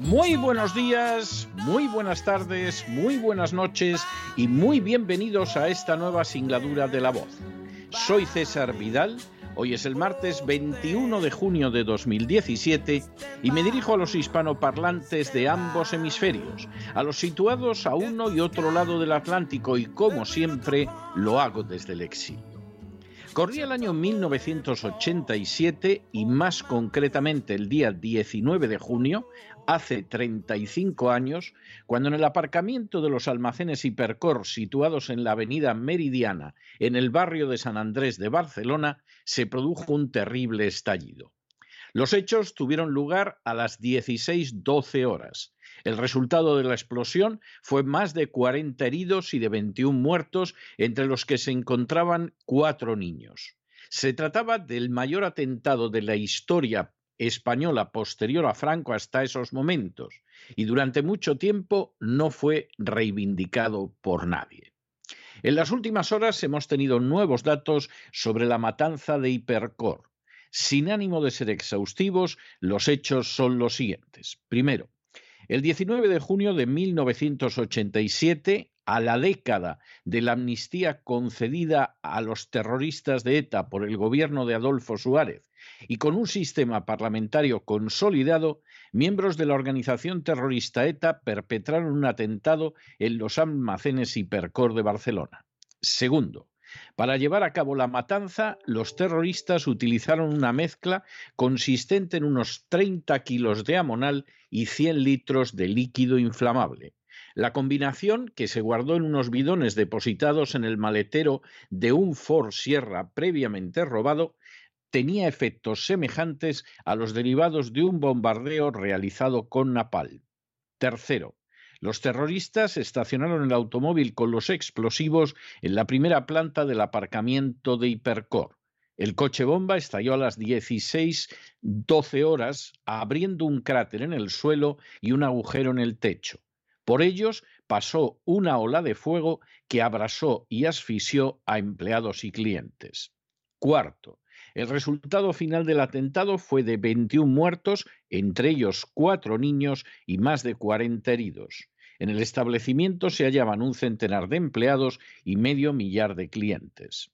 muy buenos días, muy buenas tardes, muy buenas noches y muy bienvenidos a esta nueva singladura de la voz. Soy César Vidal, hoy es el martes 21 de junio de 2017 y me dirijo a los hispanoparlantes de ambos hemisferios, a los situados a uno y otro lado del Atlántico y como siempre lo hago desde el exilio. Corría el año 1987 y más concretamente el día 19 de junio, hace 35 años, cuando en el aparcamiento de los almacenes Hipercor situados en la avenida Meridiana, en el barrio de San Andrés de Barcelona, se produjo un terrible estallido. Los hechos tuvieron lugar a las 16.12 horas. El resultado de la explosión fue más de 40 heridos y de 21 muertos, entre los que se encontraban cuatro niños. Se trataba del mayor atentado de la historia española posterior a Franco hasta esos momentos, y durante mucho tiempo no fue reivindicado por nadie. En las últimas horas hemos tenido nuevos datos sobre la matanza de Hipercor. Sin ánimo de ser exhaustivos, los hechos son los siguientes. Primero, el 19 de junio de 1987, a la década de la amnistía concedida a los terroristas de ETA por el gobierno de Adolfo Suárez y con un sistema parlamentario consolidado, miembros de la organización terrorista ETA perpetraron un atentado en los almacenes Hipercor de Barcelona. Segundo, para llevar a cabo la matanza, los terroristas utilizaron una mezcla consistente en unos 30 kilos de amonal y 100 litros de líquido inflamable. La combinación, que se guardó en unos bidones depositados en el maletero de un Ford Sierra previamente robado, tenía efectos semejantes a los derivados de un bombardeo realizado con napalm. Tercero, los terroristas estacionaron el automóvil con los explosivos en la primera planta del aparcamiento de Hipercor. El coche bomba estalló a las 16:12 horas, abriendo un cráter en el suelo y un agujero en el techo. Por ellos pasó una ola de fuego que abrasó y asfixió a empleados y clientes. Cuarto, el resultado final del atentado fue de 21 muertos, entre ellos cuatro niños y más de 40 heridos. En el establecimiento se hallaban un centenar de empleados y medio millar de clientes.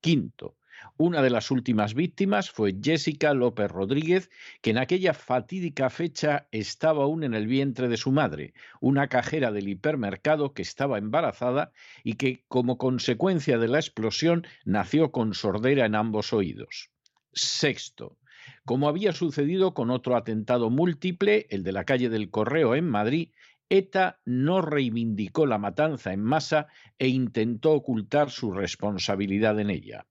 Quinto, una de las últimas víctimas fue Jessica López Rodríguez, que en aquella fatídica fecha estaba aún en el vientre de su madre, una cajera del hipermercado que estaba embarazada y que, como consecuencia de la explosión, nació con sordera en ambos oídos. Sexto, como había sucedido con otro atentado múltiple, el de la calle del Correo en Madrid, ETA no reivindicó la matanza en masa e intentó ocultar su responsabilidad en ella.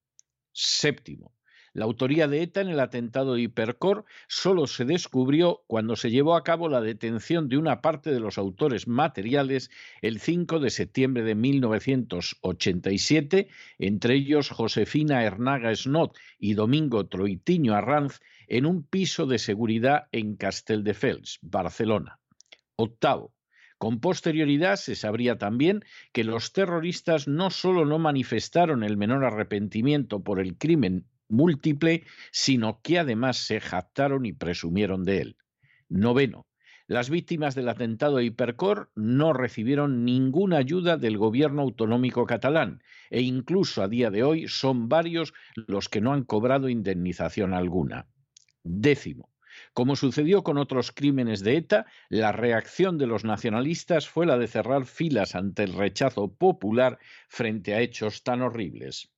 Séptimo. La autoría de ETA en el atentado de Hipercor solo se descubrió cuando se llevó a cabo la detención de una parte de los autores materiales el 5 de septiembre de 1987, entre ellos Josefina Hernaga Snot y Domingo Troitiño Arranz, en un piso de seguridad en Castelldefels, Barcelona. Octavo. Con posterioridad se sabría también que los terroristas no solo no manifestaron el menor arrepentimiento por el crimen múltiple, sino que además se jactaron y presumieron de él. Noveno. Las víctimas del atentado de Hipercor no recibieron ninguna ayuda del gobierno autonómico catalán e incluso a día de hoy son varios los que no han cobrado indemnización alguna. Décimo. Como sucedió con otros crímenes de ETA, la reacción de los nacionalistas fue la de cerrar filas ante el rechazo popular frente a hechos tan horribles.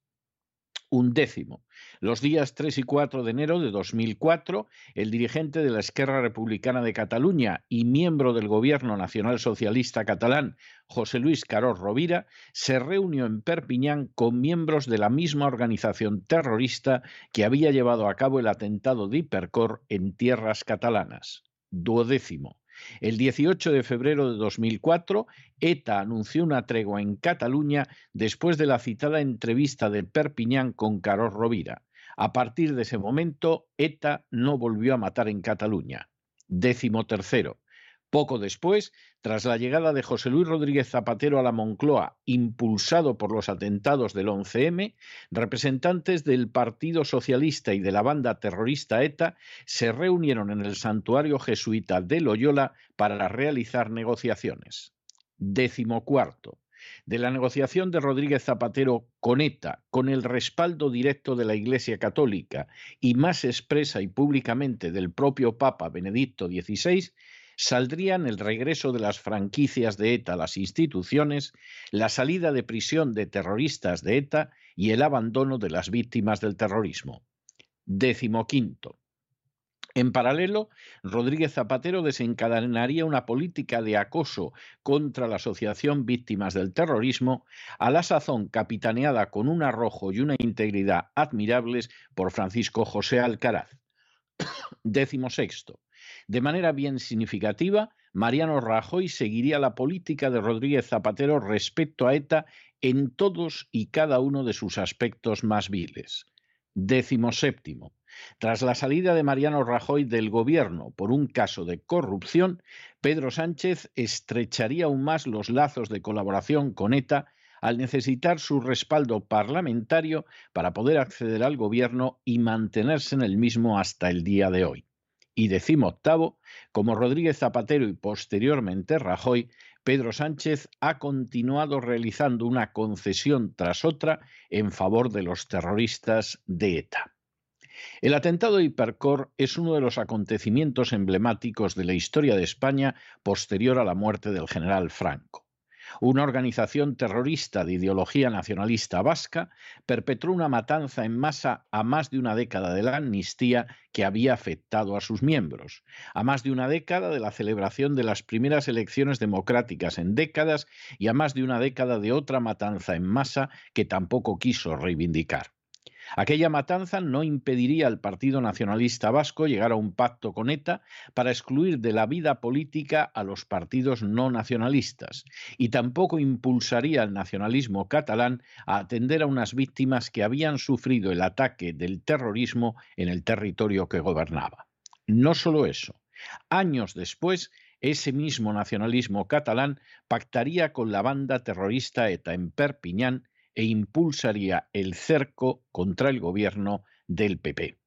Un décimo. Los días 3 y 4 de enero de 2004, el dirigente de la Esquerra Republicana de Cataluña y miembro del Gobierno Nacional Socialista catalán, José Luis Carós Rovira, se reunió en Perpiñán con miembros de la misma organización terrorista que había llevado a cabo el atentado de Hipercor en tierras catalanas. Duodécimo. El 18 de febrero de 2004, ETA anunció una tregua en Cataluña después de la citada entrevista de Perpiñán con Carlos Rovira. A partir de ese momento, ETA no volvió a matar en Cataluña. Décimo tercero. Poco después, tras la llegada de José Luis Rodríguez Zapatero a la Moncloa, impulsado por los atentados del 11M, representantes del Partido Socialista y de la banda terrorista ETA se reunieron en el santuario jesuita de Loyola para realizar negociaciones. Décimo cuarto. De la negociación de Rodríguez Zapatero con ETA, con el respaldo directo de la Iglesia Católica y más expresa y públicamente del propio Papa Benedicto XVI, saldrían el regreso de las franquicias de ETA a las instituciones, la salida de prisión de terroristas de ETA y el abandono de las víctimas del terrorismo. Décimo quinto. En paralelo, Rodríguez Zapatero desencadenaría una política de acoso contra la Asociación Víctimas del Terrorismo, a la sazón capitaneada con un arrojo y una integridad admirables por Francisco José Alcaraz. Décimo sexto. De manera bien significativa, Mariano Rajoy seguiría la política de Rodríguez Zapatero respecto a ETA en todos y cada uno de sus aspectos más viles. Décimo séptimo. Tras la salida de Mariano Rajoy del gobierno por un caso de corrupción, Pedro Sánchez estrecharía aún más los lazos de colaboración con ETA al necesitar su respaldo parlamentario para poder acceder al gobierno y mantenerse en el mismo hasta el día de hoy y octavo, como Rodríguez Zapatero y posteriormente Rajoy, Pedro Sánchez ha continuado realizando una concesión tras otra en favor de los terroristas de ETA. El atentado de Hipercor es uno de los acontecimientos emblemáticos de la historia de España posterior a la muerte del general Franco. Una organización terrorista de ideología nacionalista vasca perpetró una matanza en masa a más de una década de la amnistía que había afectado a sus miembros, a más de una década de la celebración de las primeras elecciones democráticas en décadas y a más de una década de otra matanza en masa que tampoco quiso reivindicar. Aquella matanza no impediría al Partido Nacionalista Vasco llegar a un pacto con ETA para excluir de la vida política a los partidos no nacionalistas y tampoco impulsaría al nacionalismo catalán a atender a unas víctimas que habían sufrido el ataque del terrorismo en el territorio que gobernaba. No solo eso, años después ese mismo nacionalismo catalán pactaría con la banda terrorista ETA en Perpiñán e impulsaría el cerco contra el gobierno del PP.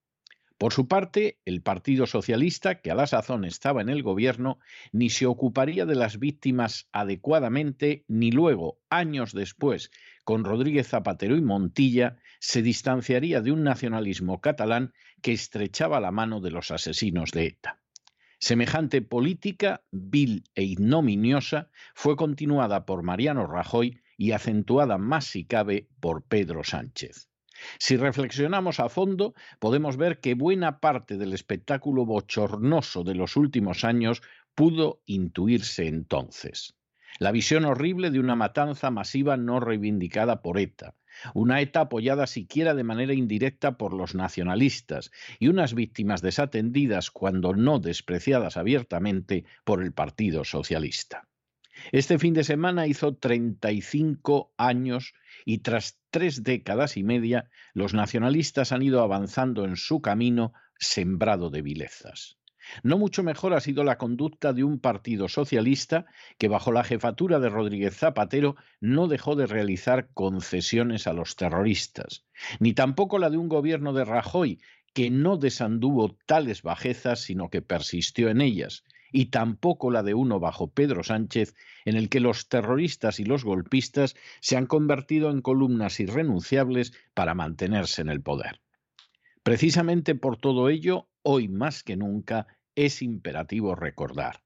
Por su parte, el Partido Socialista, que a la sazón estaba en el gobierno, ni se ocuparía de las víctimas adecuadamente, ni luego, años después, con Rodríguez Zapatero y Montilla, se distanciaría de un nacionalismo catalán que estrechaba la mano de los asesinos de ETA. Semejante política, vil e ignominiosa, fue continuada por Mariano Rajoy y acentuada más si cabe por Pedro Sánchez. Si reflexionamos a fondo, podemos ver que buena parte del espectáculo bochornoso de los últimos años pudo intuirse entonces. La visión horrible de una matanza masiva no reivindicada por ETA, una ETA apoyada siquiera de manera indirecta por los nacionalistas y unas víctimas desatendidas cuando no despreciadas abiertamente por el Partido Socialista. Este fin de semana hizo 35 años y tras tres décadas y media los nacionalistas han ido avanzando en su camino sembrado de vilezas. No mucho mejor ha sido la conducta de un partido socialista que bajo la jefatura de Rodríguez Zapatero no dejó de realizar concesiones a los terroristas, ni tampoco la de un gobierno de Rajoy que no desanduvo tales bajezas sino que persistió en ellas, y tampoco la de uno bajo Pedro Sánchez, en el que los terroristas y los golpistas se han convertido en columnas irrenunciables para mantenerse en el poder. Precisamente por todo ello, hoy más que nunca es imperativo recordar.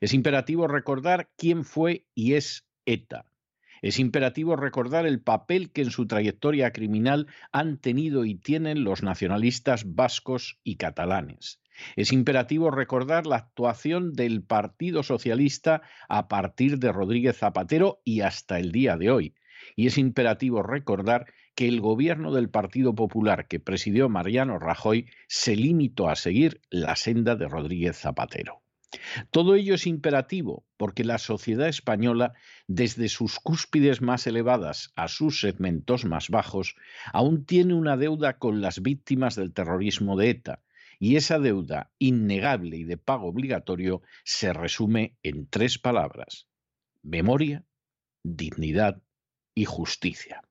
Es imperativo recordar quién fue y es ETA. Es imperativo recordar el papel que en su trayectoria criminal han tenido y tienen los nacionalistas vascos y catalanes. Es imperativo recordar la actuación del Partido Socialista a partir de Rodríguez Zapatero y hasta el día de hoy. Y es imperativo recordar que el gobierno del Partido Popular que presidió Mariano Rajoy se limitó a seguir la senda de Rodríguez Zapatero. Todo ello es imperativo porque la sociedad española, desde sus cúspides más elevadas a sus segmentos más bajos, aún tiene una deuda con las víctimas del terrorismo de ETA, y esa deuda innegable y de pago obligatorio se resume en tres palabras. Memoria, dignidad y justicia.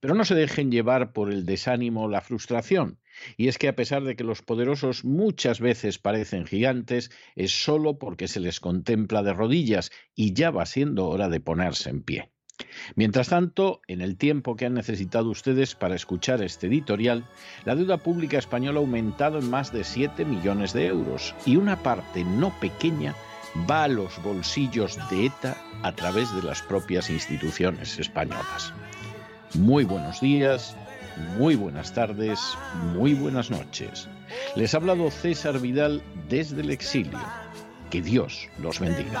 Pero no se dejen llevar por el desánimo o la frustración. Y es que a pesar de que los poderosos muchas veces parecen gigantes, es solo porque se les contempla de rodillas y ya va siendo hora de ponerse en pie. Mientras tanto, en el tiempo que han necesitado ustedes para escuchar este editorial, la deuda pública española ha aumentado en más de 7 millones de euros y una parte no pequeña va a los bolsillos de ETA a través de las propias instituciones españolas. Muy buenos días, muy buenas tardes, muy buenas noches. Les ha hablado César Vidal desde el exilio. Que Dios los bendiga.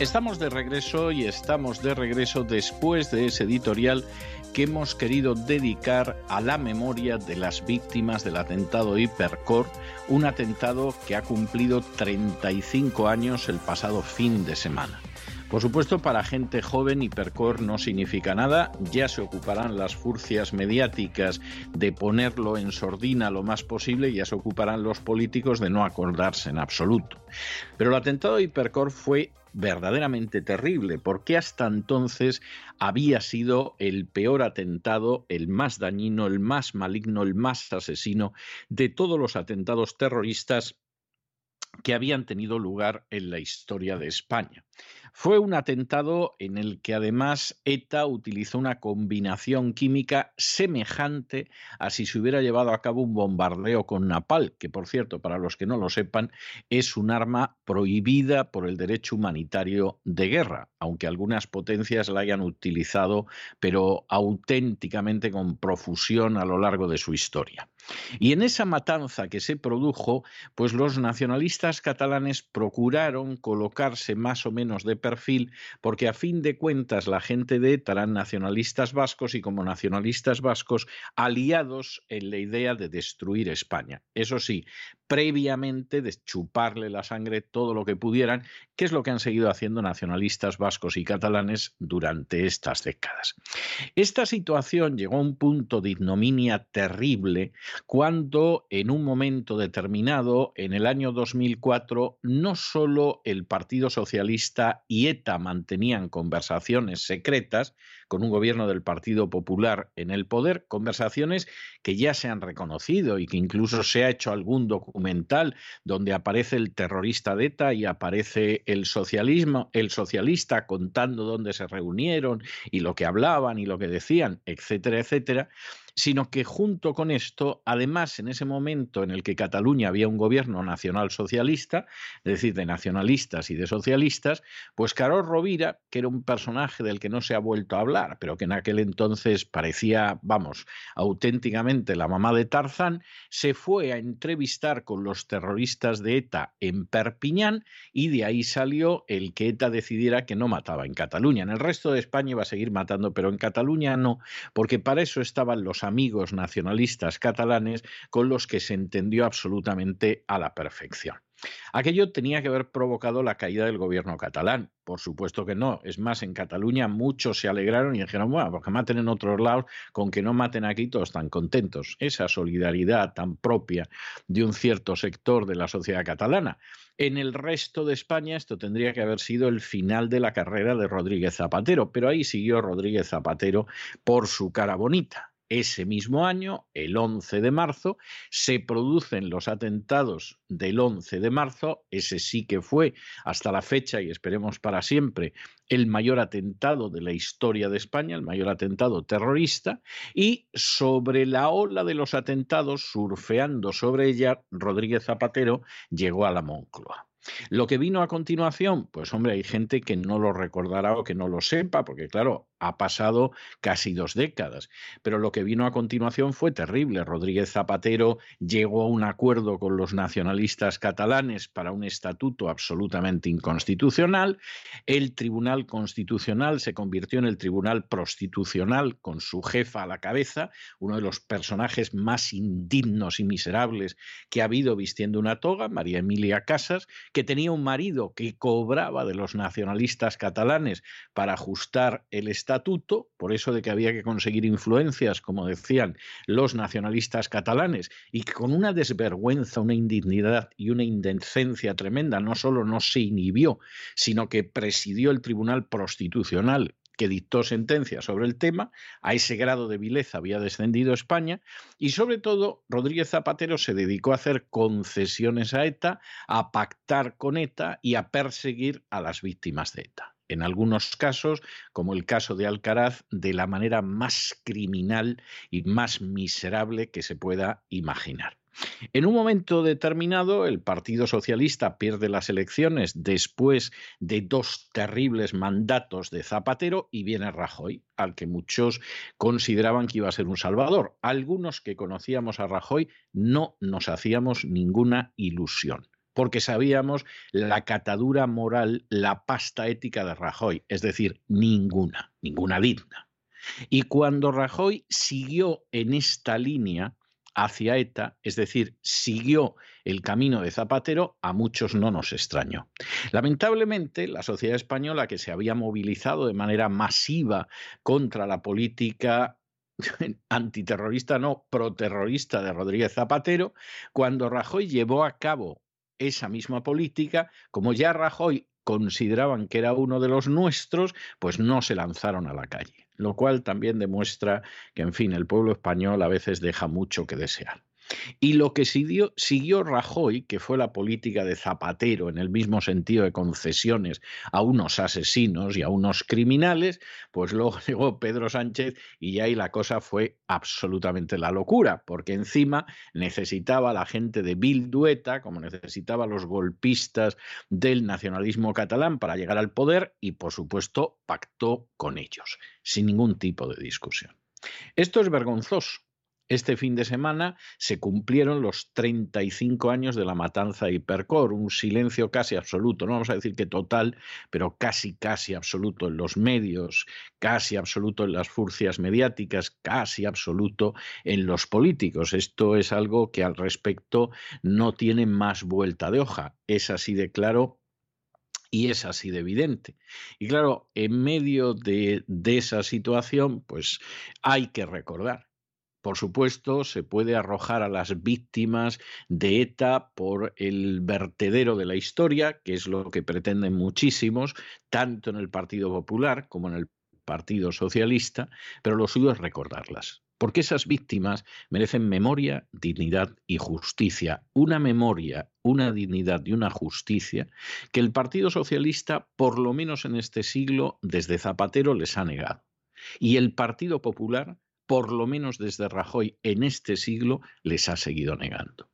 Estamos de regreso y estamos de regreso después de ese editorial que hemos querido dedicar a la memoria de las víctimas del atentado Hipercor, un atentado que ha cumplido 35 años el pasado fin de semana. Por supuesto, para gente joven, Hipercor no significa nada. Ya se ocuparán las furcias mediáticas de ponerlo en sordina lo más posible ya se ocuparán los políticos de no acordarse en absoluto. Pero el atentado de Hipercor fue verdaderamente terrible, porque hasta entonces había sido el peor atentado, el más dañino, el más maligno, el más asesino de todos los atentados terroristas que habían tenido lugar en la historia de España. Fue un atentado en el que además ETA utilizó una combinación química semejante a si se hubiera llevado a cabo un bombardeo con napal, que por cierto, para los que no lo sepan, es un arma prohibida por el derecho humanitario de guerra, aunque algunas potencias la hayan utilizado, pero auténticamente con profusión a lo largo de su historia. Y en esa matanza que se produjo, pues los nacionalistas catalanes procuraron colocarse más o menos de perfil, porque a fin de cuentas la gente de ETA eran nacionalistas vascos y como nacionalistas vascos aliados en la idea de destruir España. Eso sí, previamente de chuparle la sangre todo lo que pudieran, que es lo que han seguido haciendo nacionalistas vascos y catalanes durante estas décadas. Esta situación llegó a un punto de ignominia terrible cuando en un momento determinado, en el año 2004, no solo el Partido Socialista y ETA mantenían conversaciones secretas con un gobierno del Partido Popular en el poder, conversaciones que ya se han reconocido y que incluso se ha hecho algún documental donde aparece el terrorista de ETA y aparece el socialismo, el socialista contando dónde se reunieron y lo que hablaban y lo que decían, etcétera, etcétera sino que junto con esto, además, en ese momento en el que Cataluña había un gobierno nacional socialista, es decir, de nacionalistas y de socialistas, pues Carol Rovira, que era un personaje del que no se ha vuelto a hablar, pero que en aquel entonces parecía, vamos, auténticamente la mamá de Tarzán, se fue a entrevistar con los terroristas de ETA en Perpiñán y de ahí salió el que ETA decidiera que no mataba en Cataluña. En el resto de España iba a seguir matando, pero en Cataluña no, porque para eso estaban los amigos nacionalistas catalanes con los que se entendió absolutamente a la perfección. Aquello tenía que haber provocado la caída del gobierno catalán. Por supuesto que no. Es más, en Cataluña muchos se alegraron y dijeron, bueno, porque maten en otros lados, con que no maten aquí todos están contentos. Esa solidaridad tan propia de un cierto sector de la sociedad catalana. En el resto de España esto tendría que haber sido el final de la carrera de Rodríguez Zapatero, pero ahí siguió Rodríguez Zapatero por su cara bonita ese mismo año, el 11 de marzo, se producen los atentados del 11 de marzo, ese sí que fue hasta la fecha y esperemos para siempre el mayor atentado de la historia de España, el mayor atentado terrorista, y sobre la ola de los atentados, surfeando sobre ella, Rodríguez Zapatero llegó a la Moncloa. Lo que vino a continuación, pues hombre, hay gente que no lo recordará o que no lo sepa, porque claro, ha pasado casi dos décadas. Pero lo que vino a continuación fue terrible. Rodríguez Zapatero llegó a un acuerdo con los nacionalistas catalanes para un estatuto absolutamente inconstitucional. El Tribunal Constitucional se convirtió en el Tribunal Prostitucional con su jefa a la cabeza, uno de los personajes más indignos y miserables que ha habido vistiendo una toga, María Emilia Casas, que tenía un marido que cobraba de los nacionalistas catalanes para ajustar el estatuto estatuto, por eso de que había que conseguir influencias, como decían los nacionalistas catalanes, y que con una desvergüenza, una indignidad y una indecencia tremenda, no solo no se inhibió, sino que presidió el Tribunal Prostitucional que dictó sentencia sobre el tema, a ese grado de vileza había descendido España, y sobre todo Rodríguez Zapatero se dedicó a hacer concesiones a ETA, a pactar con ETA y a perseguir a las víctimas de ETA en algunos casos, como el caso de Alcaraz, de la manera más criminal y más miserable que se pueda imaginar. En un momento determinado, el Partido Socialista pierde las elecciones después de dos terribles mandatos de Zapatero y viene Rajoy, al que muchos consideraban que iba a ser un salvador. Algunos que conocíamos a Rajoy no nos hacíamos ninguna ilusión porque sabíamos la catadura moral, la pasta ética de Rajoy, es decir, ninguna, ninguna digna. Y cuando Rajoy siguió en esta línea, hacia ETA, es decir, siguió el camino de Zapatero, a muchos no nos extrañó. Lamentablemente, la sociedad española que se había movilizado de manera masiva contra la política antiterrorista, no, proterrorista de Rodríguez Zapatero, cuando Rajoy llevó a cabo esa misma política, como ya Rajoy consideraban que era uno de los nuestros, pues no se lanzaron a la calle lo cual también demuestra que, en fin, el pueblo español a veces deja mucho que desear. Y lo que siguió, Rajoy, que fue la política de Zapatero en el mismo sentido de concesiones a unos asesinos y a unos criminales, pues luego llegó Pedro Sánchez y ahí la cosa fue absolutamente la locura, porque encima necesitaba la gente de Bildueta, como necesitaba los golpistas del nacionalismo catalán para llegar al poder y por supuesto pactó con ellos, sin ningún tipo de discusión. Esto es vergonzoso este fin de semana se cumplieron los 35 años de la matanza de Hipercor, un silencio casi absoluto, no vamos a decir que total, pero casi, casi absoluto en los medios, casi absoluto en las furcias mediáticas, casi absoluto en los políticos. Esto es algo que al respecto no tiene más vuelta de hoja. Es así de claro y es así de evidente. Y claro, en medio de, de, esa situación, pues hay que recordar por supuesto, se puede arrojar a las víctimas de ETA por el vertedero de la historia, que es lo que pretenden muchísimos, tanto en el Partido Popular como en el Partido Socialista, pero lo suyo es recordarlas. Porque esas víctimas merecen memoria, dignidad y justicia. Una memoria, una dignidad y una justicia que el Partido Socialista, por lo menos en este siglo, desde Zapatero les ha negado. Y el Partido Popular por lo menos desde Rajoy en este siglo, les ha seguido negando.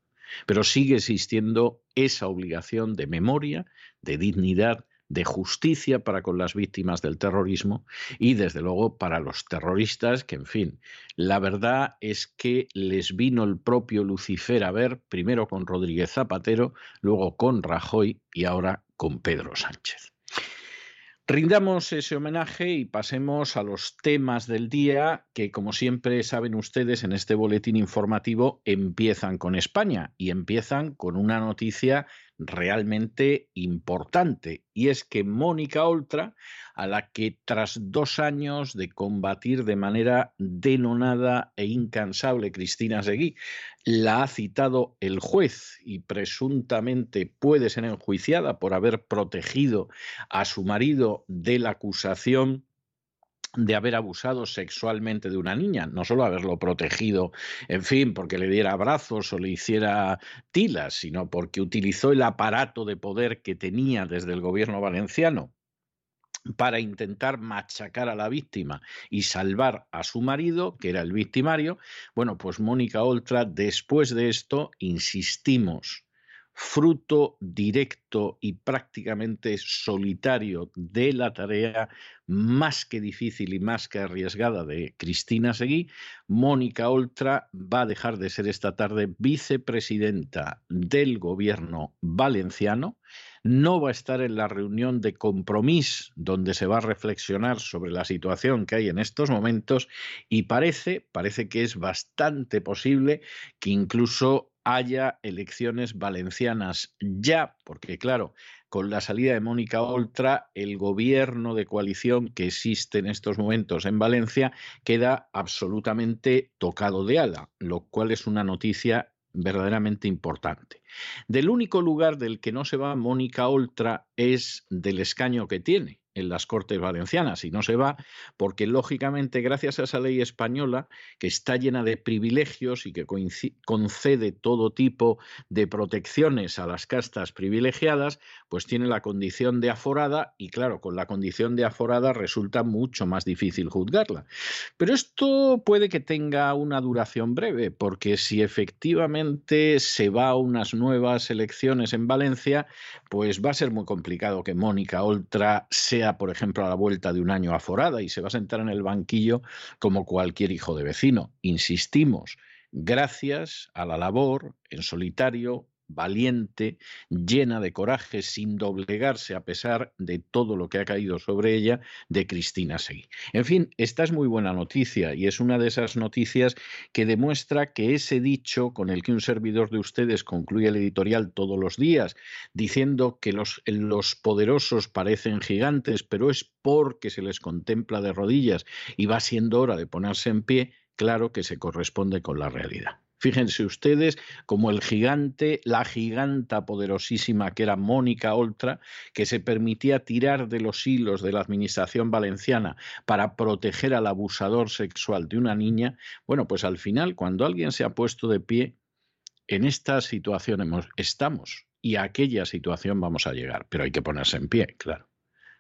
Pero sigue existiendo esa obligación de memoria, de dignidad, de justicia para con las víctimas del terrorismo y desde luego para los terroristas que, en fin, la verdad es que les vino el propio Lucifer a ver, primero con Rodríguez Zapatero, luego con Rajoy y ahora con Pedro Sánchez. Rindamos ese homenaje y pasemos a los temas del día que, como siempre saben ustedes, en este boletín informativo empiezan con España y empiezan con una noticia realmente importante y es que Mónica Oltra, a la que tras dos años de combatir de manera denonada e incansable Cristina Seguí, la ha citado el juez y presuntamente puede ser enjuiciada por haber protegido a su marido de la acusación de haber abusado sexualmente de una niña, no solo haberlo protegido, en fin, porque le diera abrazos o le hiciera tilas, sino porque utilizó el aparato de poder que tenía desde el gobierno valenciano para intentar machacar a la víctima y salvar a su marido, que era el victimario, bueno, pues Mónica Oltra, después de esto, insistimos, fruto directo y prácticamente solitario de la tarea más que difícil y más que arriesgada de Cristina Seguí, Mónica Oltra va a dejar de ser esta tarde vicepresidenta del gobierno valenciano, no va a estar en la reunión de compromiso donde se va a reflexionar sobre la situación que hay en estos momentos y parece, parece que es bastante posible que incluso haya elecciones valencianas ya, porque claro, con la salida de Mónica Oltra, el gobierno de coalición que existe en estos momentos en Valencia queda absolutamente tocado de ala, lo cual es una noticia verdaderamente importante. Del único lugar del que no se va Mónica Oltra es del escaño que tiene, en las Cortes Valencianas y no se va porque, lógicamente, gracias a esa ley española que está llena de privilegios y que concede todo tipo de protecciones a las castas privilegiadas, pues tiene la condición de aforada y, claro, con la condición de aforada resulta mucho más difícil juzgarla. Pero esto puede que tenga una duración breve, porque si efectivamente se va a unas nuevas elecciones en Valencia, pues va a ser muy complicado que Mónica Oltra sea por ejemplo, a la vuelta de un año aforada y se va a sentar en el banquillo como cualquier hijo de vecino. Insistimos, gracias a la labor en solitario valiente, llena de coraje, sin doblegarse a pesar de todo lo que ha caído sobre ella, de Cristina Seguí. En fin, esta es muy buena noticia y es una de esas noticias que demuestra que ese dicho con el que un servidor de ustedes concluye el editorial todos los días, diciendo que los, los poderosos parecen gigantes, pero es porque se les contempla de rodillas y va siendo hora de ponerse en pie, claro que se corresponde con la realidad. Fíjense ustedes como el gigante, la giganta poderosísima que era Mónica Oltra, que se permitía tirar de los hilos de la administración valenciana para proteger al abusador sexual de una niña, bueno, pues al final, cuando alguien se ha puesto de pie, en esta situación estamos y a aquella situación vamos a llegar, pero hay que ponerse en pie, claro.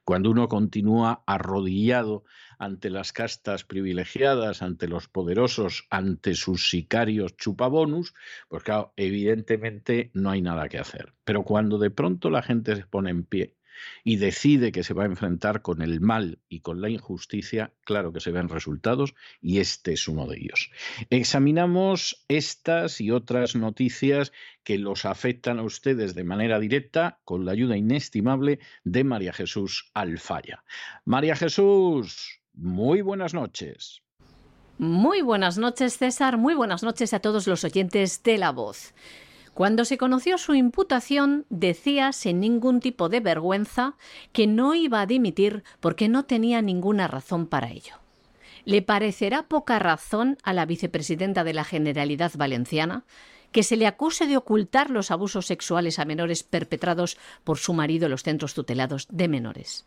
Cuando uno continúa arrodillado ante las castas privilegiadas, ante los poderosos, ante sus sicarios chupabonus, pues claro, evidentemente no hay nada que hacer. Pero cuando de pronto la gente se pone en pie y decide que se va a enfrentar con el mal y con la injusticia, claro que se ven resultados y este es uno de ellos. Examinamos estas y otras noticias que los afectan a ustedes de manera directa con la ayuda inestimable de María Jesús Alfaya. María Jesús, muy buenas noches. Muy buenas noches, César. Muy buenas noches a todos los oyentes de La Voz. Cuando se conoció su imputación, decía sin ningún tipo de vergüenza que no iba a dimitir porque no tenía ninguna razón para ello. ¿Le parecerá poca razón a la vicepresidenta de la Generalidad Valenciana que se le acuse de ocultar los abusos sexuales a menores perpetrados por su marido en los centros tutelados de menores?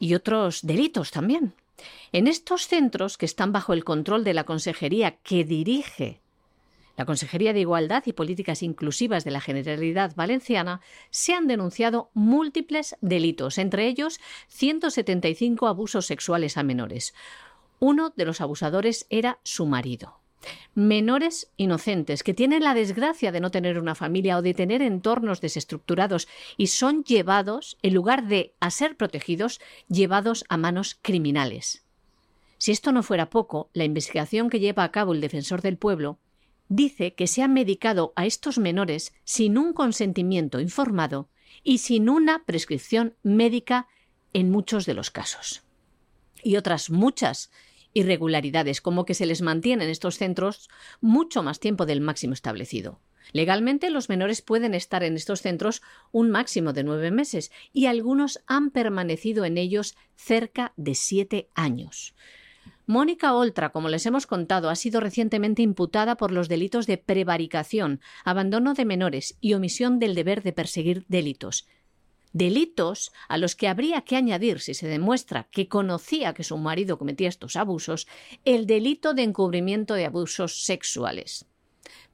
Y otros delitos también. En estos centros, que están bajo el control de la consejería que dirige la Consejería de Igualdad y Políticas Inclusivas de la Generalidad Valenciana se han denunciado múltiples delitos, entre ellos 175 abusos sexuales a menores. Uno de los abusadores era su marido. Menores inocentes que tienen la desgracia de no tener una familia o de tener entornos desestructurados y son llevados, en lugar de a ser protegidos, llevados a manos criminales. Si esto no fuera poco, la investigación que lleva a cabo el defensor del pueblo dice que se ha medicado a estos menores sin un consentimiento informado y sin una prescripción médica en muchos de los casos. Y otras muchas irregularidades, como que se les mantiene en estos centros mucho más tiempo del máximo establecido. Legalmente los menores pueden estar en estos centros un máximo de nueve meses y algunos han permanecido en ellos cerca de siete años. Mónica Oltra, como les hemos contado, ha sido recientemente imputada por los delitos de prevaricación, abandono de menores y omisión del deber de perseguir delitos. Delitos a los que habría que añadir, si se demuestra que conocía que su marido cometía estos abusos, el delito de encubrimiento de abusos sexuales.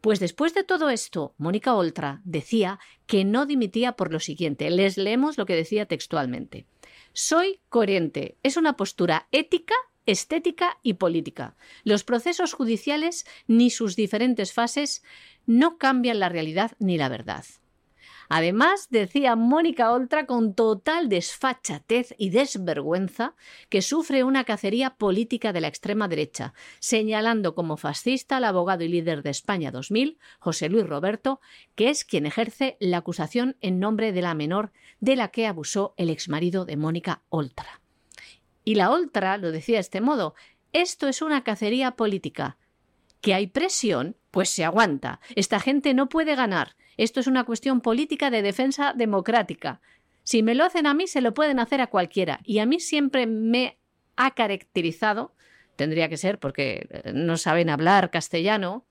Pues después de todo esto, Mónica Oltra decía que no dimitía por lo siguiente. Les leemos lo que decía textualmente. Soy coherente. Es una postura ética estética y política. Los procesos judiciales ni sus diferentes fases no cambian la realidad ni la verdad. Además, decía Mónica Oltra con total desfachatez y desvergüenza que sufre una cacería política de la extrema derecha, señalando como fascista al abogado y líder de España 2000, José Luis Roberto, que es quien ejerce la acusación en nombre de la menor de la que abusó el exmarido de Mónica Oltra. Y la otra lo decía de este modo, esto es una cacería política. ¿Que hay presión? Pues se aguanta. Esta gente no puede ganar. Esto es una cuestión política de defensa democrática. Si me lo hacen a mí, se lo pueden hacer a cualquiera. Y a mí siempre me ha caracterizado, tendría que ser porque eh, no saben hablar castellano,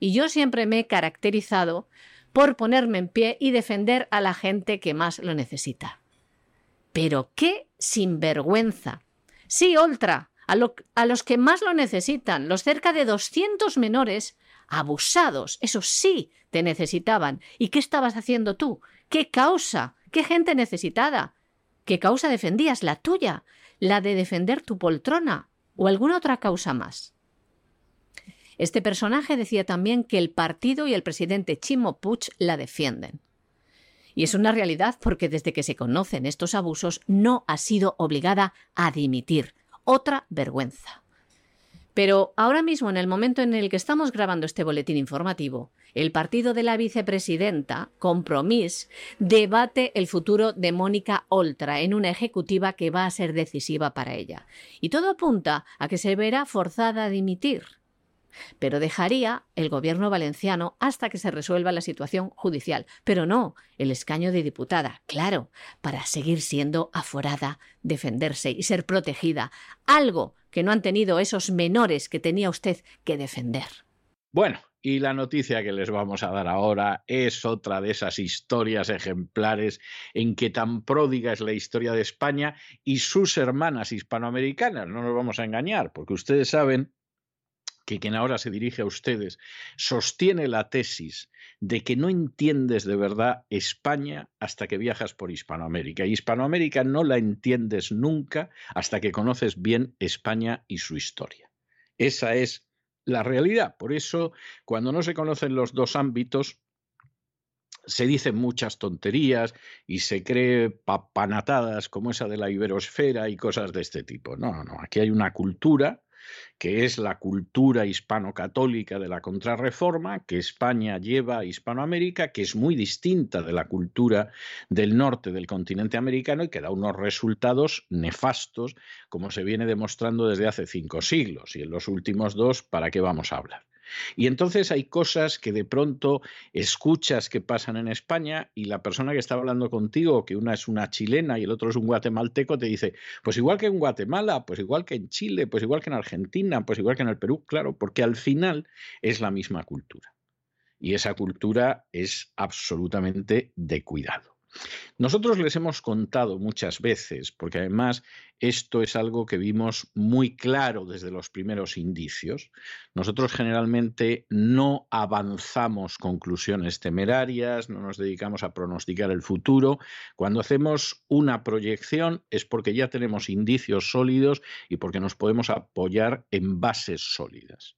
y yo siempre me he caracterizado por ponerme en pie y defender a la gente que más lo necesita. Pero qué sinvergüenza Sí, Oltra, a, a los que más lo necesitan, los cerca de 200 menores abusados, eso sí, te necesitaban. ¿Y qué estabas haciendo tú? ¿Qué causa? ¿Qué gente necesitada? ¿Qué causa defendías? ¿La tuya? ¿La de defender tu poltrona? ¿O alguna otra causa más? Este personaje decía también que el partido y el presidente Chimo Puig la defienden. Y es una realidad porque desde que se conocen estos abusos no ha sido obligada a dimitir. Otra vergüenza. Pero ahora mismo, en el momento en el que estamos grabando este boletín informativo, el partido de la vicepresidenta, Compromís, debate el futuro de Mónica Oltra en una ejecutiva que va a ser decisiva para ella. Y todo apunta a que se verá forzada a dimitir pero dejaría el gobierno valenciano hasta que se resuelva la situación judicial, pero no el escaño de diputada, claro, para seguir siendo aforada, defenderse y ser protegida, algo que no han tenido esos menores que tenía usted que defender. Bueno, y la noticia que les vamos a dar ahora es otra de esas historias ejemplares en que tan pródiga es la historia de España y sus hermanas hispanoamericanas. No nos vamos a engañar, porque ustedes saben que quien ahora se dirige a ustedes sostiene la tesis de que no entiendes de verdad España hasta que viajas por Hispanoamérica. Y Hispanoamérica no la entiendes nunca hasta que conoces bien España y su historia. Esa es la realidad. Por eso, cuando no se conocen los dos ámbitos, se dicen muchas tonterías y se cree papanatadas como esa de la iberosfera y cosas de este tipo. No, no, aquí hay una cultura que es la cultura hispano-católica de la contrarreforma que España lleva a Hispanoamérica, que es muy distinta de la cultura del norte del continente americano y que da unos resultados nefastos, como se viene demostrando desde hace cinco siglos. Y en los últimos dos, ¿para qué vamos a hablar? Y entonces hay cosas que de pronto escuchas que pasan en España y la persona que está hablando contigo, que una es una chilena y el otro es un guatemalteco, te dice, pues igual que en Guatemala, pues igual que en Chile, pues igual que en Argentina, pues igual que en el Perú, claro, porque al final es la misma cultura. Y esa cultura es absolutamente de cuidado. Nosotros les hemos contado muchas veces, porque además esto es algo que vimos muy claro desde los primeros indicios. Nosotros generalmente no avanzamos conclusiones temerarias, no nos dedicamos a pronosticar el futuro. Cuando hacemos una proyección es porque ya tenemos indicios sólidos y porque nos podemos apoyar en bases sólidas.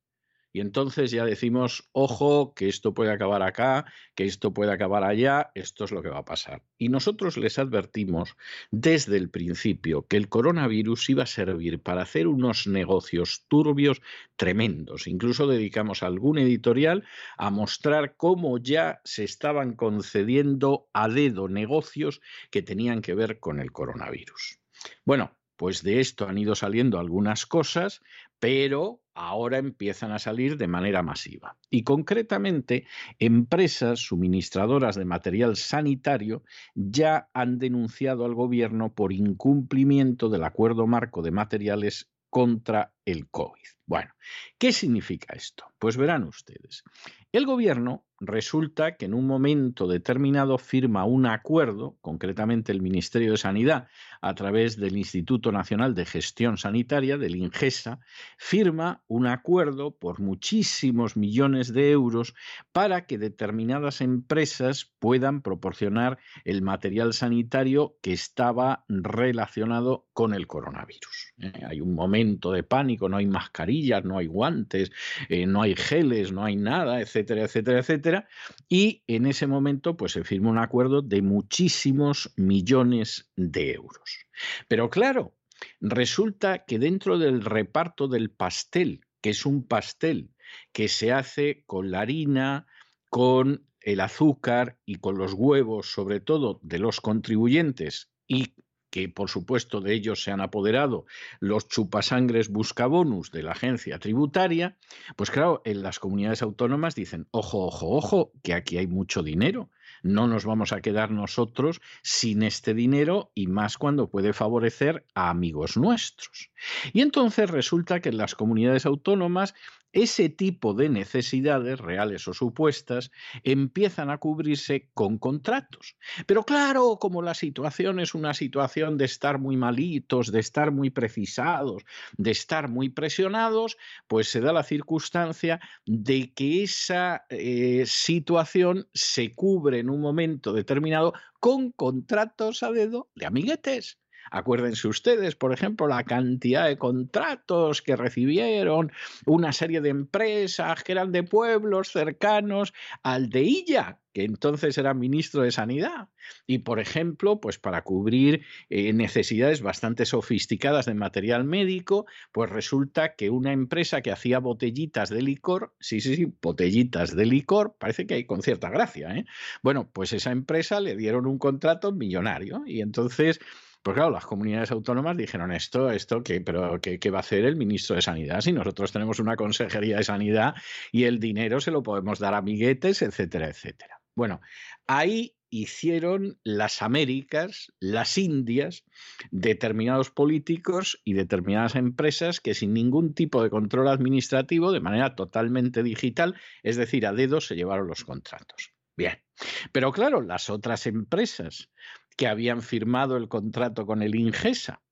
Y entonces ya decimos, ojo, que esto puede acabar acá, que esto puede acabar allá, esto es lo que va a pasar. Y nosotros les advertimos desde el principio que el coronavirus iba a servir para hacer unos negocios turbios tremendos. Incluso dedicamos algún editorial a mostrar cómo ya se estaban concediendo a dedo negocios que tenían que ver con el coronavirus. Bueno, pues de esto han ido saliendo algunas cosas, pero ahora empiezan a salir de manera masiva. Y concretamente, empresas suministradoras de material sanitario ya han denunciado al gobierno por incumplimiento del acuerdo marco de materiales contra el COVID. Bueno, ¿qué significa esto? Pues verán ustedes. El gobierno resulta que en un momento determinado firma un acuerdo, concretamente el Ministerio de Sanidad, a través del Instituto Nacional de Gestión Sanitaria, del INGESA, firma un acuerdo por muchísimos millones de euros para que determinadas empresas puedan proporcionar el material sanitario que estaba relacionado con el coronavirus. Eh, hay un momento de pánico, no hay mascarillas, no hay guantes, eh, no hay geles, no hay nada, etcétera, etcétera, etcétera y en ese momento pues se firma un acuerdo de muchísimos millones de euros. Pero claro, resulta que dentro del reparto del pastel, que es un pastel que se hace con la harina, con el azúcar y con los huevos, sobre todo de los contribuyentes y que por supuesto de ellos se han apoderado los chupasangres buscabonus de la agencia tributaria, pues claro, en las comunidades autónomas dicen, ojo, ojo, ojo, que aquí hay mucho dinero, no nos vamos a quedar nosotros sin este dinero y más cuando puede favorecer a amigos nuestros. Y entonces resulta que en las comunidades autónomas ese tipo de necesidades, reales o supuestas, empiezan a cubrirse con contratos. Pero claro, como la situación es una situación de estar muy malitos, de estar muy precisados, de estar muy presionados, pues se da la circunstancia de que esa eh, situación se cubre en un momento determinado con contratos a dedo de amiguetes. Acuérdense ustedes, por ejemplo, la cantidad de contratos que recibieron una serie de empresas que eran de pueblos cercanos al de Illa, que entonces era ministro de Sanidad. Y, por ejemplo, pues para cubrir eh, necesidades bastante sofisticadas de material médico, pues resulta que una empresa que hacía botellitas de licor, sí, sí, sí, botellitas de licor, parece que hay con cierta gracia, ¿eh? Bueno, pues esa empresa le dieron un contrato millonario y entonces pues claro, las comunidades autónomas dijeron esto, esto, que, pero ¿qué, va a hacer el ministro de Sanidad si nosotros tenemos una consejería de sanidad y el dinero se lo podemos dar a amiguetes, etcétera, etcétera? Bueno, ahí hicieron las Américas, las Indias, determinados políticos y determinadas empresas que sin ningún tipo de control administrativo, de manera totalmente digital, es decir, a dedos, se llevaron los contratos. Bien, pero claro, las otras empresas que habían firmado el contrato con el Ingesa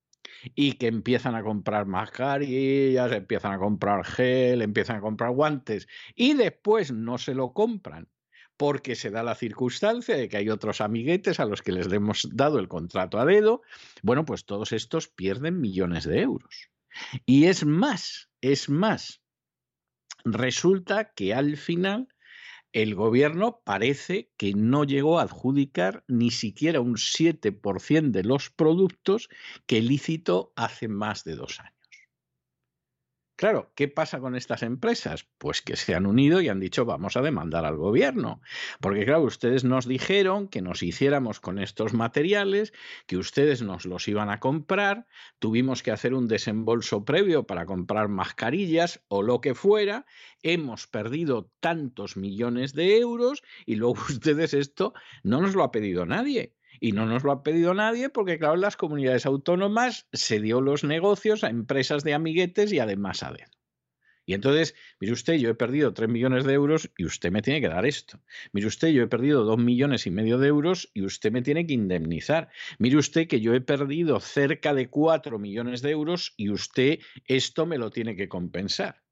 y que empiezan a comprar mascarillas, empiezan a comprar gel, empiezan a comprar guantes y después no se lo compran porque se da la circunstancia de que hay otros amiguetes a los que les hemos dado el contrato a dedo, bueno, pues todos estos pierden millones de euros. Y es más, es más, resulta que al final el gobierno parece que no llegó a adjudicar ni siquiera un 7% de los productos que lícito hace más de dos años. Claro, ¿qué pasa con estas empresas? Pues que se han unido y han dicho vamos a demandar al gobierno. Porque claro, ustedes nos dijeron que nos hiciéramos con estos materiales, que ustedes nos los iban a comprar, tuvimos que hacer un desembolso previo para comprar mascarillas o lo que fuera, hemos perdido tantos millones de euros y luego ustedes esto no nos lo ha pedido nadie. Y no nos lo ha pedido nadie porque, claro, en las comunidades autónomas se dio los negocios a empresas de amiguetes y además a dedo. Y entonces, mire usted, yo he perdido 3 millones de euros y usted me tiene que dar esto. Mire usted, yo he perdido 2 millones y medio de euros y usted me tiene que indemnizar. Mire usted que yo he perdido cerca de 4 millones de euros y usted esto me lo tiene que compensar.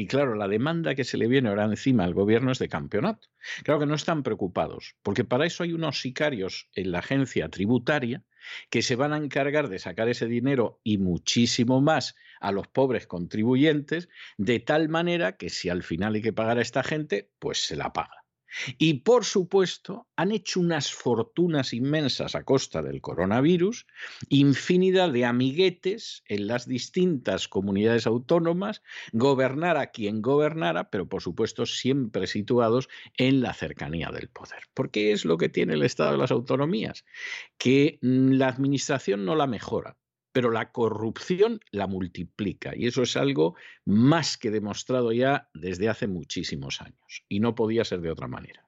Y claro, la demanda que se le viene ahora encima al gobierno es de campeonato. Claro que no están preocupados, porque para eso hay unos sicarios en la agencia tributaria que se van a encargar de sacar ese dinero y muchísimo más a los pobres contribuyentes, de tal manera que si al final hay que pagar a esta gente, pues se la paga. Y por supuesto, han hecho unas fortunas inmensas a costa del coronavirus, infinidad de amiguetes en las distintas comunidades autónomas, gobernar a quien gobernara, pero por supuesto siempre situados en la cercanía del poder. Porque es lo que tiene el Estado de las autonomías, que mm, la administración no la mejora, pero la corrupción la multiplica y eso es algo más que demostrado ya desde hace muchísimos años y no podía ser de otra manera.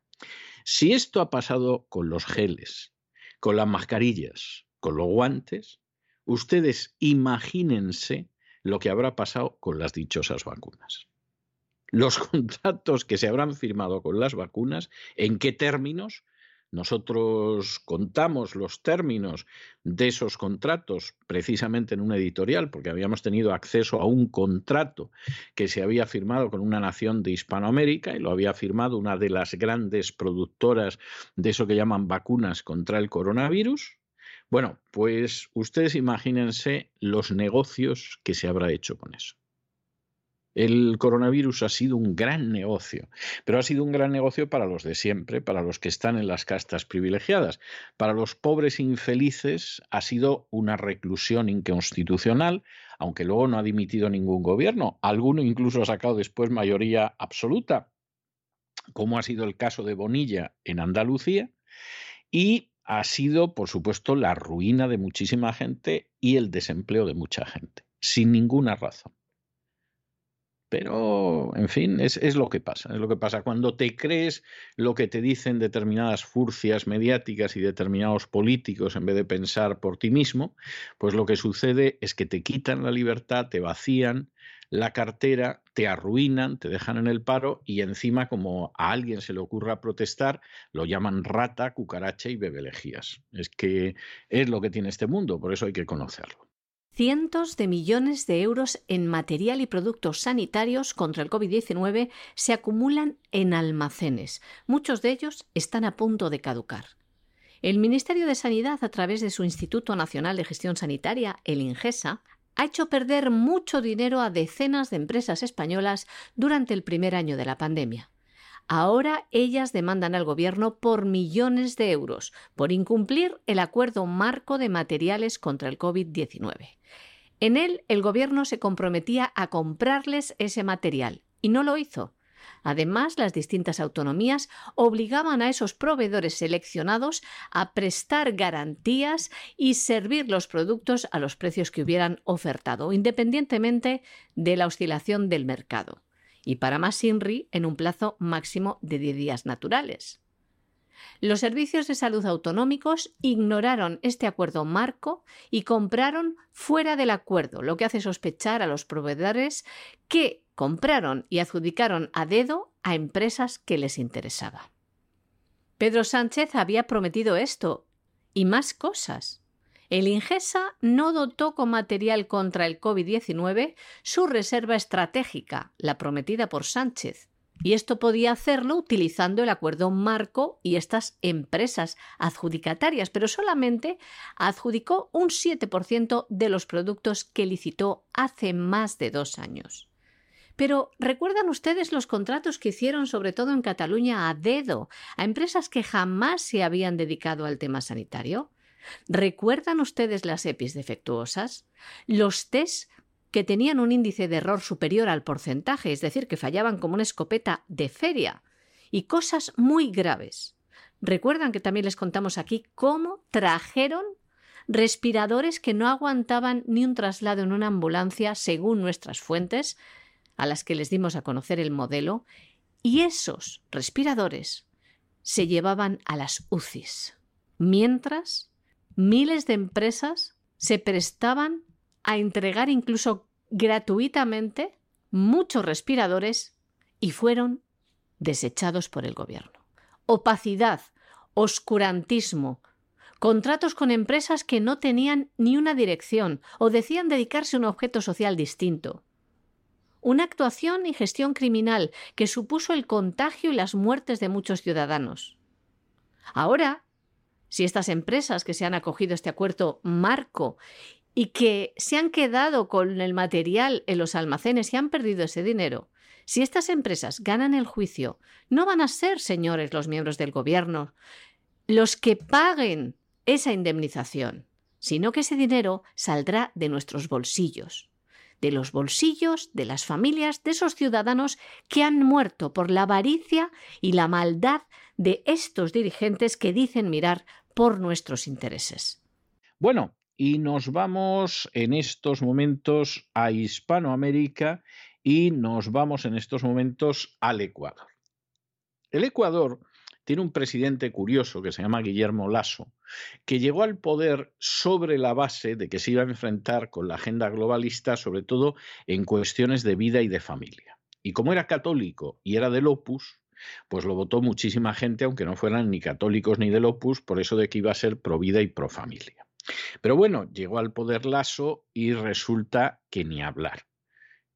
Si esto ha pasado con los geles, con las mascarillas, con los guantes, ustedes imagínense lo que habrá pasado con las dichosas vacunas. Los contratos que se habrán firmado con las vacunas, en qué términos, nosotros contamos los términos de esos contratos precisamente en un editorial, porque habíamos tenido acceso a un contrato que se había firmado con una nación de Hispanoamérica y lo había firmado una de las grandes productoras de eso que llaman vacunas contra el coronavirus. Bueno, pues ustedes imagínense los negocios que se habrá hecho con eso. El coronavirus ha sido un gran negocio, pero ha sido un gran negocio para los de siempre, para los que están en las castas privilegiadas. Para los pobres infelices ha sido una reclusión inconstitucional, aunque luego no ha dimitido ningún gobierno. Alguno incluso ha sacado después mayoría absoluta, como ha sido el caso de Bonilla en Andalucía. Y ha sido, por supuesto, la ruina de muchísima gente y el desempleo de mucha gente, sin ninguna razón. Pero, en fin, es, es, lo que pasa. Es lo que pasa. Cuando te crees lo que te dicen determinadas furcias mediáticas y determinados políticos en vez de pensar por ti mismo, pues lo que sucede es que te quitan la libertad, te vacían la cartera, te arruinan, te dejan en el paro y encima, como a alguien se le ocurra protestar, lo llaman rata, cucaracha y bebelejías. Es que es lo que tiene este mundo, por eso hay que conocerlo. Cientos de millones de euros en material y productos sanitarios contra el COVID-19 se acumulan en almacenes. Muchos de ellos están a punto de caducar. El Ministerio de Sanidad, a través de su Instituto Nacional de Gestión Sanitaria, el INGESA, ha hecho perder mucho dinero a decenas de empresas españolas durante el primer año de la pandemia. Ahora ellas demandan al Gobierno por millones de euros por incumplir el acuerdo marco de materiales contra el COVID-19. En él, el Gobierno se comprometía a comprarles ese material y no lo hizo. Además, las distintas autonomías obligaban a esos proveedores seleccionados a prestar garantías y servir los productos a los precios que hubieran ofertado, independientemente de la oscilación del mercado. Y para más INRI, en un plazo máximo de 10 días naturales. Los servicios de salud autonómicos ignoraron este acuerdo marco y compraron fuera del acuerdo, lo que hace sospechar a los proveedores que compraron y adjudicaron a dedo a empresas que les interesaba. Pedro Sánchez había prometido esto y más cosas. El Ingesa no dotó con material contra el COVID-19 su reserva estratégica, la prometida por Sánchez, y esto podía hacerlo utilizando el acuerdo marco y estas empresas adjudicatarias, pero solamente adjudicó un 7% de los productos que licitó hace más de dos años. Pero ¿recuerdan ustedes los contratos que hicieron sobre todo en Cataluña a dedo a empresas que jamás se habían dedicado al tema sanitario? ¿Recuerdan ustedes las EPIs defectuosas? Los test que tenían un índice de error superior al porcentaje, es decir, que fallaban como una escopeta de feria, y cosas muy graves. Recuerdan que también les contamos aquí cómo trajeron respiradores que no aguantaban ni un traslado en una ambulancia, según nuestras fuentes, a las que les dimos a conocer el modelo, y esos respiradores se llevaban a las UCIs, mientras miles de empresas se prestaban a entregar incluso gratuitamente muchos respiradores y fueron desechados por el gobierno. Opacidad, oscurantismo, contratos con empresas que no tenían ni una dirección o decían dedicarse a un objeto social distinto una actuación y gestión criminal que supuso el contagio y las muertes de muchos ciudadanos. Ahora, si estas empresas que se han acogido a este acuerdo marco y que se han quedado con el material en los almacenes y han perdido ese dinero, si estas empresas ganan el juicio, no van a ser, señores, los miembros del gobierno, los que paguen esa indemnización, sino que ese dinero saldrá de nuestros bolsillos de los bolsillos de las familias de esos ciudadanos que han muerto por la avaricia y la maldad de estos dirigentes que dicen mirar por nuestros intereses. Bueno, y nos vamos en estos momentos a Hispanoamérica y nos vamos en estos momentos al Ecuador. El Ecuador tiene un presidente curioso que se llama Guillermo Lasso, que llegó al poder sobre la base de que se iba a enfrentar con la agenda globalista, sobre todo en cuestiones de vida y de familia. Y como era católico y era del Opus, pues lo votó muchísima gente, aunque no fueran ni católicos ni del Opus, por eso de que iba a ser pro vida y pro familia. Pero bueno, llegó al poder Lasso y resulta que ni hablar.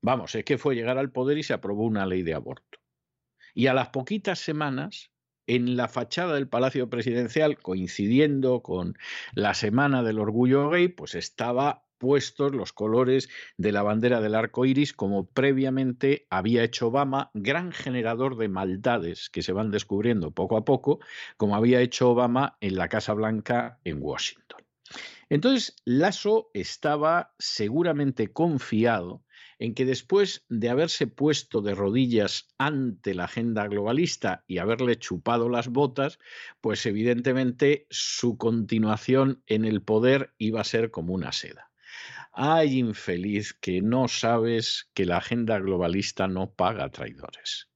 Vamos, es que fue llegar al poder y se aprobó una ley de aborto. Y a las poquitas semanas en la fachada del Palacio Presidencial, coincidiendo con la Semana del Orgullo Gay, pues estaba puestos los colores de la bandera del arco iris, como previamente había hecho Obama, gran generador de maldades que se van descubriendo poco a poco, como había hecho Obama en la Casa Blanca en Washington. Entonces, Lasso estaba seguramente confiado en que después de haberse puesto de rodillas ante la agenda globalista y haberle chupado las botas, pues evidentemente su continuación en el poder iba a ser como una seda. Ay, infeliz, que no sabes que la agenda globalista no paga traidores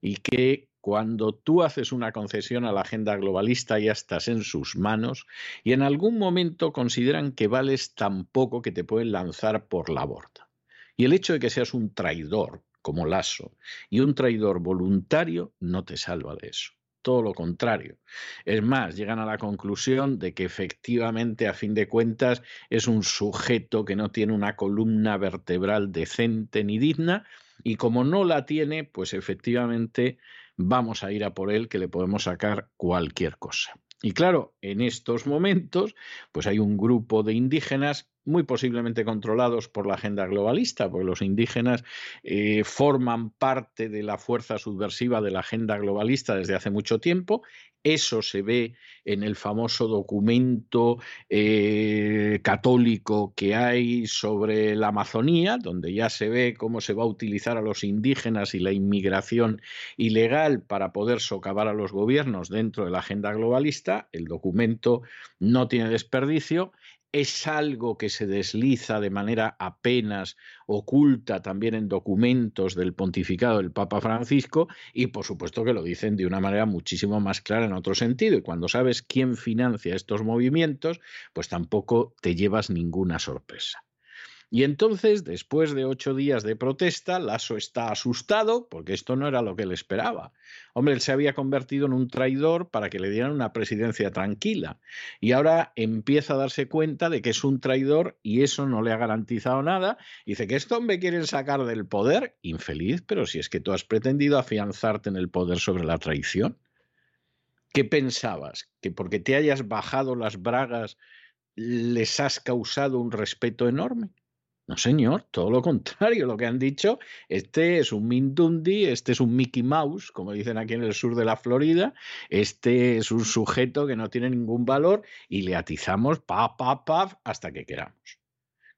y que cuando tú haces una concesión a la agenda globalista ya estás en sus manos y en algún momento consideran que vales tan poco que te pueden lanzar por la borda. Y el hecho de que seas un traidor como Lasso y un traidor voluntario no te salva de eso. Todo lo contrario. Es más, llegan a la conclusión de que efectivamente, a fin de cuentas, es un sujeto que no tiene una columna vertebral decente ni digna y como no la tiene, pues efectivamente vamos a ir a por él que le podemos sacar cualquier cosa. Y claro, en estos momentos, pues hay un grupo de indígenas muy posiblemente controlados por la agenda globalista, porque los indígenas eh, forman parte de la fuerza subversiva de la agenda globalista desde hace mucho tiempo. Eso se ve en el famoso documento eh, católico que hay sobre la Amazonía, donde ya se ve cómo se va a utilizar a los indígenas y la inmigración ilegal para poder socavar a los gobiernos dentro de la agenda globalista. El documento no tiene desperdicio es algo que se desliza de manera apenas oculta también en documentos del pontificado del Papa Francisco y por supuesto que lo dicen de una manera muchísimo más clara en otro sentido. Y cuando sabes quién financia estos movimientos, pues tampoco te llevas ninguna sorpresa. Y entonces, después de ocho días de protesta, Lasso está asustado porque esto no era lo que él esperaba. Hombre, él se había convertido en un traidor para que le dieran una presidencia tranquila. Y ahora empieza a darse cuenta de que es un traidor y eso no le ha garantizado nada. dice que esto me quieren sacar del poder. Infeliz, pero si es que tú has pretendido afianzarte en el poder sobre la traición. ¿Qué pensabas? ¿Que porque te hayas bajado las bragas les has causado un respeto enorme? No, señor, todo lo contrario, lo que han dicho, este es un Mindundi, este es un Mickey Mouse, como dicen aquí en el sur de la Florida, este es un sujeto que no tiene ningún valor y le atizamos pa, pa, pa, hasta que queramos.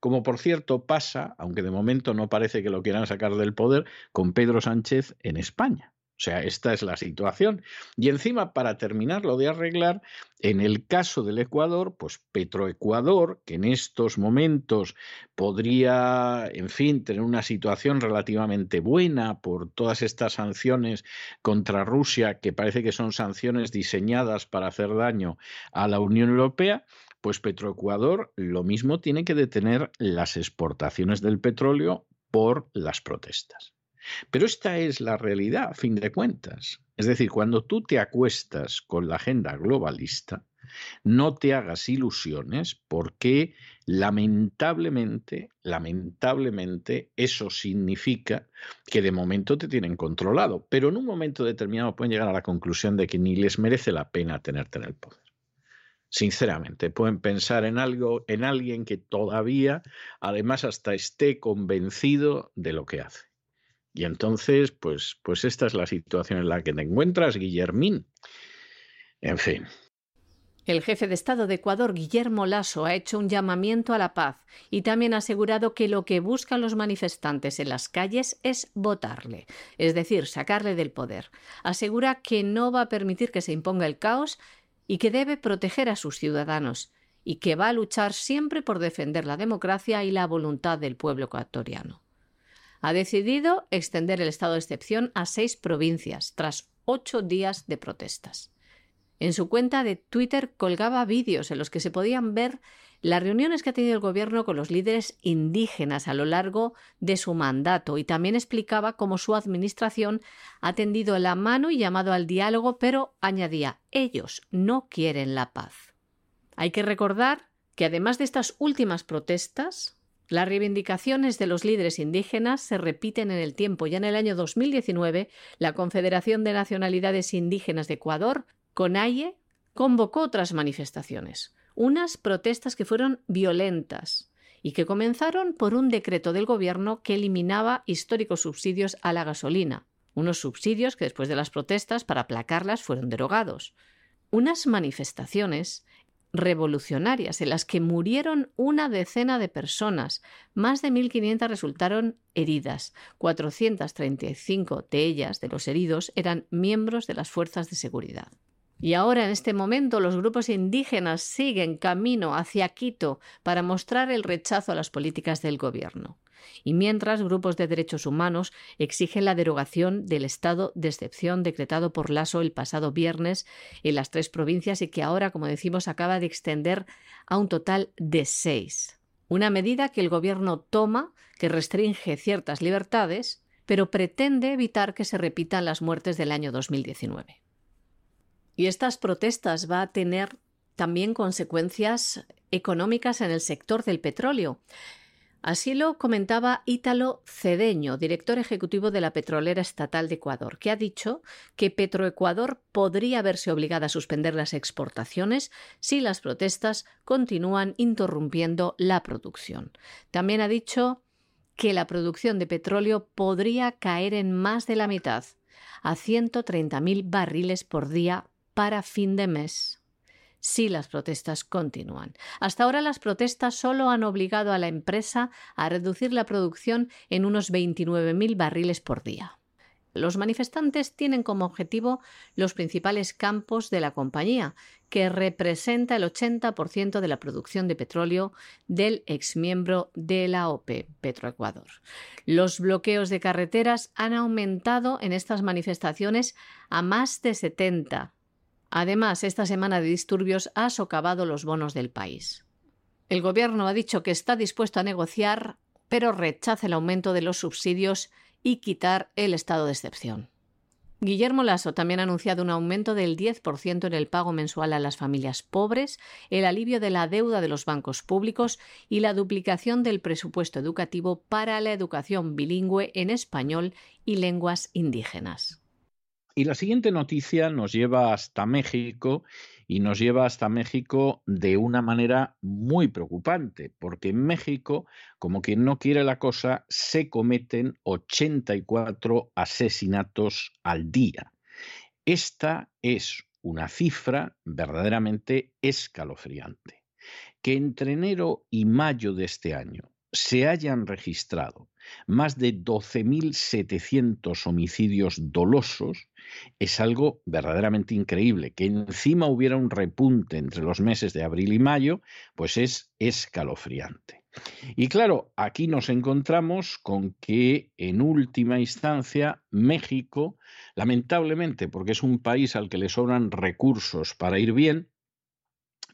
Como por cierto pasa, aunque de momento no parece que lo quieran sacar del poder, con Pedro Sánchez en España. O sea, esta es la situación. Y encima, para terminarlo de arreglar, en el caso del Ecuador, pues Petroecuador, que en estos momentos podría, en fin, tener una situación relativamente buena por todas estas sanciones contra Rusia, que parece que son sanciones diseñadas para hacer daño a la Unión Europea, pues Petroecuador lo mismo tiene que detener las exportaciones del petróleo por las protestas. Pero esta es la realidad, a fin de cuentas. Es decir, cuando tú te acuestas con la agenda globalista, no te hagas ilusiones porque lamentablemente, lamentablemente, eso significa que de momento te tienen controlado, pero en un momento determinado pueden llegar a la conclusión de que ni les merece la pena tenerte en el poder. Sinceramente, pueden pensar en algo, en alguien que todavía, además, hasta esté convencido de lo que hace. Y entonces, pues, pues esta es la situación en la que te encuentras, Guillermín. En fin. El jefe de Estado de Ecuador, Guillermo Lasso, ha hecho un llamamiento a la paz y también ha asegurado que lo que buscan los manifestantes en las calles es votarle, es decir, sacarle del poder. Asegura que no va a permitir que se imponga el caos y que debe proteger a sus ciudadanos y que va a luchar siempre por defender la democracia y la voluntad del pueblo ecuatoriano ha decidido extender el estado de excepción a seis provincias tras ocho días de protestas. En su cuenta de Twitter colgaba vídeos en los que se podían ver las reuniones que ha tenido el gobierno con los líderes indígenas a lo largo de su mandato y también explicaba cómo su administración ha tendido la mano y llamado al diálogo, pero añadía, ellos no quieren la paz. Hay que recordar que además de estas últimas protestas, las reivindicaciones de los líderes indígenas se repiten en el tiempo. Ya en el año 2019, la Confederación de Nacionalidades Indígenas de Ecuador, CONAIE, convocó otras manifestaciones, unas protestas que fueron violentas y que comenzaron por un decreto del gobierno que eliminaba históricos subsidios a la gasolina, unos subsidios que después de las protestas para aplacarlas fueron derogados. Unas manifestaciones revolucionarias en las que murieron una decena de personas. Más de 1.500 resultaron heridas. 435 de ellas, de los heridos, eran miembros de las fuerzas de seguridad. Y ahora, en este momento, los grupos indígenas siguen camino hacia Quito para mostrar el rechazo a las políticas del gobierno y mientras grupos de derechos humanos exigen la derogación del estado de excepción decretado por Lasso el pasado viernes en las tres provincias y que ahora, como decimos, acaba de extender a un total de seis. Una medida que el gobierno toma que restringe ciertas libertades, pero pretende evitar que se repitan las muertes del año 2019. Y estas protestas va a tener también consecuencias económicas en el sector del petróleo. Así lo comentaba Ítalo Cedeño, director ejecutivo de la Petrolera Estatal de Ecuador, que ha dicho que Petroecuador podría verse obligada a suspender las exportaciones si las protestas continúan interrumpiendo la producción. También ha dicho que la producción de petróleo podría caer en más de la mitad, a 130.000 barriles por día para fin de mes si las protestas continúan. Hasta ahora las protestas solo han obligado a la empresa a reducir la producción en unos 29.000 barriles por día. Los manifestantes tienen como objetivo los principales campos de la compañía, que representa el 80% de la producción de petróleo del exmiembro de la OPE, Petroecuador. Los bloqueos de carreteras han aumentado en estas manifestaciones a más de 70 Además, esta semana de disturbios ha socavado los bonos del país. El Gobierno ha dicho que está dispuesto a negociar, pero rechaza el aumento de los subsidios y quitar el estado de excepción. Guillermo Lasso también ha anunciado un aumento del 10% en el pago mensual a las familias pobres, el alivio de la deuda de los bancos públicos y la duplicación del presupuesto educativo para la educación bilingüe en español y lenguas indígenas. Y la siguiente noticia nos lleva hasta México y nos lleva hasta México de una manera muy preocupante, porque en México, como quien no quiere la cosa, se cometen 84 asesinatos al día. Esta es una cifra verdaderamente escalofriante. Que entre enero y mayo de este año se hayan registrado más de 12.700 homicidios dolosos, es algo verdaderamente increíble. Que encima hubiera un repunte entre los meses de abril y mayo, pues es escalofriante. Y claro, aquí nos encontramos con que en última instancia México, lamentablemente, porque es un país al que le sobran recursos para ir bien,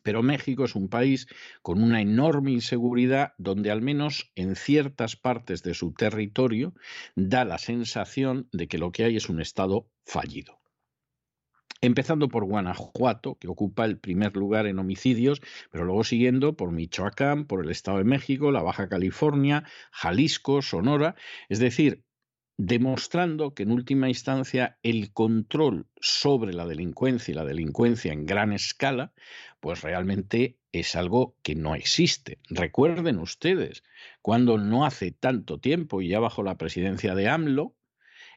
pero México es un país con una enorme inseguridad donde al menos en ciertas partes de su territorio da la sensación de que lo que hay es un Estado fallido. Empezando por Guanajuato, que ocupa el primer lugar en homicidios, pero luego siguiendo por Michoacán, por el Estado de México, la Baja California, Jalisco, Sonora. Es decir, demostrando que en última instancia el control sobre la delincuencia y la delincuencia en gran escala, pues realmente es algo que no existe. Recuerden ustedes, cuando no hace tanto tiempo y ya bajo la presidencia de AMLO,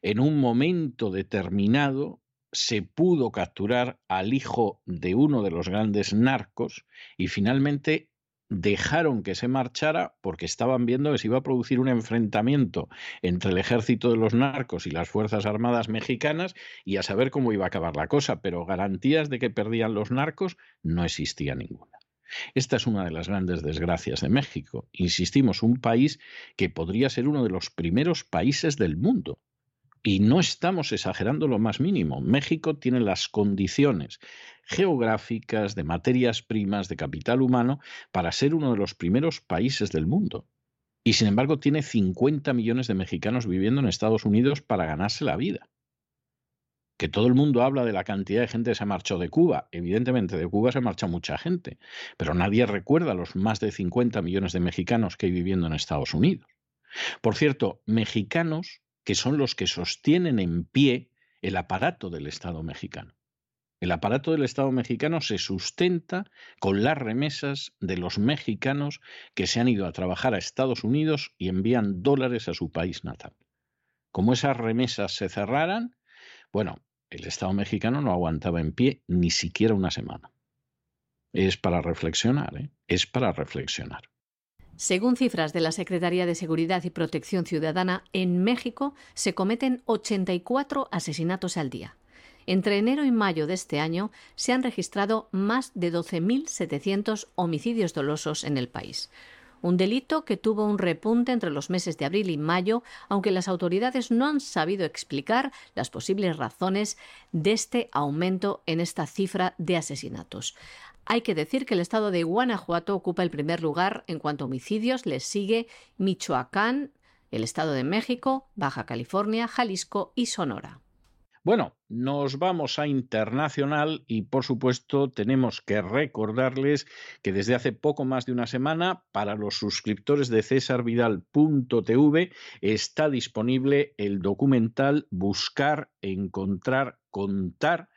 en un momento determinado se pudo capturar al hijo de uno de los grandes narcos y finalmente dejaron que se marchara porque estaban viendo que se iba a producir un enfrentamiento entre el ejército de los narcos y las Fuerzas Armadas mexicanas y a saber cómo iba a acabar la cosa, pero garantías de que perdían los narcos no existía ninguna. Esta es una de las grandes desgracias de México. Insistimos, un país que podría ser uno de los primeros países del mundo y no estamos exagerando lo más mínimo. México tiene las condiciones geográficas, de materias primas, de capital humano, para ser uno de los primeros países del mundo. Y sin embargo tiene 50 millones de mexicanos viviendo en Estados Unidos para ganarse la vida. Que todo el mundo habla de la cantidad de gente que se marchó de Cuba. Evidentemente, de Cuba se marcha mucha gente, pero nadie recuerda los más de 50 millones de mexicanos que hay viviendo en Estados Unidos. Por cierto, mexicanos que son los que sostienen en pie el aparato del Estado mexicano. El aparato del Estado mexicano se sustenta con las remesas de los mexicanos que se han ido a trabajar a Estados Unidos y envían dólares a su país natal. Como esas remesas se cerraran, bueno, el Estado mexicano no aguantaba en pie ni siquiera una semana. Es para reflexionar, ¿eh? es para reflexionar. Según cifras de la Secretaría de Seguridad y Protección Ciudadana, en México se cometen 84 asesinatos al día. Entre enero y mayo de este año se han registrado más de 12.700 homicidios dolosos en el país. Un delito que tuvo un repunte entre los meses de abril y mayo, aunque las autoridades no han sabido explicar las posibles razones de este aumento en esta cifra de asesinatos. Hay que decir que el estado de Guanajuato ocupa el primer lugar en cuanto a homicidios, le sigue Michoacán, el estado de México, Baja California, Jalisco y Sonora. Bueno, nos vamos a internacional y por supuesto tenemos que recordarles que desde hace poco más de una semana para los suscriptores de cesarvidal.tv está disponible el documental Buscar, Encontrar, Contar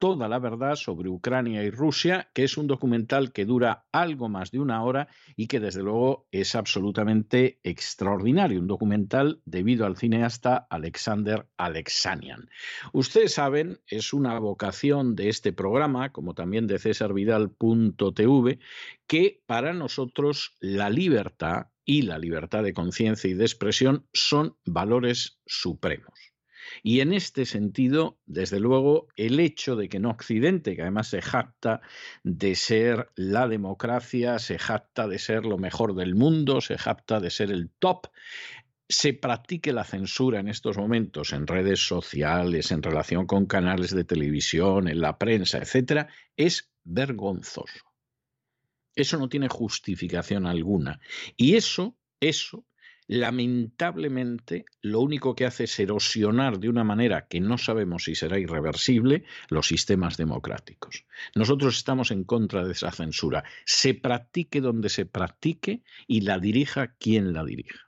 toda la verdad sobre Ucrania y Rusia, que es un documental que dura algo más de una hora y que desde luego es absolutamente extraordinario, un documental debido al cineasta Alexander Alexanian. Ustedes saben, es una vocación de este programa, como también de cesarvidal.tv, que para nosotros la libertad y la libertad de conciencia y de expresión son valores supremos. Y en este sentido, desde luego, el hecho de que en Occidente, que además se jacta de ser la democracia, se jacta de ser lo mejor del mundo, se jacta de ser el top, se practique la censura en estos momentos en redes sociales, en relación con canales de televisión, en la prensa, etcétera, es vergonzoso. Eso no tiene justificación alguna. Y eso, eso lamentablemente lo único que hace es erosionar de una manera que no sabemos si será irreversible los sistemas democráticos. Nosotros estamos en contra de esa censura. Se practique donde se practique y la dirija quien la dirija.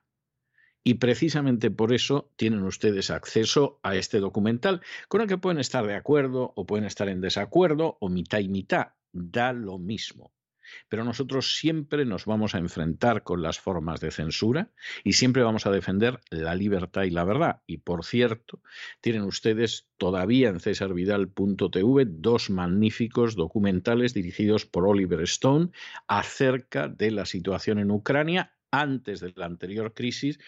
Y precisamente por eso tienen ustedes acceso a este documental, con el que pueden estar de acuerdo o pueden estar en desacuerdo o mitad y mitad. Da lo mismo. Pero nosotros siempre nos vamos a enfrentar con las formas de censura y siempre vamos a defender la libertad y la verdad. Y por cierto, tienen ustedes todavía en cesarvidal.tv dos magníficos documentales dirigidos por Oliver Stone acerca de la situación en Ucrania antes de la anterior crisis,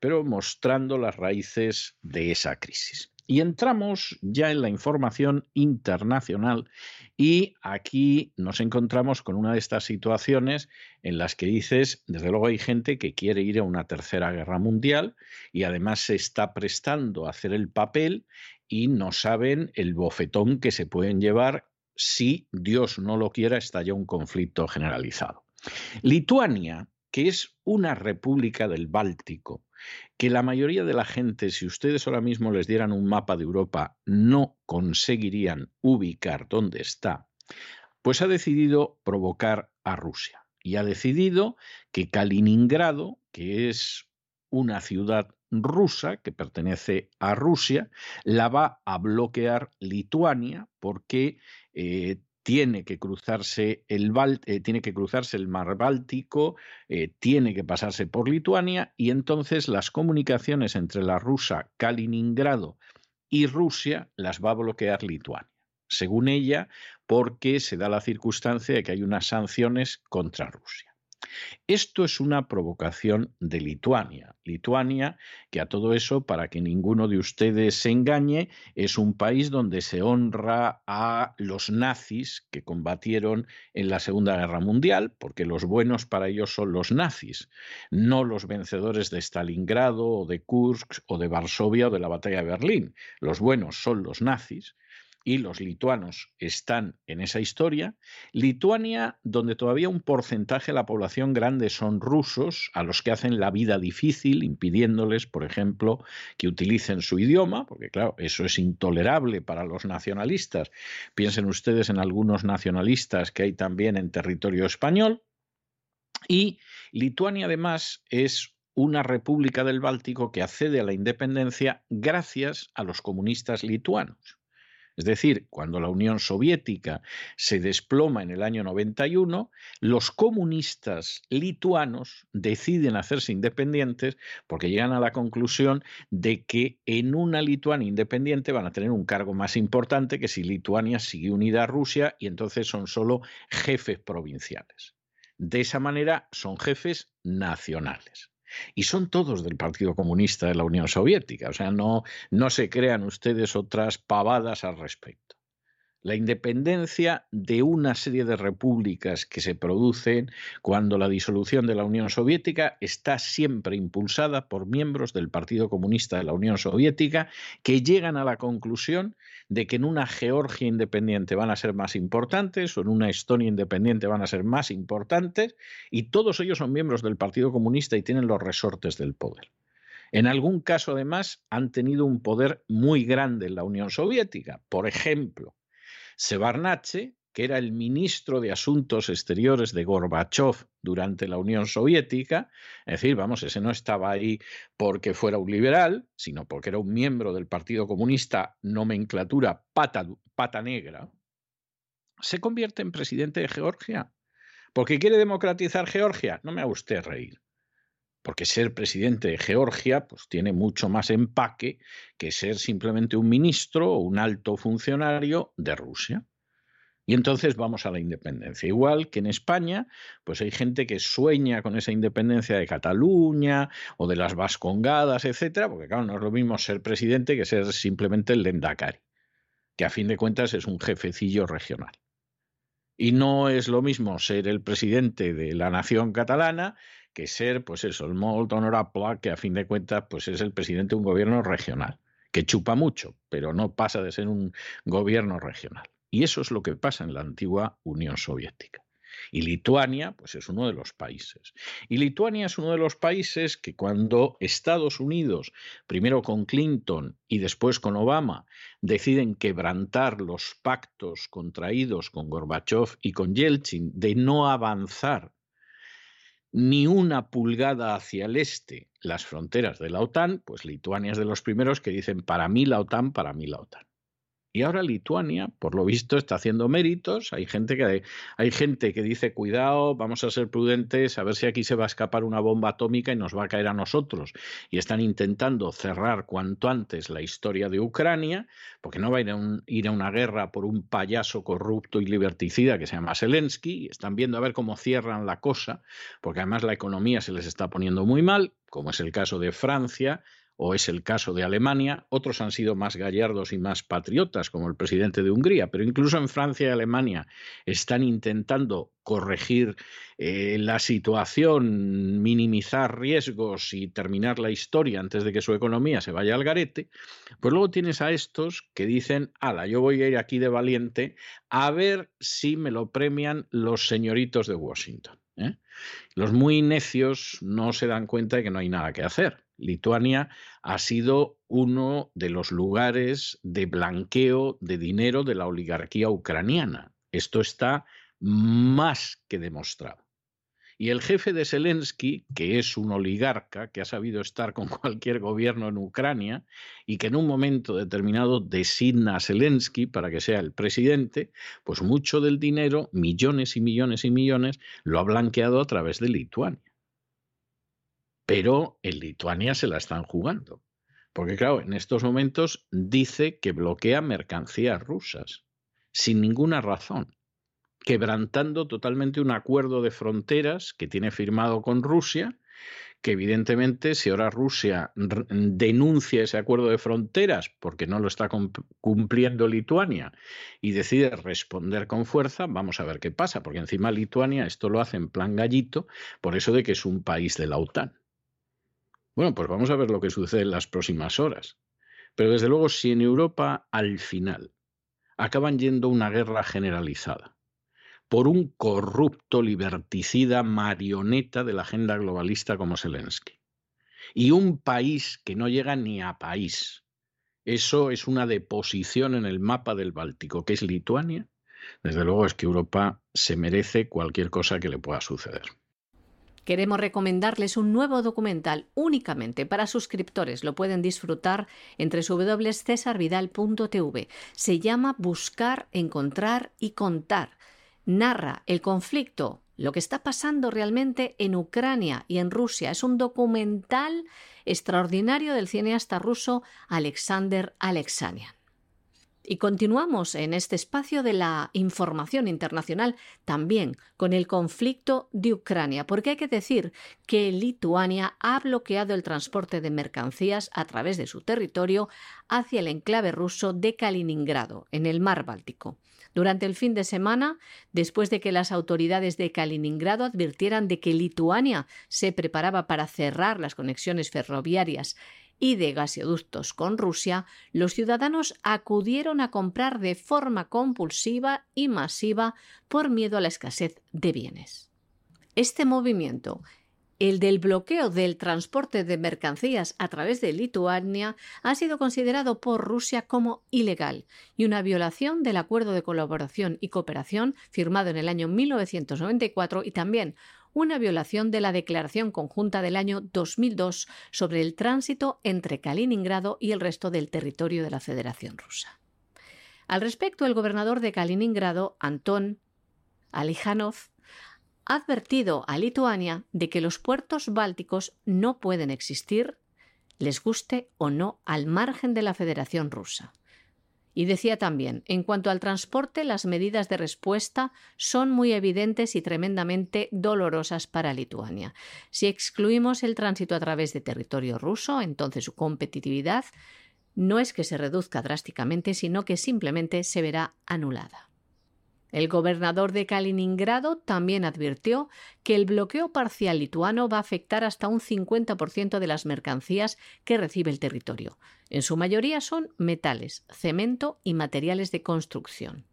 pero mostrando las raíces de esa crisis. Y entramos ya en la información internacional y aquí nos encontramos con una de estas situaciones en las que dices, desde luego hay gente que quiere ir a una tercera guerra mundial y además se está prestando a hacer el papel y no saben el bofetón que se pueden llevar si Dios no lo quiera, estalla un conflicto generalizado. Lituania, que es una república del Báltico, que la mayoría de la gente, si ustedes ahora mismo les dieran un mapa de Europa, no conseguirían ubicar dónde está, pues ha decidido provocar a Rusia. Y ha decidido que Kaliningrado, que es una ciudad rusa que pertenece a Rusia, la va a bloquear Lituania porque eh, tiene que cruzarse el, eh, tiene que cruzarse el mar Báltico, eh, tiene que pasarse por Lituania y entonces las comunicaciones entre la rusa Kaliningrado y Rusia las va a bloquear Lituania. Según ella, porque se da la circunstancia de que hay unas sanciones contra Rusia. Esto es una provocación de Lituania. Lituania, que a todo eso, para que ninguno de ustedes se engañe, es un país donde se honra a los nazis que combatieron en la Segunda Guerra Mundial, porque los buenos para ellos son los nazis, no los vencedores de Stalingrado o de Kursk o de Varsovia o de la batalla de Berlín. Los buenos son los nazis y los lituanos están en esa historia. Lituania, donde todavía un porcentaje de la población grande son rusos, a los que hacen la vida difícil, impidiéndoles, por ejemplo, que utilicen su idioma, porque claro, eso es intolerable para los nacionalistas. Piensen ustedes en algunos nacionalistas que hay también en territorio español. Y Lituania además es una república del Báltico que accede a la independencia gracias a los comunistas lituanos. Es decir, cuando la Unión Soviética se desploma en el año 91, los comunistas lituanos deciden hacerse independientes porque llegan a la conclusión de que en una Lituania independiente van a tener un cargo más importante que si Lituania sigue unida a Rusia y entonces son solo jefes provinciales. De esa manera son jefes nacionales. Y son todos del Partido Comunista de la Unión Soviética. O sea, no, no se crean ustedes otras pavadas al respecto la independencia de una serie de repúblicas que se producen cuando la disolución de la Unión Soviética está siempre impulsada por miembros del Partido Comunista de la Unión Soviética que llegan a la conclusión de que en una Georgia independiente van a ser más importantes o en una Estonia independiente van a ser más importantes y todos ellos son miembros del Partido Comunista y tienen los resortes del poder. En algún caso, además, han tenido un poder muy grande en la Unión Soviética. Por ejemplo, Sebarnache, que era el ministro de Asuntos Exteriores de Gorbachev durante la Unión Soviética, es decir, vamos, ese no estaba ahí porque fuera un liberal, sino porque era un miembro del Partido Comunista, nomenclatura pata, negra, se convierte en presidente de Georgia. ¿Porque quiere democratizar Georgia? No me haga usted reír. Porque ser presidente de Georgia pues, tiene mucho más empaque que ser simplemente un ministro o un alto funcionario de Rusia. Y entonces vamos a la independencia. Igual que en España, pues hay gente que sueña con esa independencia de Cataluña o de las Vascongadas, etcétera, porque claro, no es lo mismo ser presidente que ser simplemente el Lendakari, que a fin de cuentas es un jefecillo regional. Y no es lo mismo ser el presidente de la nación catalana que ser, pues eso, el molt honorable, que a fin de cuentas, pues es el presidente de un gobierno regional, que chupa mucho, pero no pasa de ser un gobierno regional. Y eso es lo que pasa en la antigua Unión Soviética. Y Lituania, pues es uno de los países. Y Lituania es uno de los países que cuando Estados Unidos, primero con Clinton y después con Obama, deciden quebrantar los pactos contraídos con Gorbachev y con Yeltsin de no avanzar ni una pulgada hacia el este las fronteras de la OTAN, pues Lituania es de los primeros que dicen para mí la OTAN, para mí la OTAN. Y ahora Lituania, por lo visto, está haciendo méritos. Hay gente que hay gente que dice, cuidado, vamos a ser prudentes, a ver si aquí se va a escapar una bomba atómica y nos va a caer a nosotros. Y están intentando cerrar cuanto antes la historia de Ucrania, porque no va a ir a, ir a una guerra por un payaso corrupto y liberticida que se llama Zelensky. Están viendo a ver cómo cierran la cosa, porque además la economía se les está poniendo muy mal, como es el caso de Francia, o es el caso de Alemania, otros han sido más gallardos y más patriotas, como el presidente de Hungría, pero incluso en Francia y Alemania están intentando corregir eh, la situación, minimizar riesgos y terminar la historia antes de que su economía se vaya al garete, pues luego tienes a estos que dicen, ala, yo voy a ir aquí de valiente a ver si me lo premian los señoritos de Washington. ¿eh? Los muy necios no se dan cuenta de que no hay nada que hacer Lituania ha sido uno de los lugares de blanqueo de dinero de la oligarquía ucraniana. Esto está más que demostrado. Y el jefe de Zelensky, que es un oligarca que ha sabido estar con cualquier gobierno en Ucrania y que en un momento determinado designa a Zelensky para que sea el presidente, pues mucho del dinero, millones y millones y millones, lo ha blanqueado a través de Lituania pero en Lituania se la están jugando. Porque claro, en estos momentos dice que bloquea mercancías rusas, sin ninguna razón, quebrantando totalmente un acuerdo de fronteras que tiene firmado con Rusia, que evidentemente si ahora Rusia denuncia ese acuerdo de fronteras porque no lo está cumpliendo Lituania y decide responder con fuerza, vamos a ver qué pasa, porque encima Lituania esto lo hace en plan gallito por eso de que es un país de la OTAN. Bueno, pues vamos a ver lo que sucede en las próximas horas. Pero desde luego, si en Europa al final acaban yendo una guerra generalizada por un corrupto liberticida marioneta de la agenda globalista como Zelensky, y un país que no llega ni a país, eso es una deposición en el mapa del Báltico, que es Lituania, desde luego es que Europa se merece cualquier cosa que le pueda suceder queremos recomendarles un nuevo documental únicamente para suscriptores. Lo pueden disfrutar entre www.cesarvidal.tv. Se llama Buscar, Encontrar y Contar. Narra el conflicto, lo que está pasando realmente en Ucrania y en Rusia. Es un documental extraordinario del cineasta ruso Alexander Alexanian. Y continuamos en este espacio de la información internacional también con el conflicto de Ucrania, porque hay que decir que Lituania ha bloqueado el transporte de mercancías a través de su territorio hacia el enclave ruso de Kaliningrado, en el mar Báltico. Durante el fin de semana, después de que las autoridades de Kaliningrado advirtieran de que Lituania se preparaba para cerrar las conexiones ferroviarias y de gasoductos con Rusia, los ciudadanos acudieron a comprar de forma compulsiva y masiva por miedo a la escasez de bienes. Este movimiento el del bloqueo del transporte de mercancías a través de Lituania ha sido considerado por Rusia como ilegal y una violación del acuerdo de colaboración y cooperación firmado en el año 1994 y también una violación de la Declaración Conjunta del año 2002 sobre el tránsito entre Kaliningrado y el resto del territorio de la Federación Rusa. Al respecto, el gobernador de Kaliningrado, Anton Alijanov, ha advertido a Lituania de que los puertos bálticos no pueden existir, les guste o no, al margen de la Federación Rusa. Y decía también, en cuanto al transporte, las medidas de respuesta son muy evidentes y tremendamente dolorosas para Lituania. Si excluimos el tránsito a través de territorio ruso, entonces su competitividad no es que se reduzca drásticamente, sino que simplemente se verá anulada. El gobernador de Kaliningrado también advirtió que el bloqueo parcial lituano va a afectar hasta un 50% de las mercancías que recibe el territorio. En su mayoría son metales, cemento y materiales de construcción.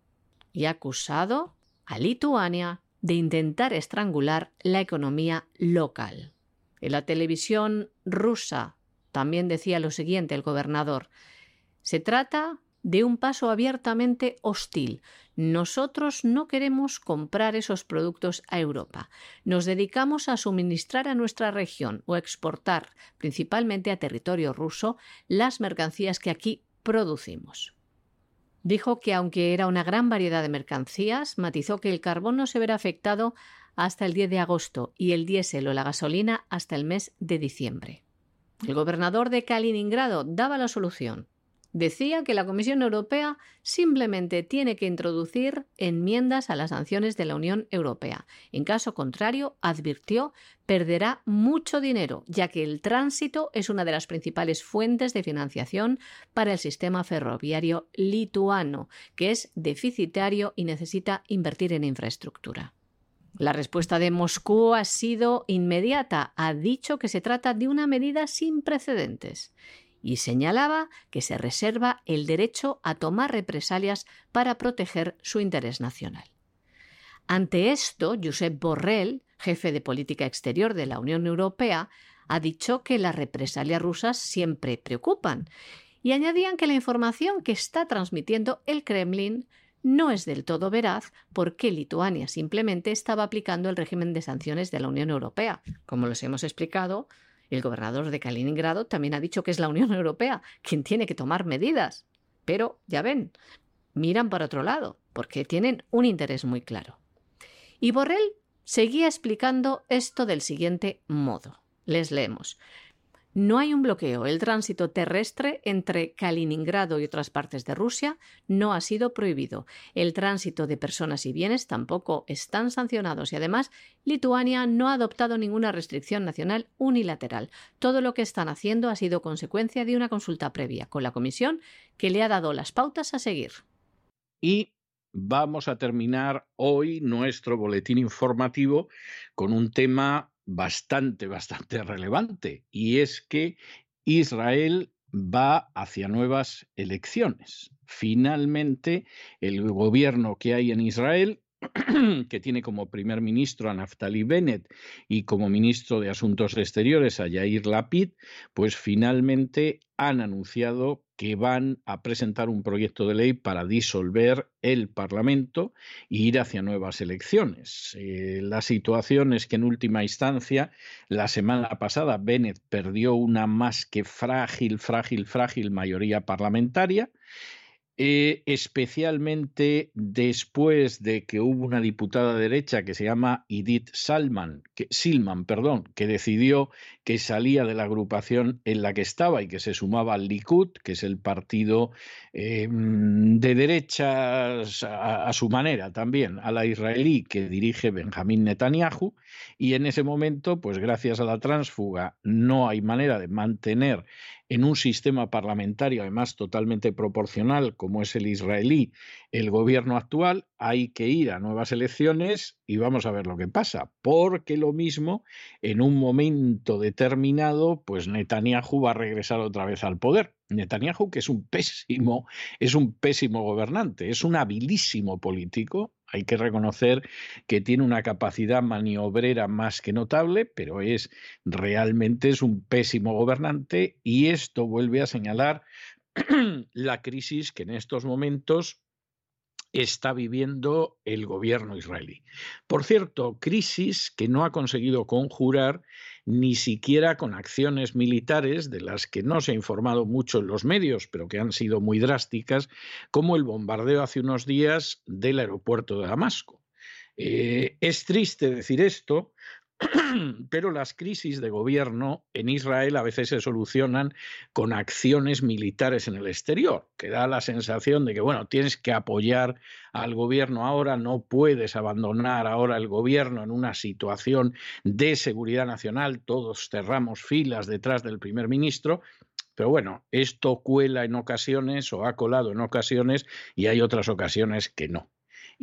Y ha acusado a Lituania de intentar estrangular la economía local. En la televisión rusa también decía lo siguiente el gobernador. Se trata de un paso abiertamente hostil. Nosotros no queremos comprar esos productos a Europa. Nos dedicamos a suministrar a nuestra región o exportar, principalmente a territorio ruso, las mercancías que aquí producimos. Dijo que aunque era una gran variedad de mercancías, matizó que el carbón no se verá afectado hasta el 10 de agosto y el diésel o la gasolina hasta el mes de diciembre. El gobernador de Kaliningrado daba la solución decía que la Comisión Europea simplemente tiene que introducir enmiendas a las sanciones de la Unión Europea. En caso contrario, advirtió, perderá mucho dinero, ya que el tránsito es una de las principales fuentes de financiación para el sistema ferroviario lituano, que es deficitario y necesita invertir en infraestructura. La respuesta de Moscú ha sido inmediata. Ha dicho que se trata de una medida sin precedentes y señalaba que se reserva el derecho a tomar represalias para proteger su interés nacional. Ante esto, Josep Borrell, jefe de política exterior de la Unión Europea, ha dicho que las represalias rusas siempre preocupan y añadían que la información que está transmitiendo el Kremlin no es del todo veraz porque Lituania simplemente estaba aplicando el régimen de sanciones de la Unión Europea. Como les hemos explicado, el gobernador de Kaliningrado también ha dicho que es la Unión Europea quien tiene que tomar medidas. Pero, ya ven, miran para otro lado, porque tienen un interés muy claro. Y Borrell seguía explicando esto del siguiente modo. Les leemos. No hay un bloqueo. El tránsito terrestre entre Kaliningrado y otras partes de Rusia no ha sido prohibido. El tránsito de personas y bienes tampoco están sancionados y además Lituania no ha adoptado ninguna restricción nacional unilateral. Todo lo que están haciendo ha sido consecuencia de una consulta previa con la Comisión que le ha dado las pautas a seguir. Y vamos a terminar hoy nuestro boletín informativo con un tema bastante, bastante relevante, y es que Israel va hacia nuevas elecciones. Finalmente, el gobierno que hay en Israel que tiene como primer ministro a Naftali Bennett y como ministro de Asuntos Exteriores a Yair Lapid, pues finalmente han anunciado que van a presentar un proyecto de ley para disolver el Parlamento e ir hacia nuevas elecciones. Eh, la situación es que en última instancia, la semana pasada, Bennett perdió una más que frágil, frágil, frágil mayoría parlamentaria eh, especialmente después de que hubo una diputada derecha que se llama Edith Salman, que, Silman, perdón, que decidió que salía de la agrupación en la que estaba y que se sumaba al Likud, que es el partido eh, de derechas a, a, su manera también, a la israelí que dirige Benjamín Netanyahu, y en ese momento, pues gracias a la transfuga, no hay manera de mantener en un sistema parlamentario, además totalmente proporcional, como es el israelí, el gobierno actual, hay que ir a nuevas elecciones y vamos a ver lo que pasa, porque lo mismo, en un momento determinado, pues Netanyahu va a regresar otra vez al poder. Netanyahu, que es un pésimo, es un pésimo gobernante, es un habilísimo político, hay que reconocer que tiene una capacidad maniobrera más que notable, pero es realmente es un pésimo gobernante y esto vuelve a señalar la crisis que en estos momentos está viviendo el gobierno israelí. Por cierto, crisis que no ha conseguido conjurar ni siquiera con acciones militares de las que no se ha informado mucho en los medios, pero que han sido muy drásticas, como el bombardeo hace unos días del aeropuerto de Damasco. Eh, es triste decir esto, pero las crisis de gobierno en Israel a veces se solucionan con acciones militares en el exterior, que da la sensación de que, bueno, tienes que apoyar al gobierno ahora, no puedes abandonar ahora el gobierno en una situación de seguridad nacional, todos cerramos filas detrás del primer ministro, pero bueno, esto cuela en ocasiones o ha colado en ocasiones y hay otras ocasiones que no.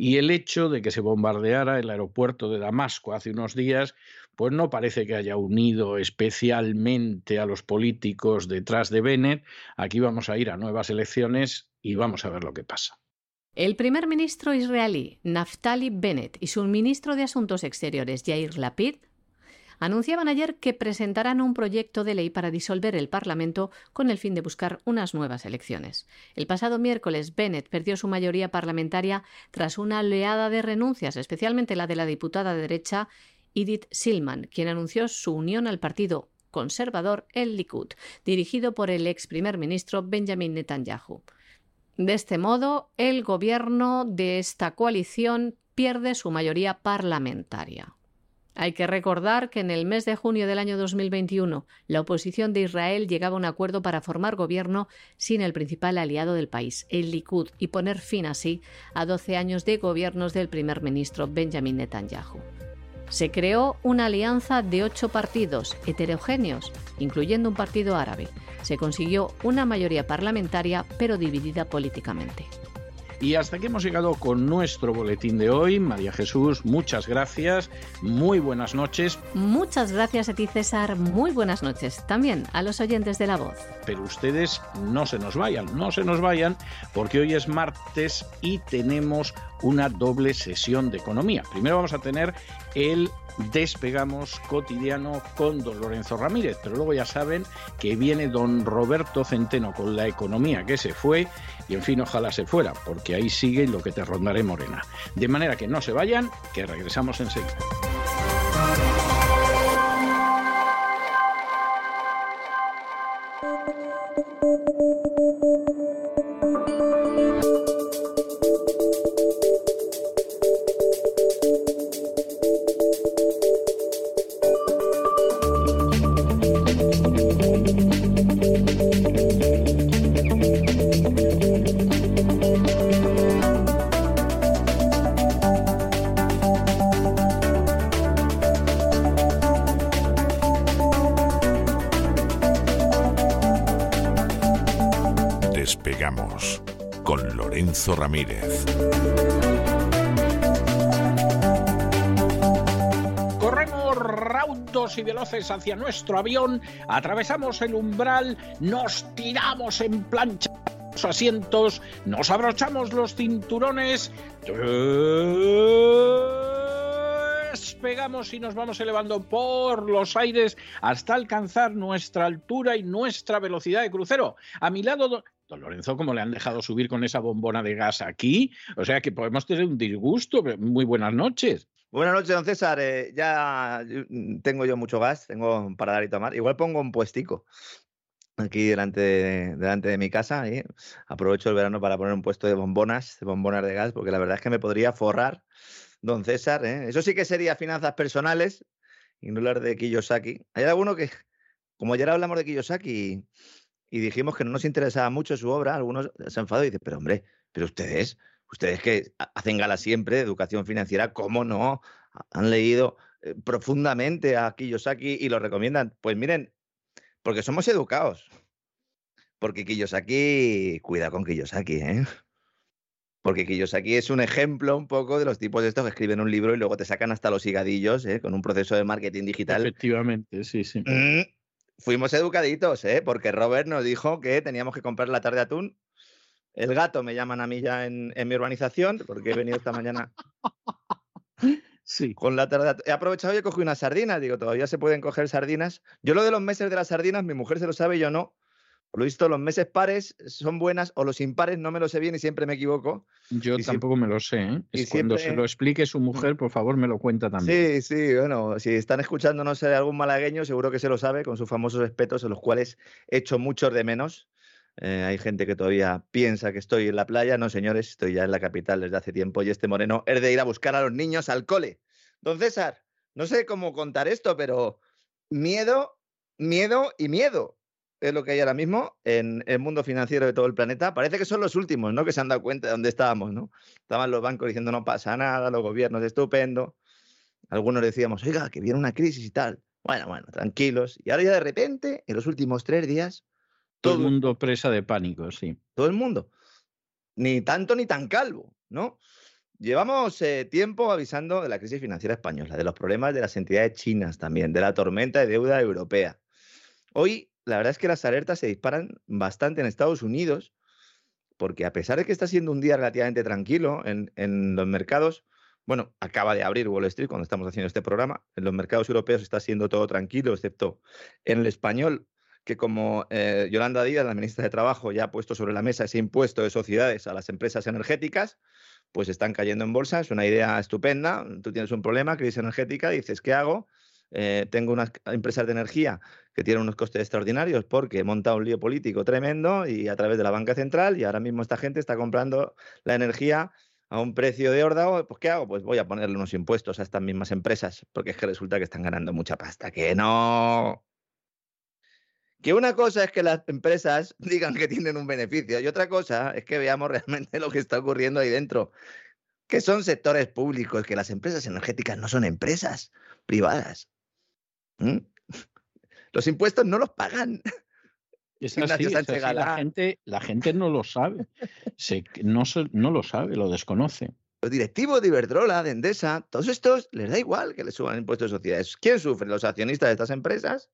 Y el hecho de que se bombardeara el aeropuerto de Damasco hace unos días, pues no parece que haya unido especialmente a los políticos detrás de Bennett. Aquí vamos a ir a nuevas elecciones y vamos a ver lo que pasa. El primer ministro israelí, Naftali Bennett, y su ministro de Asuntos Exteriores, Yair Lapid, anunciaban ayer que presentarán un proyecto de ley para disolver el Parlamento con el fin de buscar unas nuevas elecciones. El pasado miércoles, Bennett perdió su mayoría parlamentaria tras una oleada de renuncias, especialmente la de la diputada de derecha Edith Silman, quien anunció su unión al partido conservador el Likud, dirigido por el ex primer ministro Benjamin Netanyahu. De este modo, el gobierno de esta coalición pierde su mayoría parlamentaria. Hay que recordar que en el mes de junio del año 2021 la oposición de Israel llegaba a un acuerdo para formar gobierno sin el principal aliado del país, el Likud, y poner fin así a 12 años de gobiernos del primer ministro Benjamin Netanyahu. Se creó una alianza de ocho partidos heterogéneos, incluyendo un partido árabe. Se consiguió una mayoría parlamentaria, pero dividida políticamente. Y hasta aquí hemos llegado con nuestro boletín de hoy. María Jesús, muchas gracias. Muy buenas noches. Muchas gracias a ti, César. Muy buenas noches. También a los oyentes de La Voz. Pero ustedes no se nos vayan, no se nos vayan, porque hoy es martes y tenemos una doble sesión de economía. Primero vamos a tener el despegamos cotidiano con don Lorenzo Ramírez, pero luego ya saben que viene don Roberto Centeno con la economía que se fue y en fin ojalá se fuera, porque ahí sigue lo que te rondaré morena. De manera que no se vayan, que regresamos enseguida. Ramírez. Corremos raudos y veloces hacia nuestro avión, atravesamos el umbral, nos tiramos en plancha los asientos, nos abrochamos los cinturones, despegamos y nos vamos elevando por los aires hasta alcanzar nuestra altura y nuestra velocidad de crucero. A mi lado, Don Lorenzo, como le han dejado subir con esa bombona de gas aquí, o sea que podemos tener un disgusto. Muy buenas noches. Buenas noches, don César. Eh, ya mm, tengo yo mucho gas, tengo para dar y tomar. Igual pongo un puestico aquí delante de, delante de mi casa. Aprovecho el verano para poner un puesto de bombonas, de bombonas de gas, porque la verdad es que me podría forrar, don César. ¿eh? Eso sí que sería finanzas personales y no hablar de Kiyosaki. Hay alguno que, como ayer hablamos de Kiyosaki, y dijimos que no nos interesaba mucho su obra, algunos se enfadó y dicen, pero hombre, pero ustedes, ustedes que hacen gala siempre de educación financiera, ¿cómo no? Han leído eh, profundamente a Kiyosaki y lo recomiendan. Pues miren, porque somos educados. Porque Kiyosaki, cuida con Kiyosaki, ¿eh? Porque Kiyosaki es un ejemplo un poco de los tipos de estos que escriben un libro y luego te sacan hasta los higadillos, ¿eh? Con un proceso de marketing digital. Efectivamente, sí, sí. Fuimos educaditos, ¿eh? porque Robert nos dijo que teníamos que comprar la tarde atún El gato me llaman a mí ya en, en mi urbanización, porque he venido esta mañana Sí. con la tarde. He aprovechado y he cogido unas sardinas. Digo, todavía se pueden coger sardinas. Yo lo de los meses de las sardinas, mi mujer se lo sabe, yo no. Por lo visto, los meses pares son buenas o los impares no me lo sé bien y siempre me equivoco. Yo Y tampoco me lo sé. ¿eh? Es cuando se lo explique su mujer, por favor, me lo cuenta también. Sí, sí, bueno, si están escuchando, no sé, algún malagueño, seguro que se lo sabe, con sus famosos espetos, en los cuales echo muchos de menos. Eh, hay gente que todavía piensa que estoy en la playa. No, señores, estoy ya en la capital desde hace tiempo y este moreno es de ir a buscar a los niños al cole. Don César, no sé cómo contar esto, pero miedo, miedo y miedo es lo que hay ahora mismo en el mundo financiero de todo el planeta. Parece que son los últimos, ¿no? Que se han dado cuenta de dónde estábamos, ¿no? Estaban los bancos diciendo no pasa nada, los gobiernos estupendo. Algunos decíamos, oiga, que viene una crisis y tal. Bueno, bueno, tranquilos. Y ahora ya de repente, en los últimos tres días, Todo el mundo presa de pánico, sí. todo el mundo. Ni tanto ni tan calvo, ¿no? Llevamos eh, tiempo avisando de la crisis financiera española, de los problemas de las entidades chinas también, de la tormenta de deuda europea. Hoy, la verdad es que las alertas se disparan bastante en Estados Unidos, porque a pesar de que está siendo un día relativamente tranquilo en, los mercados, bueno, acaba de abrir Wall Street cuando estamos haciendo este programa, en los mercados europeos está siendo todo tranquilo, excepto en el español, que como eh, Yolanda Díaz, la ministra de Trabajo, ya ha puesto sobre la mesa ese impuesto de sociedades a las empresas energéticas, pues están cayendo en bolsa. Es una idea estupenda. Tú tienes un problema, crisis energética, dices, ¿qué hago? Eh, tengo unas empresas de energía que tienen unos costes extraordinarios porque he montado un lío político tremendo y a través de la banca central y ahora mismo esta gente está comprando la energía a un precio de órdago, pues ¿qué hago? Pues voy a ponerle unos impuestos a estas mismas empresas, porque es que resulta que están ganando mucha pasta. Que no. Que una cosa es que las empresas digan que tienen un beneficio y otra cosa es que veamos realmente lo que está ocurriendo ahí dentro. Que son sectores públicos, que las empresas energéticas no son empresas privadas. ¿Mm? Los impuestos no los pagan. Es Ignacio así, es Sánchez así, La, gente, la gente no lo sabe. Se- no, lo sabe, lo desconoce. Los directivos de Iberdrola, de Endesa, todos estos les da igual que les suban el impuesto de sociedades. ¿Quién sufre? Los accionistas de estas empresas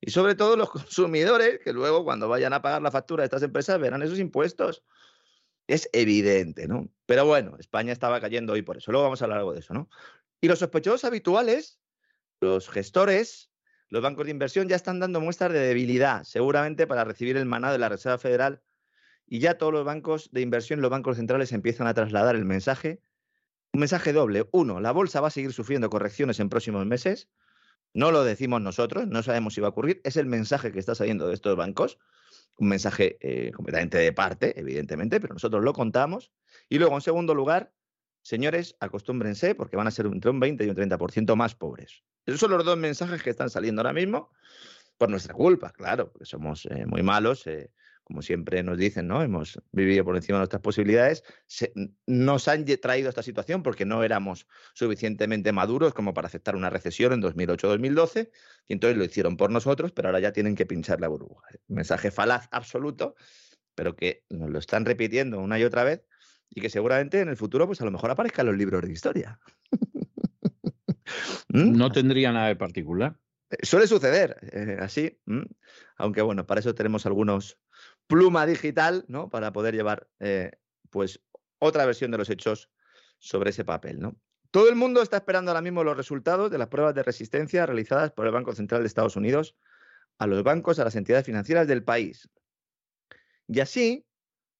y sobre todo los consumidores que luego cuando vayan a pagar la factura de estas empresas verán esos impuestos. Es evidente, ¿no? Pero bueno, España estaba cayendo hoy por eso. Luego vamos a hablar algo de eso, ¿no? Y los sospechosos habituales, los gestores, los bancos de inversión ya están dando muestras de debilidad, seguramente para recibir el maná de la Reserva Federal y ya todos los bancos de inversión, los bancos centrales empiezan a trasladar el mensaje. Un mensaje doble. Uno, la bolsa va a seguir sufriendo correcciones en próximos meses. No lo decimos nosotros, no sabemos si va a ocurrir. Es el mensaje que está saliendo de estos bancos. Un mensaje eh, completamente de parte, evidentemente, pero nosotros lo contamos. Y luego, en segundo lugar, señores, acostúmbrense porque van a ser entre un 20 y un 30% más pobres. Esos son los dos mensajes que están saliendo ahora mismo por nuestra culpa, claro, porque somos eh, muy malos. eh, como siempre nos dicen, ¿no? Hemos vivido por encima de nuestras posibilidades. Nos han traído a esta situación porque no éramos suficientemente maduros como para aceptar una recesión en 2008-2012 y entonces lo hicieron por nosotros, pero ahora ya tienen que pinchar la burbuja. Mensaje falaz absoluto, pero que nos lo están repitiendo una y otra vez y que seguramente en el futuro pues a lo mejor aparezcan los libros de historia. ¿Mm? No tendría nada de particular. Eh, Suele suceder eh, así, aunque bueno, para eso tenemos algunos pluma digital, ¿no? Para poder llevar, eh, pues, otra versión de los hechos sobre ese papel, ¿no? Todo el mundo está esperando ahora mismo los resultados de las pruebas de resistencia realizadas por el Banco Central de Estados Unidos a los bancos, a las entidades financieras del país. Y así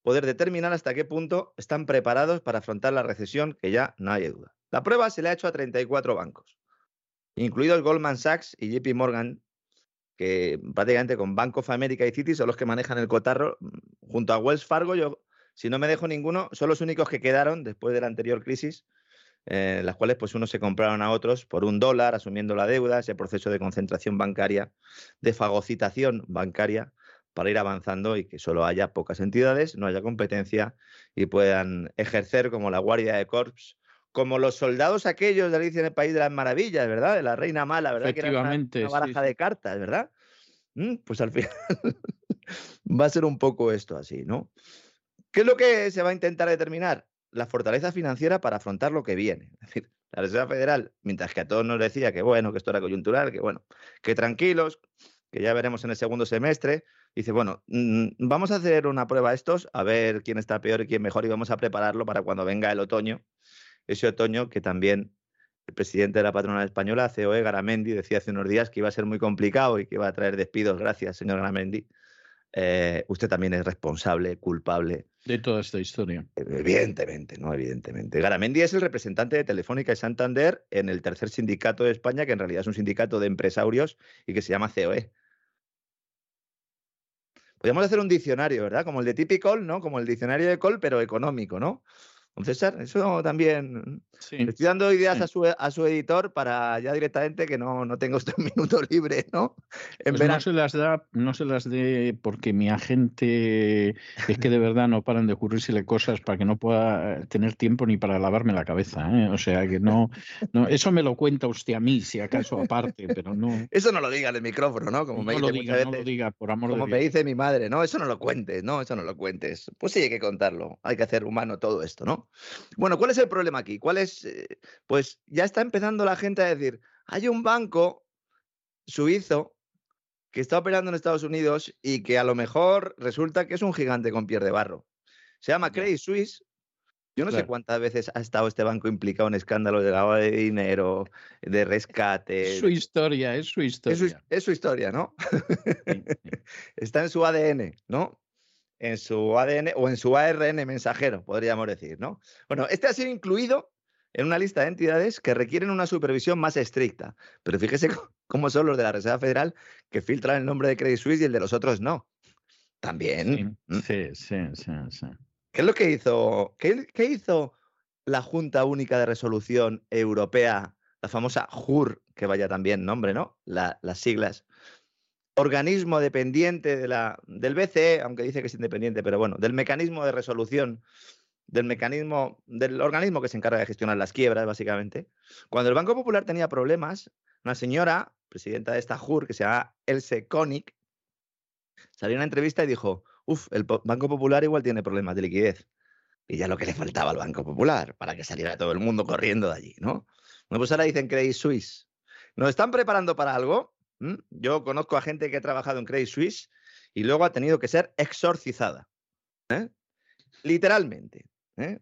poder determinar hasta qué punto están preparados para afrontar la recesión, que ya no hay duda. La prueba se le ha hecho a 34 bancos incluidos Goldman Sachs y JP Morgan, que prácticamente con Bank of America y Citi son los que manejan el cotarro, mm, junto a Wells Fargo, yo, si no me dejo ninguno, son los únicos que quedaron después de la anterior crisis, eh, las cuales pues unos se compraron a otros por un dólar, asumiendo la deuda, ese proceso de concentración bancaria, de fagocitación bancaria, para ir avanzando y que solo haya pocas entidades, no haya competencia y puedan ejercer como la guardia de corps como los soldados aquellos de Alicia en el País de las Maravillas, ¿verdad? De la Reina Mala, ¿verdad? Que era una- baraja sí. de cartas, ¿verdad? Mm, Pues al final va a ser un poco esto así, ¿no? ¿Qué es lo que se va a intentar determinar? La fortaleza financiera para afrontar lo que viene. Es decir, la Reserva Federal, mientras que a todos nos decía que bueno, que esto era coyuntural, que bueno, que tranquilos, que ya veremos en el segundo semestre, Dice, bueno, mm, vamos a hacer una prueba a estos, a ver quién está peor y quién mejor, y vamos a prepararlo para cuando venga el otoño. Ese otoño que también el presidente de la patronal española, COE Garamendi, decía hace unos días que iba a ser muy complicado y que iba a traer despidos. Gracias, señor Garamendi. Eh, usted también es responsable, culpable. De toda esta historia. Evidentemente, ¿no? Evidentemente. Garamendi es el representante de Telefónica y Santander en el tercer sindicato de España, que en realidad es un sindicato de empresarios y que se llama COE. Podríamos hacer un diccionario, ¿verdad? Como el de Typical, ¿no? Como el diccionario de Col, pero económico, ¿no? Don César, eso también. Le estoy dando ideas a, su, a su editor para ya directamente que no, no tenga usted un minuto libre, ¿no? En pues no se las da, no se las dé porque mi agente es que de verdad no paran de ocurrírsele cosas para que no pueda tener tiempo ni para lavarme la cabeza. ¿eh? O sea que no, no, eso me lo cuenta usted a mí, si acaso aparte, pero no. Eso no lo diga en el micrófono, ¿no? Como me dice lo diga, no lo diga, por amor Como me dice mi madre, no, eso no lo cuentes, no, eso no lo cuentes. Pues sí hay que contarlo, hay que hacer humano todo esto, ¿no? Bueno, ¿cuál es el problema aquí? ¿Cuál es? Eh, pues ya está empezando la gente a decir, hay un banco suizo que está operando en Estados Unidos y que a lo mejor resulta que es un gigante con piel de barro. Se llama Credit Suisse. Yo no sé cuántas veces ha estado este banco implicado en escándalos de lavado de dinero, de rescate. Es su historia, es su historia. Es su, historia, ¿no? está en su ADN, ¿no? En su ADN o en su ARN mensajero, podríamos decir, ¿no? Bueno, este ha sido incluido en una lista de entidades que requieren una supervisión más estricta. Pero fíjese cómo son los de la Reserva Federal que filtran el nombre de Credit Suisse y el de los otros no. También. Sí, sí, sí, sí. ¿Qué es lo que hizo? ¿Qué, hizo la Junta Única de Resolución Europea, la famosa JUR, que vaya también nombre, ¿no? las siglas organismo dependiente de la, del BCE, aunque dice que es independiente, pero bueno, del mecanismo de resolución, del mecanismo, del organismo que se encarga de gestionar las quiebras, básicamente. Cuando el Banco Popular tenía problemas, una señora, presidenta de esta JUR, que se llama Else Konig, salió en una entrevista y dijo, uff, el Banco Popular igual tiene problemas de liquidez. Y ya lo que le faltaba al Banco Popular, para que saliera todo el mundo corriendo de allí, ¿no? Bueno, pues ahora dicen Credit Suisse. ¿Nos están preparando para algo? Yo conozco a gente que ha trabajado en Credit Suisse y luego ha tenido que ser exorcizada. ¿eh? Literalmente. ¿eh?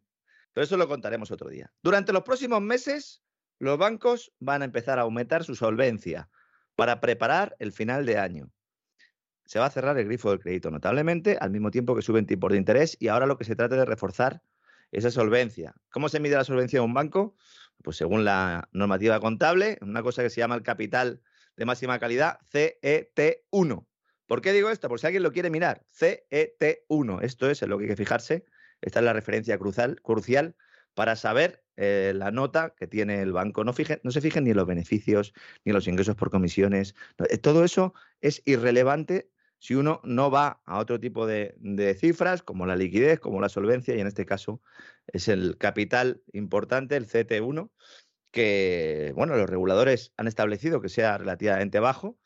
Pero eso lo contaremos otro día. Durante los próximos meses, los bancos van a empezar a aumentar su solvencia para preparar el final de año. Se va a cerrar el grifo del crédito notablemente, al mismo tiempo que suben tipos de interés, y ahora lo que se trata de reforzar esa solvencia. ¿Cómo se mide la solvencia de un banco? Pues según la normativa contable, una cosa que se llama el capital de máxima calidad, CET1. ¿Por qué digo esto? Por si alguien lo quiere mirar, CET1. Esto es en lo que hay que fijarse. Esta es la referencia crucial, para saber eh, la nota que tiene el banco. No, no se fijen ni en los beneficios, ni en los ingresos por comisiones. Eh, todo eso es irrelevante si uno no va a otro tipo de, de, cifras, como la liquidez, como la solvencia, y en este caso es el capital importante, el CT1, que, bueno, los reguladores han establecido que sea relativamente bajo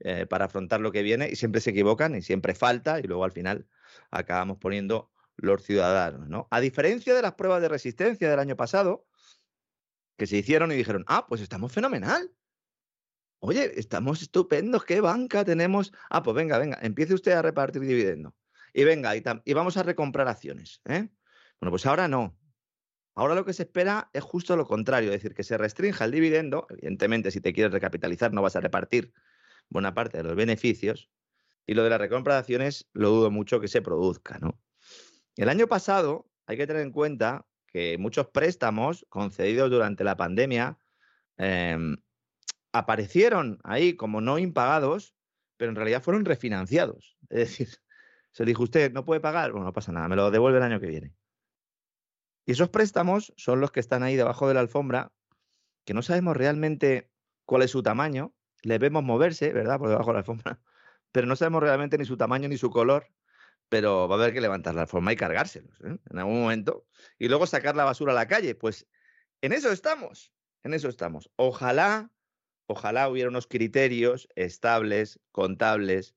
eh, para afrontar lo que viene y siempre se equivocan y siempre falta y luego al final acabamos poniendo los ciudadanos, ¿no? A diferencia de las pruebas de resistencia del año pasado, que se hicieron y dijeron, ah, pues estamos fenomenal. Oye, estamos estupendos, ¿qué banca tenemos? Ah, pues venga, venga, empiece usted a repartir dividendo. Y venga, y, y vamos a recomprar acciones. ¿eh? Bueno, pues ahora no. Ahora lo que se espera es justo lo contrario, es decir, que se restrinja el dividendo. Evidentemente, si te quieres recapitalizar, no vas a repartir buena parte de los beneficios. Y lo de la recompra de acciones, lo dudo mucho que se produzca. ¿no? El año pasado, hay que tener en cuenta que muchos préstamos concedidos durante la pandemia em, aparecieron ahí como no impagados, pero en realidad fueron refinanciados. Es decir, se dijo usted, no puede pagar, bueno, no pasa nada, me lo devuelve el año que viene. Y esos préstamos son los que están ahí debajo de la alfombra, que no sabemos realmente cuál es su tamaño, les vemos moverse, ¿verdad? Por debajo de la alfombra, pero no sabemos realmente ni su tamaño ni su color, pero va a haber que levantar la alfombra y cargárselos ¿eh? en algún momento, y luego sacar la basura a la calle. Pues en eso estamos, en eso estamos. Ojalá, ojalá hubiera unos criterios estables, contables,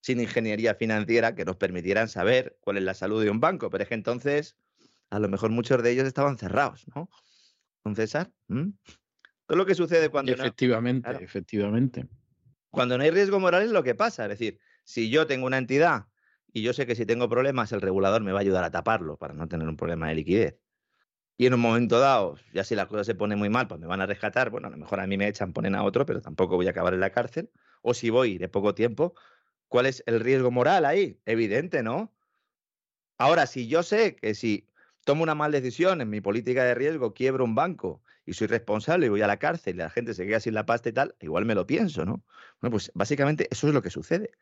sin ingeniería financiera, que nos permitieran saber cuál es la salud de un banco, pero es que entonces a lo mejor muchos de ellos estaban cerrados, ¿no? Don César. Todo lo que sucede cuando... Efectivamente, efectivamente. Cuando no hay riesgo moral es lo que pasa. Es decir, si yo tengo una entidad y yo sé que si tengo problemas el regulador me va a ayudar a taparlo para no tener un problema de liquidez. Y en un momento dado, ya si la cosa se pone muy mal, pues me van a rescatar. Bueno, a lo mejor a mí me echan, ponen a otro, pero tampoco voy a acabar en la cárcel. O si voy de poco tiempo, ¿cuál es el riesgo moral ahí? Evidente, ¿no? Ahora, si yo sé que si tomo una mala decisión en mi política de riesgo, quiebro un banco y soy responsable y voy a la cárcel y la gente se queda sin la pasta y tal, igual me lo pienso, ¿no? Bueno, pues básicamente eso es lo que sucede.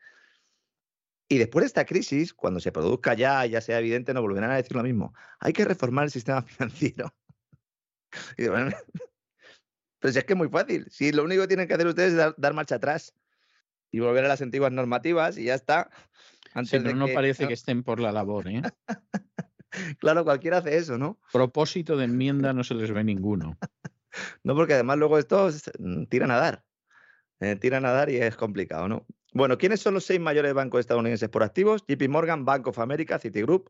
Y después de esta crisis, cuando se produzca ya, ya sea evidente, no volverán a decir lo mismo. Hay que reformar el sistema financiero. pero si es que es muy fácil. Si lo único que tienen que hacer ustedes es dar, marcha atrás y volver a las antiguas normativas y ya está. Antes pero no parece que estén por la labor, ¿eh? claro, cualquiera hace eso, ¿no? Propósito de enmienda no se les ve ninguno. no, porque además luego estos mm, tiran a dar. Eh, tiran a dar y es complicado, ¿no? Bueno, ¿quiénes son los seis mayores bancos estadounidenses por activos? JP Morgan, Bank of America, Citigroup,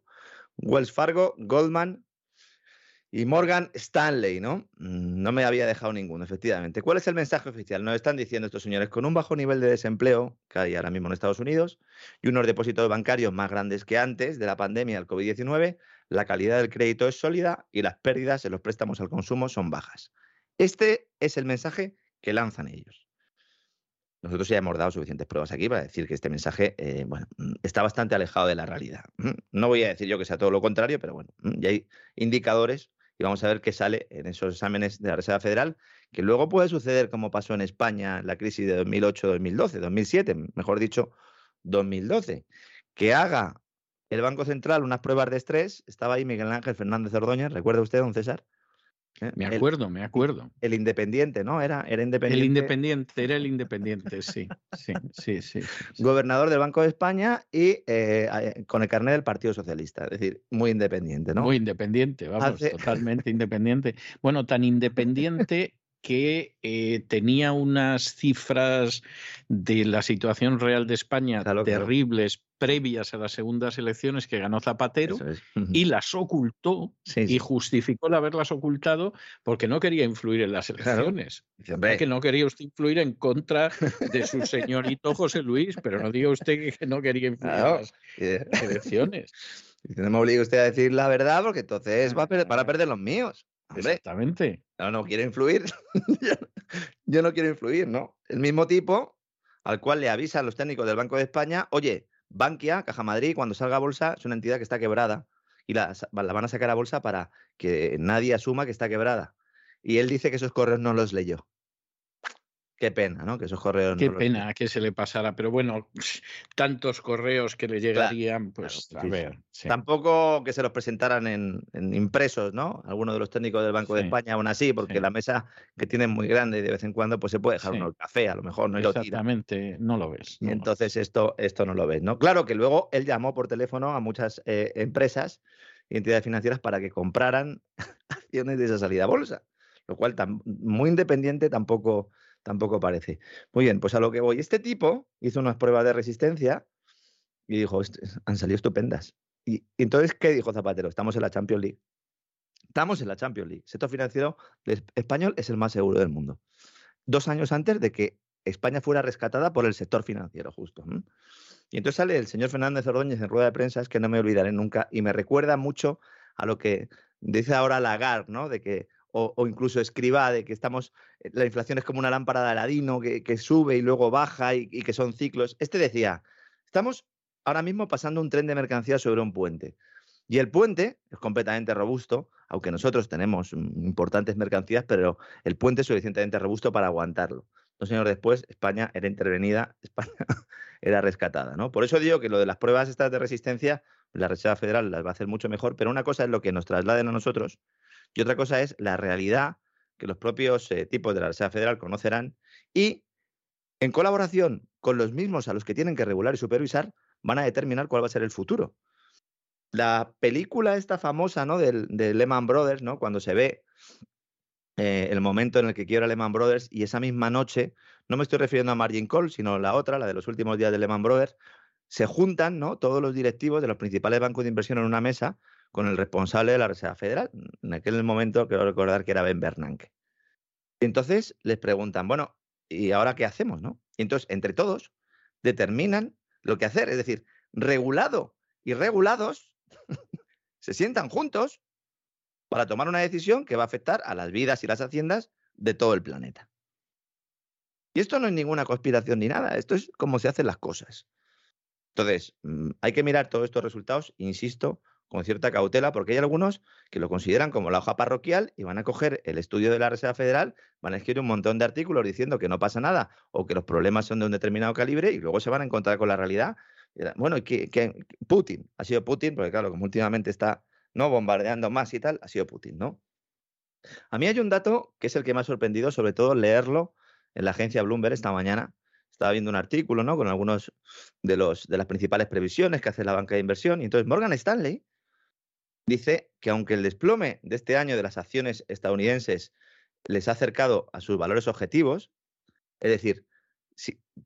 Wells Fargo, Goldman y Morgan Stanley, ¿no? Mm, no me había dejado ninguno, efectivamente. ¿Cuál es el mensaje oficial? Nos están diciendo estos señores, con un bajo nivel de desempleo que hay ahora mismo en Estados Unidos y unos depósitos bancarios más grandes que antes de la pandemia del COVID-19, la calidad del crédito es sólida y las pérdidas en los préstamos al consumo son bajas. Este es el mensaje que lanzan ellos. Nosotros ya hemos dado suficientes pruebas aquí para decir que este mensaje eh, mm, está bastante alejado de la realidad. No voy a decir yo que sea todo lo contrario, pero bueno, ya hay indicadores y vamos a ver qué sale en esos exámenes de la Reserva Federal, que luego puede suceder como pasó en España en la crisis de 2008-2012, 2007, mejor dicho, 2012, que haga el Banco Central unas pruebas de estrés. Estaba ahí Miguel Ángel Fernández Ordóñez, ¿recuerda usted, don César? ¿eh? Me acuerdo, me acuerdo. El independiente, ¿no? Era, era independiente. El independiente, era el independiente, sí, sí, sí, sí. Gobernador del Banco de España y eh, con el carnet del Partido Socialista, es decir, muy independiente, ¿no? Muy independiente, vamos, totalmente independiente. Bueno, tan independiente que eh, tenía unas cifras de la situación real de España terribles previas a las segundas elecciones que ganó Zapatero y las ocultó y justificó el haberlas ocultado porque no quería influir en las elecciones. Que no quería usted influir en contra de su señorito José Luis, pero no diga usted que no quería influir en las elecciones. no me obliga usted a decir la verdad porque entonces va a para perder los míos. Exactamente. No, no quiero influir. yo no quiero influir, ¿no? El mismo tipo al cual le avisan los técnicos del Banco de España, oye, Bankia, Caja Madrid, cuando salga a bolsa, es una entidad que está quebrada y la, la, van a sacar a bolsa para que nadie asuma que está quebrada. Y él dice que esos correos no los leyó. Qué pena, ¿no? Que esos correos. Qué pena que se le pasara, pero bueno, tantos correos que le llegarían, pues a ver. Tampoco que se los presentaran en, impresos, ¿no? Algunos de los técnicos del Banco de España, aún así, porque la mesa que tienen muy grande y de vez en cuando, pues se puede dejar uno el café, a lo mejor no Exactamente, no lo ves. y entonces esto, esto no lo ves, ¿no? Claro que luego él llamó por teléfono a muchas eh, empresas y entidades financieras para que compraran acciones de esa salida a bolsa, lo cual muy independiente tampoco tampoco parece. Muy bien, pues a lo que voy. Este tipo hizo unas pruebas de resistencia y dijo, han salido estupendas. Y, entonces, ¿qué dijo Zapatero? Estamos en la Champions League. Estamos en la Champions League. El sector financiero español es el más seguro del mundo. Dos años antes de que España fuera rescatada por el sector financiero, justo. Y entonces sale el señor Fernández Ordóñez en rueda de prensa, es que no me olvidaré nunca, y me recuerda mucho a lo que dice ahora Lagarde, ¿no? De que o, incluso escriba de que estamos, eh, la inflación es como una lámpara de Aladino que, sube y luego baja y, que son ciclos. Este decía, estamos ahora mismo pasando un tren de mercancías sobre un puente. Y el puente es completamente robusto, aunque nosotros tenemos importantes mercancías, pero el puente es suficientemente robusto para aguantarlo. Dos años después, España era intervenida, España era rescatada. ¿no? Por eso digo que lo de las pruebas estas de resistencia, la Reserva Federal las va a hacer mucho mejor, pero una cosa es lo que nos trasladen a nosotros y otra cosa es la realidad que los propios eh, tipos de la Reserva Federal conocerán y en colaboración con los mismos a los que tienen que regular y supervisar, van a determinar cuál va a ser el futuro. La película esta famosa ¿no? de, Lehman Brothers, ¿no? cuando se ve eh, el momento en el que quiebra Lehman Brothers y esa misma noche, no me estoy refiriendo a Margin Call, sino la otra, la de los últimos días de Lehman Brothers, se juntan ¿no? todos los directivos de los principales bancos de inversión en una mesa con el responsable de la Reserva Federal. En aquel momento quiero recordar que era Ben Bernanke. Entonces les preguntan, bueno, ¿y ahora qué hacemos? ¿no? Y entonces, entre todos, determinan lo que hacer, es decir, regulado y regulados se sientan juntos para tomar una decisión que va a afectar a las vidas y las haciendas de todo el planeta. Y esto no es ninguna conspiración ni nada, esto es como se hacen las cosas. Entonces, mm, hay que mirar todos estos resultados, insisto, con cierta cautela, porque hay algunos que lo consideran como la hoja parroquial y van a coger el estudio de la Reserva Federal, van a escribir un montón de artículos diciendo que no pasa nada o que los problemas son de un determinado calibre y luego se van a encontrar con la realidad. Bueno, que, Putin, ha sido Putin, porque claro, como últimamente está no bombardeando más y tal, ha sido Putin, ¿no? A mí hay un dato que es el que me ha sorprendido, sobre todo leerlo en la agencia Bloomberg esta mañana. Estaba viendo un artículo, ¿no? Con algunos de los de las principales previsiones que hace la banca de inversión. Y entonces Morgan Stanley dice que aunque el desplome de este año de las acciones estadounidenses les ha acercado a sus valores objetivos, es decir,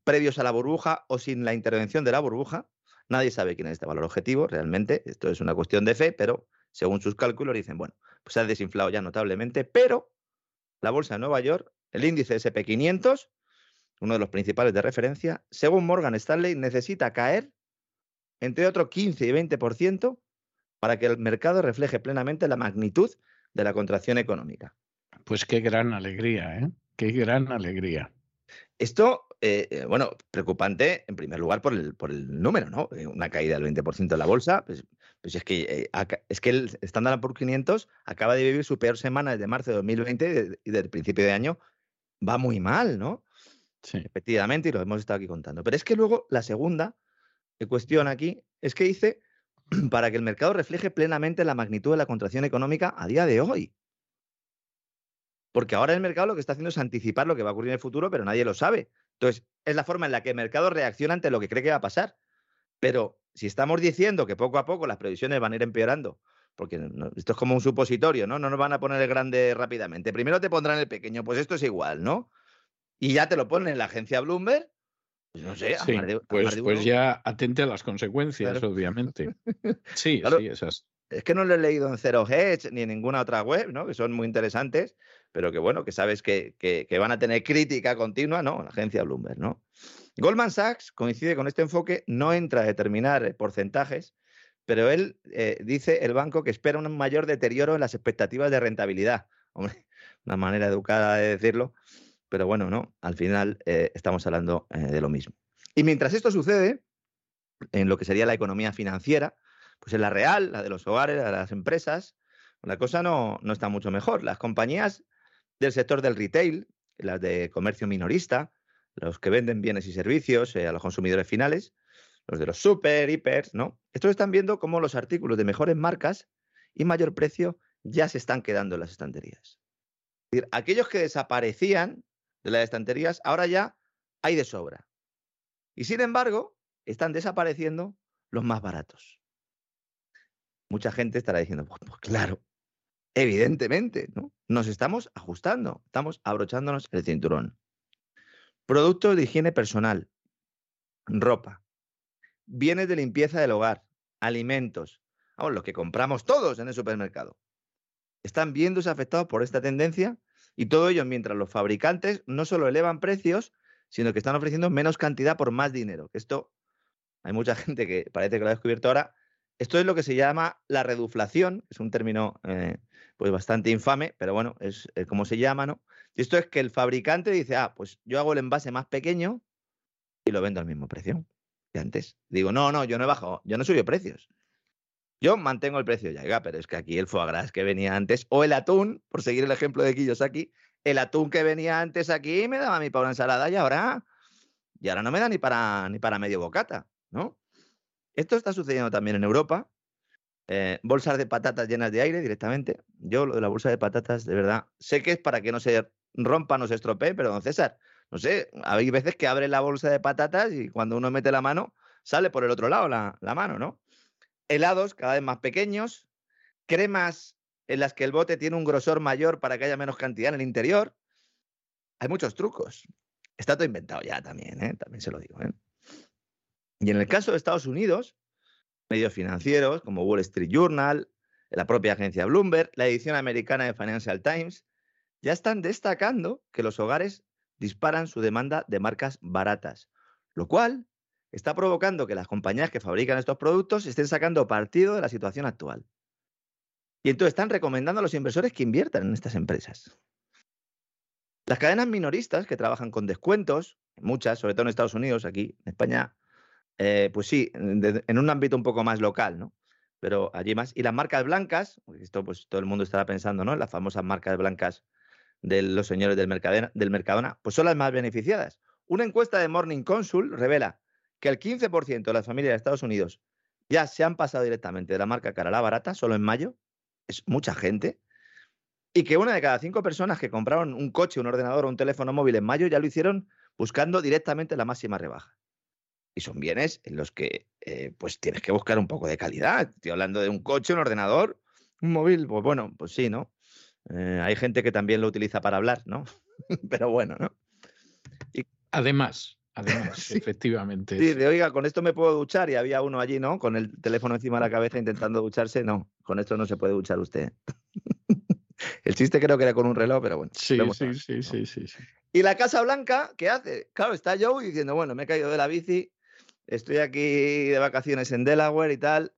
previos a la burbuja o sin la intervención de la burbuja, nadie sabe quién es este valor objetivo realmente, esto es una cuestión de fe, pero según sus cálculos dicen, bueno, pues se ha desinflado ya notablemente, pero la bolsa de Nueva York, el índice SP500, uno de los principales de referencia, según Morgan Stanley, necesita caer entre otro 15 y 20% para que el mercado refleje plenamente la magnitud de la contracción económica. Pues qué gran alegría, ¿eh? Qué gran alegría. Esto, eh, eh, bueno, preocupante en primer lugar por el, por el número, ¿no? Eh, una caída del 20% de la bolsa, pues, pues es, que, es que el Standard Poor's 500 acaba de vivir su peor semana desde marzo de 2020 y desde el principio de año va muy mal, ¿no? Sí. Efectivamente, y lo hemos estado aquí contando. Pero es que luego la segunda cuestión aquí es que dice para que el mercado refleje plenamente la magnitud de la contracción económica a día de hoy. Porque ahora el mercado lo que está haciendo es anticipar lo que va a ocurrir en el futuro, pero nadie lo sabe. Entonces, es la forma en la que el mercado reacciona ante lo que cree que va a pasar. Pero si estamos diciendo que poco a poco las previsiones van a ir empeorando, porque esto es como un supositorio, ¿no? No nos van a poner el grande rápidamente. Primero te pondrán el pequeño, pues esto es igual, ¿no? Y ya te lo ponen en la agencia Bloomberg pues no sé, pues, pues, ya atente a las consecuencias, obviamente. Sí, sí, esas. Es que no lo he leído en Zero Hedge ni en ninguna otra web, ¿no? Que son muy interesantes, pero que bueno, que sabes que, que, van a tener crítica continua, ¿no? La agencia Bloomberg, ¿no? Goldman Sachs coincide con este enfoque, no entra a determinar porcentajes, pero él eh, dice el banco que espera un mayor deterioro en las expectativas de rentabilidad. Hombre, una manera educada de decirlo, pero bueno, no, al final eh, estamos hablando eh, de lo mismo. Y mientras esto sucede, en lo que sería la economía financiera, pues en la real, la de los hogares, la de las empresas, la cosa no, no está mucho mejor. Las compañías del sector del retail, las de comercio minorista, los que venden bienes y servicios eh, a los consumidores finales, los de los super, hiper, ¿no? Estos están viendo cómo los artículos de mejores marcas y mayor precio ya se están quedando en las estanterías. Es decir, aquellos que desaparecían de las estanterías, ahora ya hay de sobra. Y sin embargo, están desapareciendo los más baratos. Mucha gente estará diciendo, pues, pues, claro, evidentemente, ¿no? Nos estamos ajustando, estamos abrochándonos el cinturón. Productos de higiene personal, ropa, bienes de limpieza del hogar, alimentos, vamos, lo que compramos todos en el supermercado. Están viéndose afectados por esta tendencia y todo ello mientras los fabricantes no solo elevan precios, sino que están ofreciendo menos cantidad por más dinero. Esto, hay mucha gente que parece que lo ha descubierto ahora. Esto es lo que se llama la reduflación, es un término eh, pues bastante infame, pero bueno, es, como se llama, ¿no? Y esto es que el fabricante dice, ah, pues yo hago el envase más pequeño y lo vendo al mismo precio que antes. Digo, no, no, yo no he bajado, yo no subido precios. Yo mantengo el precio ya, pero es que aquí el foie gras que venía antes, o el atún, por seguir el ejemplo de Kiyosaki, el atún que venía antes aquí me daba a mí ensalada y ahora, y ahora no me da ni para, ni para medio bocata, ¿no? Esto está sucediendo también en Europa. Eh, bolsas de patatas llenas de aire directamente. Yo lo de la bolsa de patatas, de verdad, sé que es para que no se rompa, no se estropee, pero don César, no sé, hay veces que abre la bolsa de patatas y cuando uno mete la mano, sale por el otro lado la, la mano, ¿no? Helados cada vez más pequeños, cremas en las que el bote tiene un grosor mayor para que haya menos cantidad en el interior. Hay muchos trucos. Está todo inventado ya también, ¿eh? también se lo digo. ¿eh? Y en el caso de Estados Unidos, medios financieros como Wall Street Journal, la propia agencia Bloomberg, la edición americana de Financial Times, ya están destacando que los hogares disparan su demanda de marcas baratas, lo cual está provocando que las compañías que fabrican estos productos estén sacando partido de la situación actual. Y entonces están recomendando a los inversores que inviertan en estas empresas. Las cadenas minoristas que trabajan con descuentos, muchas, sobre todo en Estados Unidos, aquí en España, eh, pues sí, en un ámbito un poco más local, ¿no? Pero allí más. Y las marcas blancas, esto pues todo el mundo estará pensando, ¿no? Las famosas marcas blancas de los señores del, Mercadena, del Mercadona, pues son las más beneficiadas. Una encuesta de Morning Consul revela que el 15% de las familias de Estados Unidos ya se han pasado directamente de la marca cara a la barata, solo en mayo, es mucha gente, y que una de cada cinco personas que compraron un coche, un ordenador o un teléfono móvil en mayo ya lo hicieron buscando directamente la máxima rebaja. Y son bienes en los que eh, pues tienes que buscar un poco de calidad. Estoy hablando de un coche, un ordenador, un móvil, pues bueno, pues sí, ¿no? Eh, hay gente que también lo utiliza para hablar, ¿no? Pero bueno, ¿no? Además, además, efectivamente. Sí, de oiga, con esto me puedo duchar y había uno allí, ¿no? Con el teléfono encima de la cabeza intentando ducharse. No, con esto no se puede duchar usted. el chiste creo que era con un reloj, pero bueno. Sí, sí, sí, sí, sí, sí. Y la Casa Blanca, ¿qué hace? Claro, está Joe diciendo, bueno, me he caído de la bici, estoy aquí de vacaciones en Delaware y tal,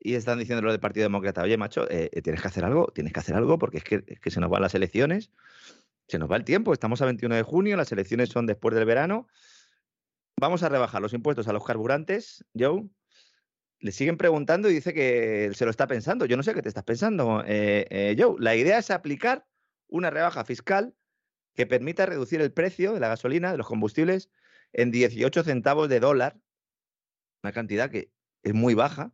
y están diciendo lo del Partido Demócrata, oye, macho, eh, eh, tienes que hacer algo, tienes que hacer algo porque es que, es que se nos van las elecciones, se nos va el tiempo, estamos a 21 de junio, las elecciones son después del verano, vamos a rebajar los impuestos a los carburantes, Joe. Le siguen preguntando y dice que se lo está pensando. Yo no sé qué te estás pensando, eh, Joe. La idea es aplicar una rebaja fiscal que permita reducir el precio de la gasolina, de los combustibles, en 18 centavos de dólar, una cantidad que es muy baja.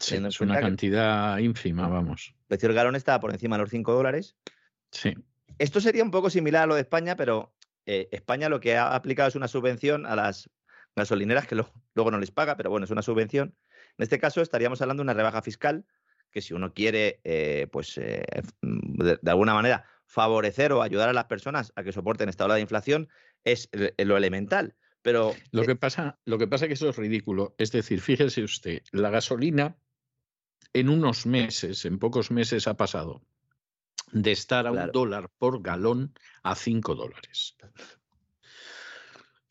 Sí, es una cantidad ínfima, vamos. El precio del galón está por encima de los 5 dólares. Sí. Esto sería un poco similar a lo de España, pero eh, España lo que ha aplicado es una subvención a las gasolineras que luego no les paga, pero bueno, es una subvención. En este caso estaríamos hablando de una rebaja fiscal que si uno quiere, eh, pues eh, de, alguna manera favorecer o ayudar a las personas a que soporten esta ola de inflación, es lo elemental. Pero lo que pasa, lo que pasa es que eso es ridículo. Es decir, fíjese usted, la gasolina en unos meses, en pocos meses, ha pasado de estar a un dólar por galón a cinco dólares.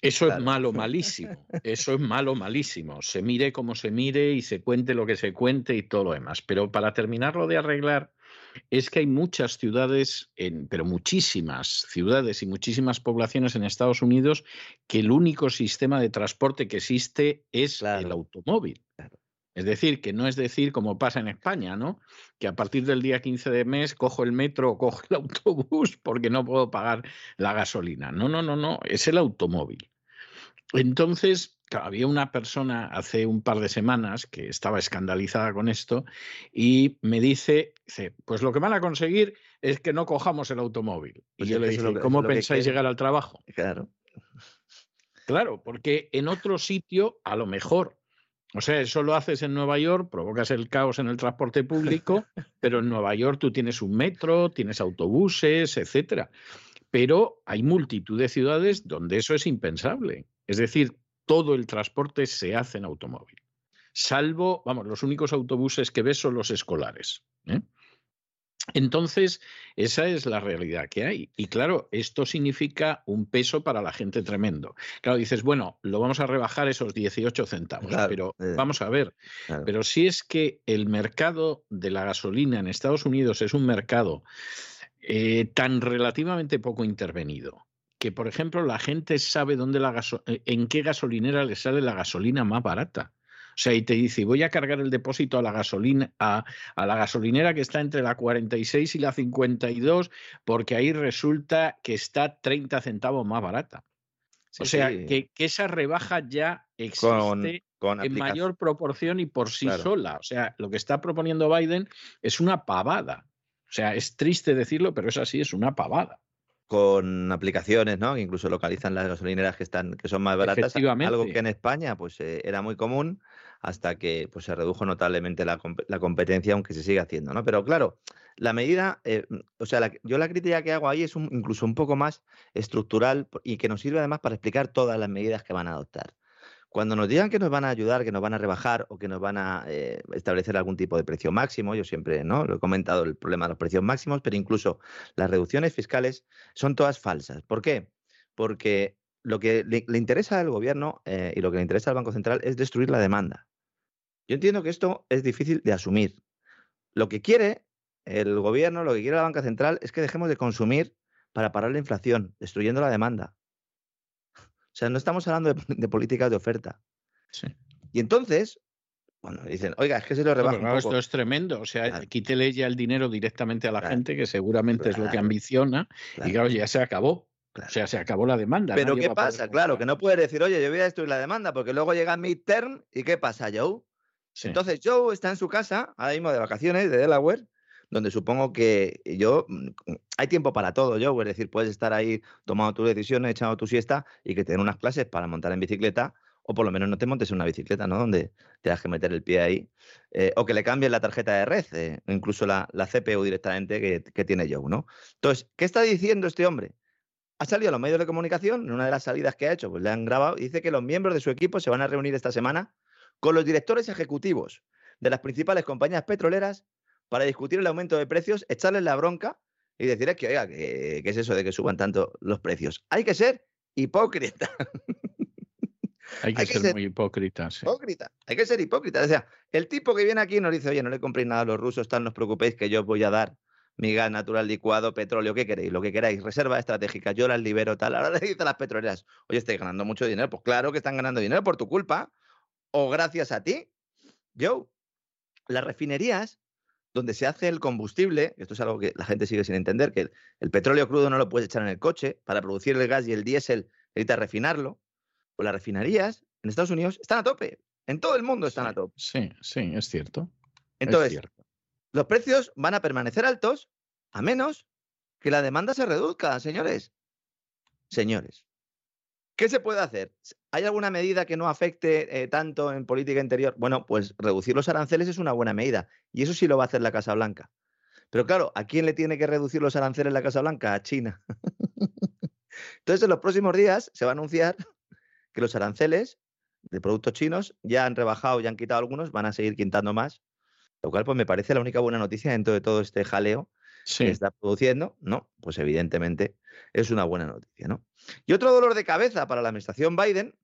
Eso es malo, malísimo. Eso es malo, malísimo. Se mire como se mire y se cuente lo que se cuente y todo lo demás. Pero para terminarlo de arreglar, es que hay muchas ciudades, en, pero muchísimas ciudades y muchísimas poblaciones en Estados Unidos que el único sistema de transporte que existe es el automóvil. Es decir, que no es decir como pasa en España, ¿no? Que a partir del día 15 de mes cojo el metro o cojo el autobús porque no puedo pagar la gasolina. No, no, no, no, es el automóvil. Entonces, había una persona hace un par de semanas que estaba escandalizada con esto y me dice, pues lo que van a conseguir es que no cojamos el automóvil. y pues yo le dije, ¿cómo pensáis llegar al trabajo? Claro. Claro, porque en otro sitio a lo mejor o sea, eso lo haces en Nueva York, provocas el caos en el transporte público, pero en Nueva York tú tienes un metro, tienes autobuses, etcétera. Pero hay multitud de ciudades donde eso es impensable. Es decir, todo el transporte se hace en automóvil. Salvo, vamos, los únicos autobuses que ves son los escolares. ¿eh? Entonces, esa es la realidad que hay. Y claro, esto significa un peso para la gente tremendo. Claro, dices, bueno, lo vamos a rebajar esos 18 centavos, pero eh, vamos a ver. Pero si es que el mercado de la gasolina en Estados Unidos es un mercado eh, tan relativamente poco intervenido, que por ejemplo la gente sabe dónde la eh, en qué gasolinera le sale la gasolina más barata. O sea, y te dice, voy a cargar el depósito a la gasolina, a, la gasolinera que está entre la 46 y la 52, porque ahí resulta que está 30 centavos más barata. o sea, que, esa rebaja ya existe en mayor proporción y por sí sola. O sea, lo que está proponiendo Biden es una pavada. O sea, es triste decirlo, pero es así, es una pavada con aplicaciones, ¿no? Que incluso localizan las gasolineras que están, que son más baratas. Algo que en España, pues, eh, era muy común hasta que pues, se redujo notablemente la, competencia, aunque se sigue haciendo, ¿no? Pero claro, la medida, eh, o sea, yo la crítica que hago ahí es incluso un poco más estructural y que nos sirve además para explicar todas las medidas que van a adoptar. Cuando nos digan que nos van a ayudar, que nos van a rebajar o que nos van a eh, establecer algún tipo de precio máximo, yo siempre ¿no? lo he comentado el problema de los precios máximos, pero incluso las reducciones fiscales son todas falsas. ¿Por qué? Porque lo que le, interesa al gobierno eh, y lo que le interesa al Banco Central es destruir la demanda. Yo entiendo que esto es difícil de asumir. Lo que quiere el gobierno, lo que quiere la banca central es que dejemos de consumir para parar la inflación, destruyendo la demanda. O sea, no estamos hablando de, políticas de oferta. Y entonces, cuando dicen, oiga, es que se lo rebaja. Esto es tremendo. O sea, quítele ya el dinero directamente a la gente, que seguramente es lo que ambiciona, y claro, ya se acabó. O sea, se acabó la demanda. Pero ¿qué pasa? Claro, que no puedes decir, oye, yo voy a destruir la demanda, porque luego llega midterm y ¿qué pasa, Joe? Entonces Joe está en su casa, ahora mismo de vacaciones, de Delaware, donde supongo que yo, mm, hay tiempo para todo, Joe, es decir, puedes estar ahí tomando tus decisiones, echando tu siesta y que tener unas clases para montar en bicicleta, o por lo menos no te montes en una bicicleta, ¿no? Donde te que meter el pie ahí, eh, o que le cambies la tarjeta de red, eh, incluso la, CPU directamente que, que tiene Joe, ¿no? Entonces, ¿qué está diciendo este hombre? ha salido a los medios de comunicación, en una de las salidas que ha hecho, pues le han grabado, y dice que los miembros de su equipo se van a reunir esta semana con los directores ejecutivos de las principales compañías petroleras para discutir el aumento de precios, echarles la bronca y decirles que, oiga, ¿qué, es eso de que suban tanto los precios? Hay que ser hipócrita. Hay que, ser, muy hipócrita. Hipócrita. Hay que ser hipócrita. O sea, el tipo que viene aquí nos dice, oye, no le compréis nada a los rusos, tal, no os preocupéis que yo os voy a dar mi gas natural licuado, petróleo, ¿qué queréis? Lo que queráis, reserva estratégica, yo las libero, tal. Ahora le dice a las petroleras, oye, estáis ganando mucho dinero. Pues claro que están ganando dinero por tu culpa o gracias a ti. Joe, las refinerías donde se hace el combustible, esto es algo que la gente sigue sin entender, que el, petróleo crudo no lo puedes echar en el coche, para producir el gas y el diésel necesitas refinarlo, pues las refinerías en Estados Unidos están a tope, en todo el mundo están a tope. Sí, sí, es cierto. Entonces, los precios van a permanecer altos a menos que la demanda se reduzca, señores. Señores, ¿qué se puede hacer? ¿Hay alguna medida que no afecte eh, tanto en política interior? Bueno, pues reducir los aranceles es una buena medida y eso sí lo va a hacer la Casa Blanca. Pero claro, ¿a quién le tiene que reducir los aranceles la Casa Blanca? A China. Entonces, en los próximos días se va a anunciar que los aranceles de productos chinos ya han rebajado, ya han quitado algunos, van a seguir quitando más. Lo cual, pues me parece la única buena noticia dentro de todo este jaleo que está produciendo, ¿no? Pues evidentemente es una buena noticia, ¿no? Y otro dolor de cabeza para la administración Biden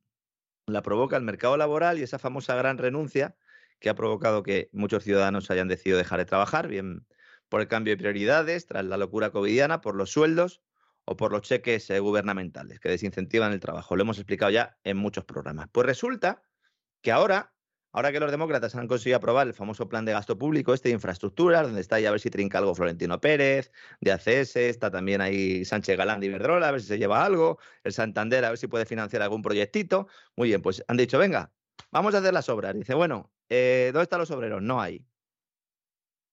la provoca el mercado laboral y esa famosa gran renuncia que ha provocado que muchos ciudadanos hayan decidido dejar de trabajar, bien por el cambio de prioridades, tras la locura covidiana, por los sueldos o por los cheques eh, gubernamentales que desincentivan el trabajo. Lo hemos explicado ya en muchos programas. Pues resulta que ahora, ahora que los demócratas han conseguido aprobar el famoso plan de gasto público, este de infraestructuras, donde está ya a ver si trinca algo Florentino Pérez, de ACS, está también ahí Sánchez Galán de Iberdrola, a ver si se lleva algo, el Santander, a ver si puede financiar algún proyectito. Muy bien, pues han dicho, venga, vamos a hacer las obras. Dice, bueno, eh, ¿dónde están los obreros? No hay.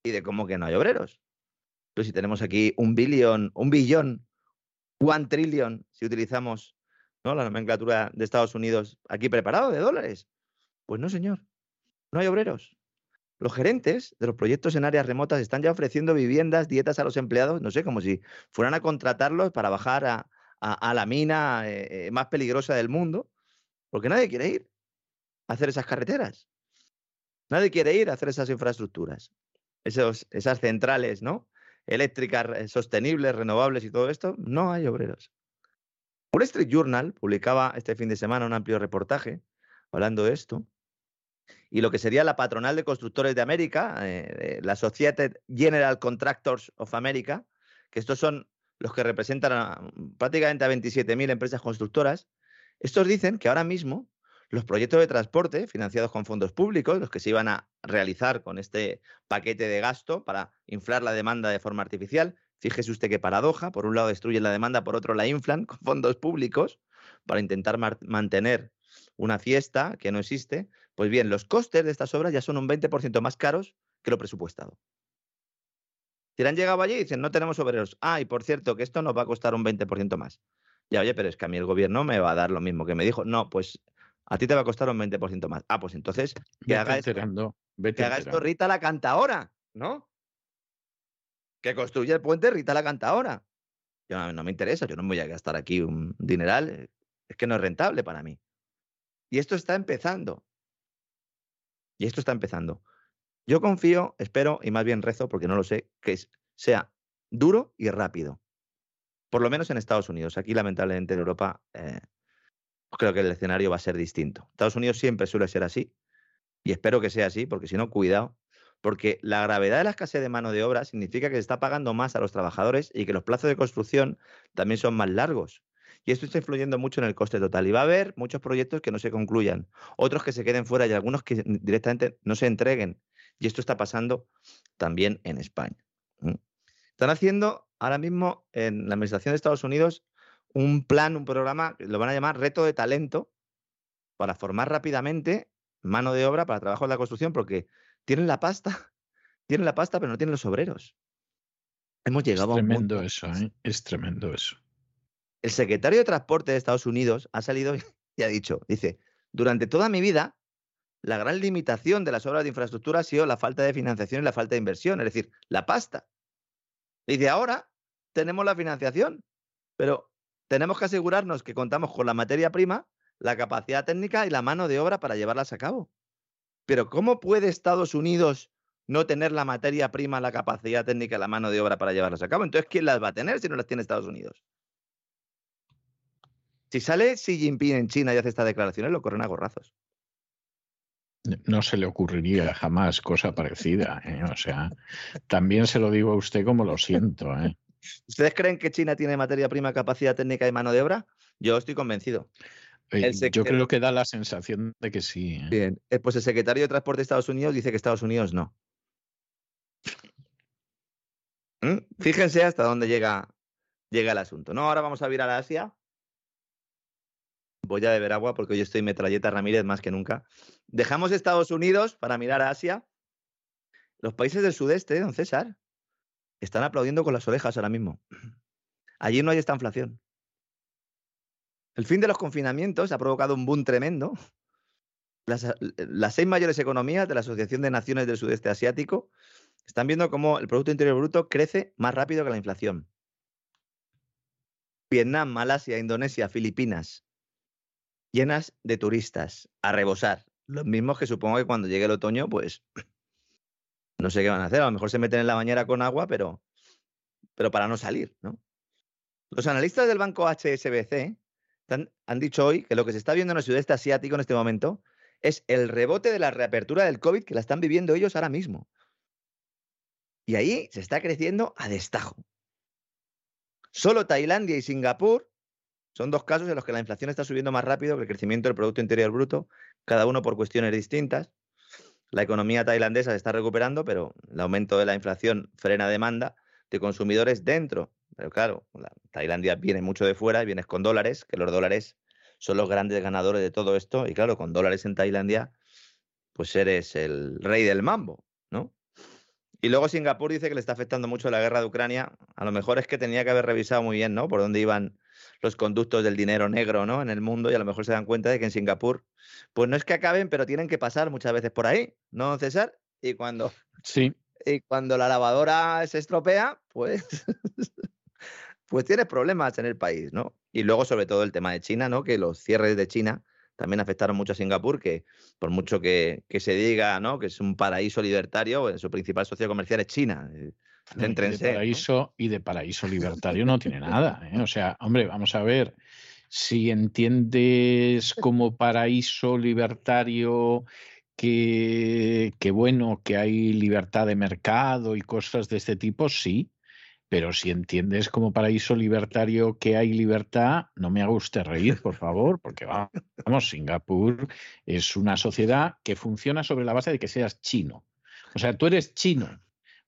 ¿Y de cómo que no hay obreros? Pues si tenemos aquí un billón, un billón, one trillion, si utilizamos ¿no? la nomenclatura de Estados Unidos aquí preparado de dólares. Pues no, señor. No hay obreros. Los gerentes de los proyectos en áreas remotas están ya ofreciendo viviendas, dietas a los empleados, no sé, como si fueran a contratarlos para bajar a, la mina eh, eh, más peligrosa del mundo, porque nadie quiere ir a hacer esas carreteras. Nadie quiere ir a hacer esas infraestructuras, esos, esas centrales, ¿no? Eléctricas sostenibles, renovables y todo esto. No hay obreros. Wall Street Journal publicaba este fin de semana un amplio reportaje hablando de esto. Y lo que sería la patronal de constructores de América, eh, la Society General Contractors of America, que estos son los que representan prácticamente a 27.000 empresas constructoras, estos dicen que ahora mismo los proyectos de transporte financiados con fondos públicos, los que se iban a realizar con este paquete de gasto para inflar la demanda de forma artificial, fíjese usted qué paradoja, por un lado destruyen la demanda, por otro la inflan con fondos públicos para intentar mantener una fiesta que no existe, pues bien, los costes de estas obras ya son un 20% más caros que lo presupuestado. Si han llegado allí y dicen, no tenemos obreros. Ah, y por cierto, que esto nos va a costar un 20% más. Ya, oye, pero es que a mí el gobierno me va a dar lo mismo que me dijo. No, pues a ti te va a costar un 20% más. Ah, pues entonces que haga, esto, que haga esto Rita la canta ahora, ¿no? Que construya el puente Rita la canta ahora. Yo no, me interesa, yo no me voy a gastar aquí un dineral, eh, es que no es rentable para mí. Y esto está empezando. Y esto está empezando. Yo confío, espero y más bien rezo, porque no lo sé, que sea duro y rápido. Por lo menos en Estados Unidos. Aquí, lamentablemente, en Europa eh, creo que el escenario va a ser distinto. Estados Unidos siempre suele ser así y espero que sea así, porque si no, cuidado, porque la gravedad de la escasez de mano de obra significa que se está pagando más a los trabajadores y que los plazos de construcción también son más largos. Y esto está influyendo mucho en el coste total. Y va a haber muchos proyectos que no se concluyan, otros que se queden fuera y algunos que directamente no se entreguen. Y esto está pasando también en España. Están haciendo ahora mismo en la Administración de Estados Unidos un plan, un programa, lo van a llamar reto de talento, para formar rápidamente mano de obra para trabajo en la construcción, porque tienen la pasta, tienen la pasta, pero no tienen los obreros. Hemos llegado es tremendo eso, ¿eh? es tremendo eso. El secretario de Transporte de Estados Unidos ha salido y ha dicho, dice, durante toda mi vida, la gran limitación de las obras de infraestructura ha sido la falta de financiación y la falta de inversión, es decir, la pasta. Dice, ahora tenemos la financiación, pero tenemos que asegurarnos que contamos con la materia prima, la capacidad técnica y la mano de obra para llevarlas a cabo. Pero ¿cómo puede Estados Unidos no tener la materia prima, la capacidad técnica y la mano de obra para llevarlas a cabo? Entonces, ¿quién las va a tener si no las tiene Estados Unidos? Si sale Xi Jinping en China y hace estas declaraciones, lo corren a gorrazos. No se le ocurriría jamás cosa parecida. ¿eh? O sea, también se lo digo a usted como lo siento. ¿eh? ¿Ustedes creen que China tiene materia prima, capacidad técnica y mano de obra? Yo estoy convencido. Eh, yo creo que da la sensación de que sí. Bien, pues el secretario de Transporte de Estados Unidos dice que Estados Unidos no. ¿Mm? Fíjense hasta dónde llega, llega el asunto. No, ahora vamos a virar a Asia Voy a beber agua porque hoy estoy metralleta Ramírez más que nunca. Dejamos Estados Unidos para mirar a Asia. Los países del sudeste, don César, están aplaudiendo con las orejas ahora mismo. Allí no hay esta inflación. El fin de los confinamientos ha provocado un boom tremendo. Las, las, seis mayores economías de la Asociación de Naciones del Sudeste Asiático están viendo cómo el Producto Interior Bruto crece más rápido que la inflación. Vietnam, Malasia, Indonesia, Filipinas, llenas de turistas, a rebosar. Los mismos que supongo que cuando llegue el otoño, pues no sé qué van a hacer. A lo mejor se meten en la bañera con agua, pero, pero para no salir, ¿no? Los analistas del banco HSBC han, dicho hoy que lo que se está viendo en el sudeste asiático en este momento es el rebote de la reapertura del COVID que la están viviendo ellos ahora mismo. Y ahí se está creciendo a destajo. Solo Tailandia y Singapur son dos casos en los que la inflación está subiendo más rápido que el crecimiento del Producto Interior Bruto, cada uno por cuestiones distintas. La economía tailandesa se está recuperando, pero el aumento de la inflación frena demanda de consumidores dentro. Pero claro, Tailandia viene mucho de fuera y vienes con dólares, que los dólares son los grandes ganadores de todo esto. Y claro, con dólares en Tailandia, pues eres el rey del mambo, ¿no? Y luego Singapur dice que le está afectando mucho la guerra de Ucrania. A lo mejor es que tenía que haber revisado muy bien, ¿no? Por dónde iban los conductos del dinero negro ¿no? en el mundo y a lo mejor se dan cuenta de que en Singapur, pues no es que acaben, pero tienen que pasar muchas veces por ahí, ¿no, César? Y cuando, sí. y cuando la lavadora se estropea, pues, pues tienes problemas en el país, ¿no? Y luego sobre todo el tema de China, ¿no? Que los cierres de China también afectaron mucho a Singapur, que por mucho que, que se diga ¿no? que es un paraíso libertario, su principal socio comercial es China. De paraíso y de paraíso libertario no tiene nada. ¿eh? O sea, hombre, vamos a ver. Si entiendes como paraíso libertario que, que, bueno, que hay libertad de mercado y cosas de este tipo, sí. Pero si entiendes como paraíso libertario que hay libertad, no me haga usted reír, por favor, porque vamos, Singapur es una sociedad que funciona sobre la base de que seas chino. O sea, tú eres chino,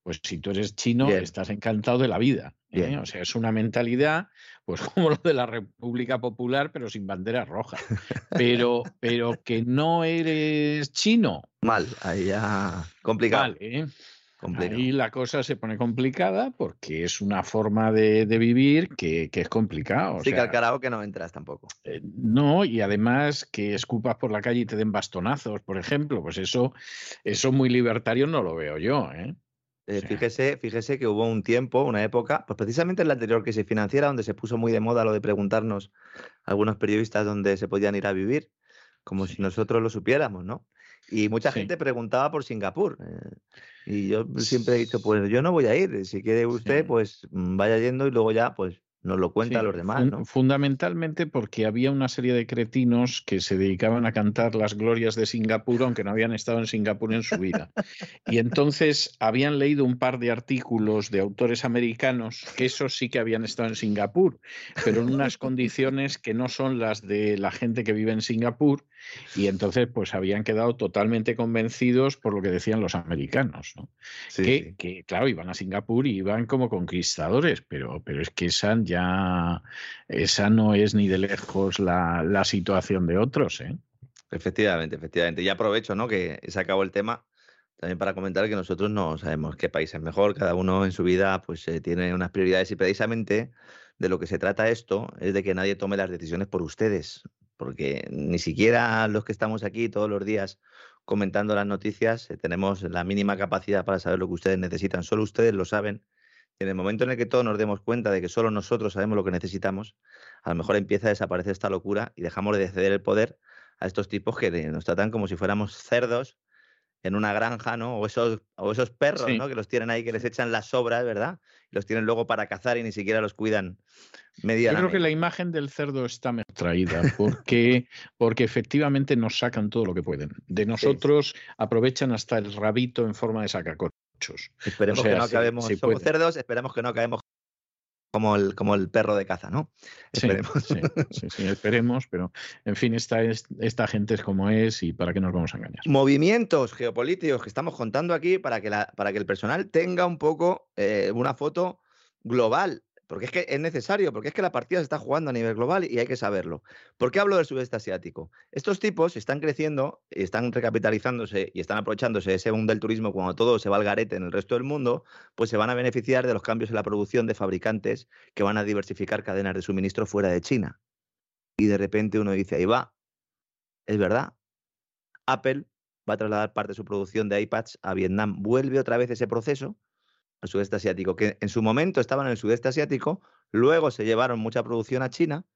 pues si tú eres chino, estás encantado de la vida. ¿eh? O sea, es una mentalidad, pues como lo de la República Popular, pero sin banderas rojas. Pero, pero que no eres chino. Mal, ahí ya complicado. Mal, ¿eh? Ahí la cosa se pone complicada porque es una forma de, vivir que, es complicado. sí, que al carajo que no entras tampoco. Eh, no, y además que escupas por la calle y te den bastonazos, por ejemplo, pues eso, eso muy libertario no lo veo yo, ¿eh? Eh, fíjese, fíjese que hubo un tiempo, una época, pues precisamente en la anterior crisis financiera, donde se puso muy de moda lo de preguntarnos a algunos periodistas dónde se podían ir a vivir, como si nosotros lo supiéramos, ¿no? Y mucha gente preguntaba por Singapur. Eh, y yo siempre he dicho, pues yo no voy a ir. Si quiere usted, pues mm, vaya yendo y luego ya, pues nos lo cuentan Sí, los demás. Fundamentalmente porque había una serie de cretinos que se dedicaban a cantar las glorias de Singapur, aunque no habían estado en Singapur en su vida. Y entonces habían leído un par de artículos de autores americanos, que esos sí que habían estado en Singapur, pero en unas condiciones que no son las de la gente que vive en Singapur, y entonces pues habían quedado totalmente convencidos por lo que decían los americanos. ¿no? Sí, que, sí. que, claro, iban a Singapur y iban como conquistadores, pero, pero es que esa ya, esa no es ni de lejos la, la situación de otros, ¿eh? Efectivamente, efectivamente. Y aprovecho, ¿no? Que se acabó el tema también para comentar que nosotros no sabemos qué país es mejor, cada uno en su vida pues eh, tiene unas prioridades y precisamente de lo que se trata esto es de que nadie tome las decisiones por ustedes, porque ni siquiera los que estamos aquí todos los días comentando las noticias eh, tenemos la mínima capacidad para saber lo que ustedes necesitan, solo ustedes lo saben. Y en el momento en el que todos nos demos cuenta de que solo nosotros sabemos lo que necesitamos, a lo mejor empieza a desaparecer esta locura y dejamos de ceder el poder a estos tipos que nos tratan como si fuéramos cerdos en una granja, ¿no? O esos, o esos perros, Sí. ¿no? Que los tienen ahí, que les echan las sobras, ¿verdad? Y los tienen luego para cazar y ni siquiera los cuidan Yo medianamente. creo que la imagen del cerdo está mejor traída porque, porque efectivamente nos sacan todo lo que pueden. De nosotros aprovechan hasta el rabito en forma de sacacorchos. Esperemos o sea, que no acabemos, sí somos puede. cerdos, esperemos que no acabemos como el, como el perro de caza, ¿no? Sí, Esperemos. sí, sí, sí, esperemos, pero en fin, esta, es, esta gente es como es y para qué nos vamos a engañar. Movimientos geopolíticos que estamos contando aquí para que, la, para que el personal tenga un poco eh, una foto global. Porque es que es necesario, porque es que la partida se está jugando a nivel global y hay que saberlo. ¿Por qué hablo del sudeste asiático? Estos tipos están creciendo, están recapitalizándose y están aprovechándose de ese boom del turismo cuando todo se va al garete en el resto del mundo, pues se van a beneficiar de los cambios en la producción de fabricantes que van a diversificar cadenas de suministro fuera de China. Y de repente uno dice, ahí va, es verdad, Apple va a trasladar parte de su producción de iPads a Vietnam. Vuelve otra vez ese proceso al sudeste asiático, que en su momento estaban en el sudeste asiático, luego se llevaron mucha producción a China,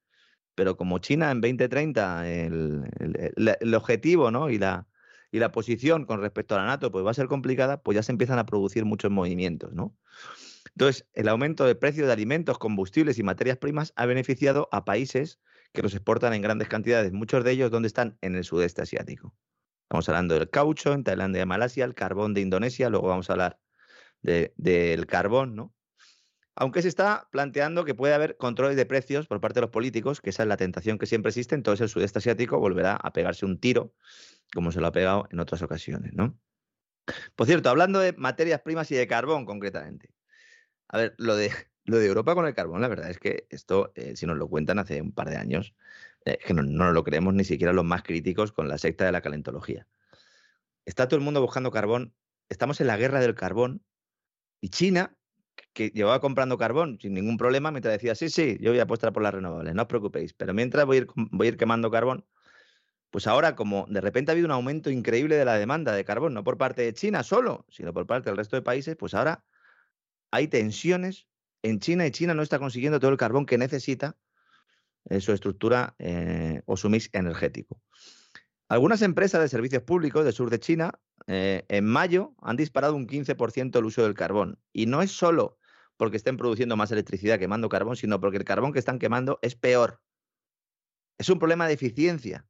pero como China en 2030, el, el- el- objetivo ¿no? y, la, y la posición con respecto a la NATO pues va a ser complicada, pues ya se empiezan a producir muchos movimientos. ¿no? Entonces, el aumento de precios de alimentos, combustibles y materias primas ha beneficiado a países que los exportan en grandes cantidades, muchos de ellos donde están en el sudeste asiático. Estamos hablando del caucho en Tailandia y Malasia, el carbón de Indonesia, luego vamos a hablar de- del carbón, ¿no? Aunque se está planteando que puede haber controles de precios por parte de los políticos, que esa es la tentación que siempre existe, entonces el sudeste asiático volverá a pegarse un tiro, como se lo ha pegado en otras ocasiones, ¿no? Por cierto, hablando de materias primas y de carbón concretamente. A ver, lo de, lo de Europa con el carbón, la verdad es que esto, eh, si nos lo cuentan hace un par de años, eh, que no, no lo creemos ni siquiera los más críticos con la secta de la calentología. Está todo el mundo buscando carbón, estamos en la guerra del carbón y China, que llevaba comprando carbón sin ningún problema, mientras decía, sí, sí, yo voy a apostar por las renovables, no os preocupéis, pero mientras voy a ir, voy a ir quemando carbón, pues ahora como de repente ha habido un aumento increíble de la demanda de carbón, no por parte de China solo, sino por parte del resto de países, pues ahora hay tensiones en China y China no está consiguiendo todo el carbón que necesita en su estructura eh, o su mix energético. Algunas empresas de servicios públicos del sur de China eh, en mayo han disparado un 15% el uso del carbón. Y no es solo porque estén produciendo más electricidad quemando carbón, sino porque el carbón que están quemando es peor. Es un problema de eficiencia.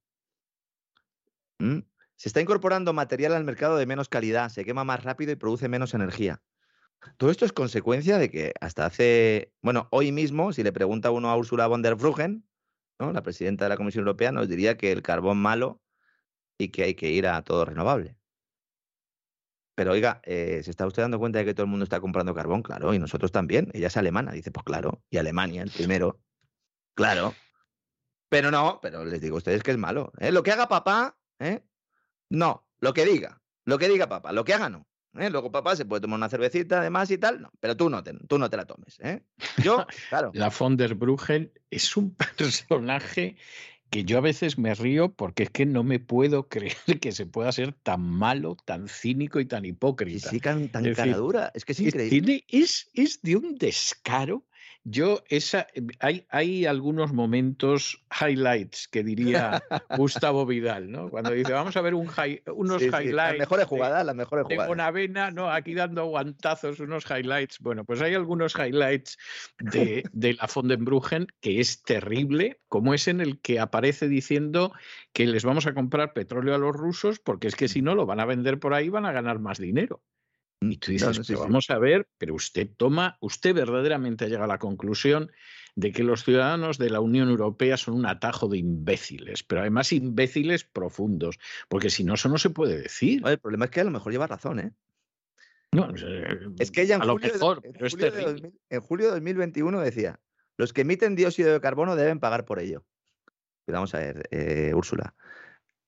¿Mm? Se está incorporando material al mercado de menos calidad, se quema más rápido y produce menos energía. Todo esto es consecuencia de que hasta hace, bueno, hoy mismo, si le pregunta uno a Ursula von der ¿no? la presidenta de la Comisión Europea, nos diría que el carbón malo y que hay que ir a todo renovable. Pero oiga, eh, ¿se está usted dando cuenta de que todo el mundo está comprando carbón? Claro, y nosotros también. Ella es alemana, dice, pues claro, y Alemania, el primero. Claro. Pero no, pero les digo a ustedes que es malo. ¿eh? Lo que haga papá, ¿eh? no, lo que diga, lo que diga papá, lo que haga no. ¿eh? Luego papá se puede tomar una cervecita además y tal, no, pero tú no te, tú no te la tomes. ¿eh? Yo, claro. La von der Bruggen es un personaje que yo a veces me río porque es que no me puedo creer que se pueda ser tan malo, tan cínico y tan Y hipócrita. sí, tan, tan Es decir, es que es Es, increíble. tiene- es, es de un descaro yo esa hay, hay algunos momentos highlights que diría Gustavo Vidal, ¿no? Cuando dice vamos a ver un unos highlights. las mejores jugadas, las mejores jugadas. De Bonavena, no, aquí dando guantazos, unos highlights. Bueno, pues hay algunos highlights de, de la Fondenbrugen que es terrible, como es en el que aparece diciendo que les vamos a comprar petróleo a los rusos porque es que si no lo van a vender por ahí van a ganar más dinero. Y tú dices, vamos a ver, pero usted toma, usted verdaderamente llega a la conclusión de que los ciudadanos de la Unión Europea son un atajo de imbéciles, pero además imbéciles profundos, porque si no, eso no se puede decir. el problema es que a lo mejor lleva razón, ¿eh? No, es que ella en, julio, de, en julio de 2021 decía, los que emiten dióxido de carbono deben pagar por ello. Vamos a ver, eh, Úrsula.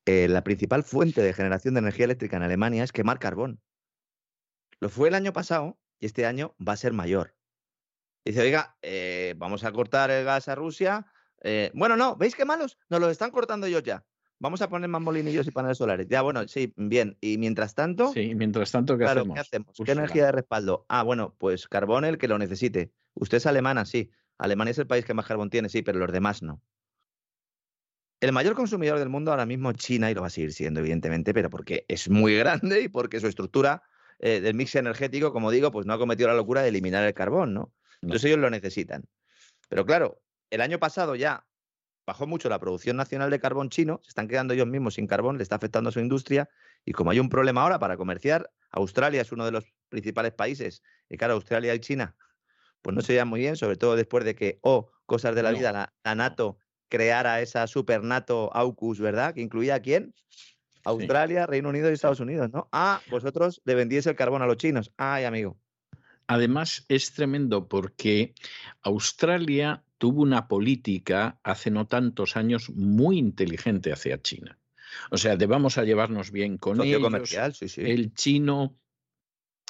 Eh, la principal fuente de generación de energía eléctrica en Alemania es quemar carbón. Lo fue el año pasado y este año va a ser mayor. Dice, oiga, eh, vamos a cortar el gas a Rusia. Eh, bueno, no, ¿veis qué malos? Nos lo están cortando ellos ya. Vamos a poner más molinillos y paneles solares. Ya, bueno, sí, bien. Y mientras tanto. Sí, mientras tanto, ¿qué hacemos? ¿qué hacemos? ¿Qué energía de respaldo? Ah, bueno, pues carbón el que lo necesite. Usted es alemana, sí. Alemania es el país que más carbón tiene, sí, pero los demás no. El mayor consumidor del mundo ahora mismo es China y lo va a seguir siendo, evidentemente, pero porque es muy grande y porque su estructura eh, del mix energético, como digo, pues no ha cometido la locura de eliminar el carbón, ¿no? Entonces ellos lo necesitan. Pero claro, el año pasado ya bajó mucho la producción nacional de carbón chino, se están quedando ellos mismos sin carbón, le está afectando a su industria y como hay un problema ahora para comerciar, Australia es uno de los principales países y claro, Australia y China pues no se llevan muy bien, sobre todo después de que, oh, cosas de la vida, la, NATO creara esa super NATO AUKUS, ¿verdad? Que incluía a quién? Australia, Reino Unido y Estados Unidos, ¿no? Ah, vosotros le vendíais el carbón a los chinos. Ay, amigo. Además, es tremendo porque Australia tuvo una política hace no tantos años muy inteligente hacia China. O sea, de vamos a llevarnos bien con ellos. Comercial, sí, sí. El chino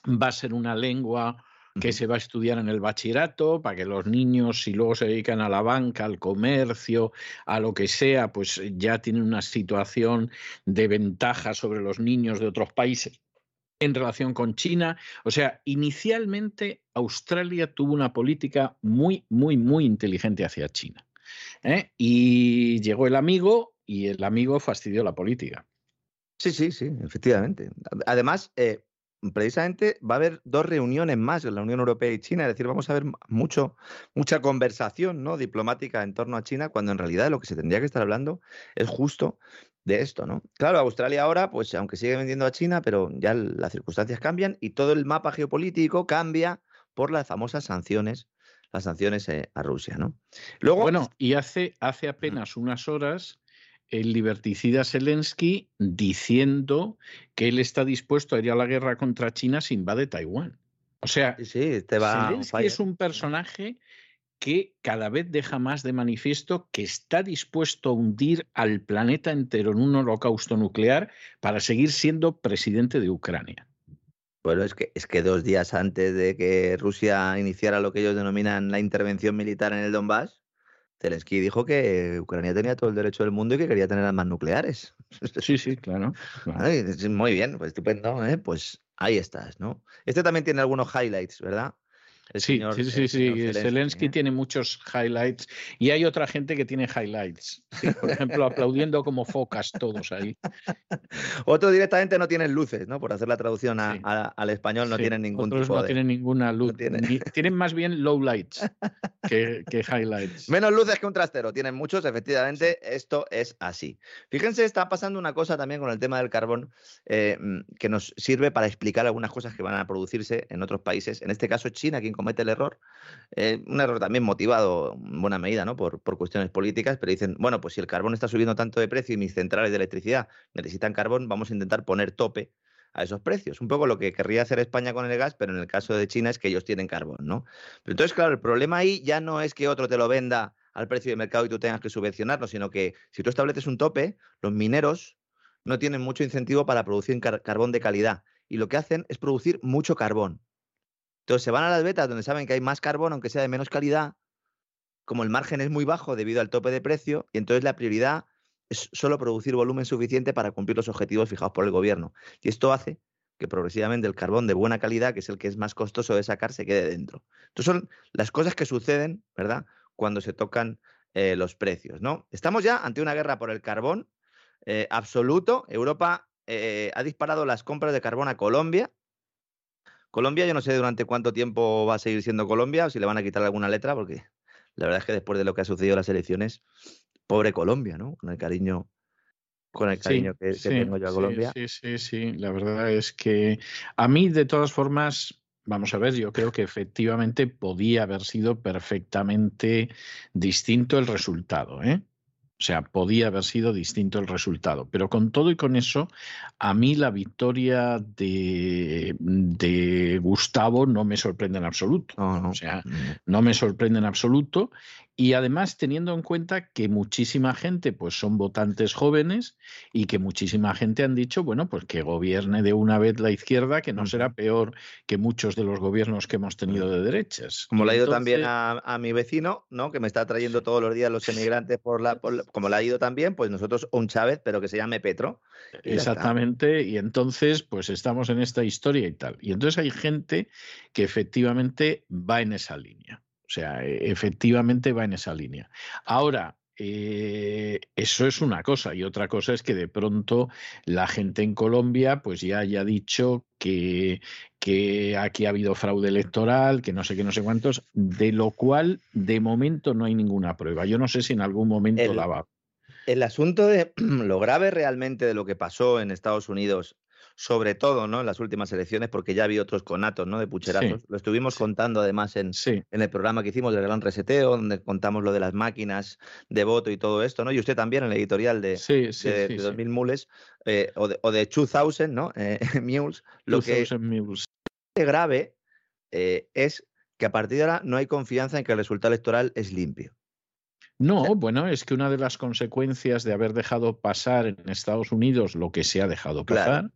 va a ser una lengua que se va a estudiar en el bachillerato para que los niños, si luego se dedican a la banca, al comercio, a lo que sea, pues ya tienen una situación de ventaja sobre los niños de otros países en relación con China. O sea, inicialmente Australia tuvo una política muy, muy, muy inteligente hacia China. ¿eh? Y llegó el amigo y el amigo fastidió la política. Sí, sí, sí, efectivamente. Además, eh, precisamente va a haber dos reuniones más en la Unión Europea y China, es decir, vamos a ver mucho, mucha conversación ¿no? diplomática en torno a China, cuando en realidad lo que se tendría que estar hablando es justo de esto, ¿no? Claro, Australia ahora, pues aunque sigue vendiendo a China, pero ya las circunstancias cambian y todo el mapa geopolítico cambia por las famosas sanciones, las sanciones eh, a Rusia, ¿no? Luego, bueno, y hace, hace apenas unas horas el liberticida Zelensky diciendo que él está dispuesto a ir a la guerra contra China si invade Taiwán. O sea, sí, te va Zelensky es un personaje que cada vez deja más de manifiesto que está dispuesto a hundir al planeta entero en un holocausto nuclear para seguir siendo presidente de Ucrania. Bueno, es que, es que dos días antes de que Rusia iniciara lo que ellos denominan la intervención militar en el Donbass, Zelensky dijo que Ucrania tenía todo el derecho del mundo y que quería tener armas nucleares. Sí, sí, claro. muy bien, pues estupendo, ¿eh? Pues ahí estás, ¿no? Este también tiene algunos highlights, ¿verdad? Sí, sí, sí, sí. Zelensky, ¿eh? tiene muchos highlights y hay otra gente que tiene highlights. Por ejemplo, aplaudiendo como focas todos ahí. Otro directamente no tienen luces, ¿no? Por hacer la traducción al español no tienen ningún Otros tipo no tienen ninguna luz. Tienen... más bien low lights que, highlights. Menos luces que un trastero. Tienen muchos, efectivamente. Esto es así. Fíjense, está pasando una cosa también con el tema del carbón eh, mm, que nos sirve para explicar algunas cosas que van a producirse en otros países. En este caso, China, quien comete el error, eh, un error también motivado en buena medida ¿no? por, por cuestiones políticas, pero dicen, bueno, pues si el carbón está subiendo tanto de precio y mis centrales de electricidad necesitan carbón, vamos a intentar poner tope a esos precios. Un poco lo que querría hacer España con el gas, pero en el caso de China es que ellos tienen carbón, ¿no? Pero entonces, claro, el problema ahí ya no es que otro te lo venda al precio de mercado y tú tengas que subvencionarlo, sino que si tú estableces un tope, los mineros no tienen mucho incentivo para producir carbón de calidad y lo que hacen es producir mucho carbón. Entonces se van a las betas donde saben que hay más carbón, aunque sea de menos calidad, como el margen es muy bajo debido al tope de precio, y entonces la prioridad es solo producir volumen suficiente para cumplir los objetivos fijados por el gobierno. Y esto hace que progresivamente el carbón de buena calidad, que es el que es más costoso de sacar, se quede dentro. Entonces son las cosas que suceden, ¿verdad? Cuando se tocan eh, los precios, ¿no? Estamos ya ante una guerra por el carbón eh, absoluto. Europa eh, ha disparado las compras de carbón a Colombia. Colombia, yo no sé durante cuánto tiempo va a seguir siendo Colombia o si le van a quitar alguna letra, porque la verdad es que después de lo que ha sucedido en las elecciones, pobre Colombia, ¿no? Con el cariño con el cariño que, tengo yo a Colombia. Sí, sí, sí, la verdad es que a mí, de todas formas, vamos a ver, yo creo que efectivamente podía haber sido perfectamente distinto el resultado, ¿eh? O sea, podía haber sido distinto el resultado. Pero con todo y con eso, a mí la victoria de, de Gustavo no me sorprende en absoluto. O sea, no me sorprende en absoluto. Y además teniendo en cuenta que muchísima gente pues son votantes jóvenes y que muchísima gente han dicho, bueno, pues que gobierne de una vez la izquierda, que no será peor que muchos de los gobiernos que hemos tenido de derechas. Como le ha ido también a, mi vecino, ¿no? Que me está trayendo todos los días los emigrantes por la, como le ha ido también, pues nosotros un Chávez, pero que se llame Petro. Exactamente, y entonces pues estamos en esta historia y tal. Y entonces hay gente que efectivamente va en esa línea. O sea, e, efectivamente va en esa línea. Ahora, eh, eso es una cosa y otra cosa es que de pronto la gente en Colombia pues ya haya dicho que, que aquí ha habido fraude electoral, que no sé qué, no sé cuántos, de lo cual de momento no hay ninguna prueba. Yo no sé si en algún momento la va. El asunto de lo grave realmente de lo que pasó en Estados Unidos sobre todo ¿no? en las últimas elecciones, porque ya había otros conatos ¿no? de pucherazos. Lo estuvimos contando además en, en, el programa que hicimos del Gran Reseteo, donde contamos lo de las máquinas de voto y todo esto, ¿no? Y usted también en el editorial de, de, 2000 mules, eh, o, de, o de 2000, ¿no? Eh, mules. Lo que es grave eh, es que a partir de ahora no hay confianza en que el resultado electoral es limpio. No, bueno, es que una de las consecuencias de haber dejado pasar en Estados Unidos lo que se ha dejado pasar,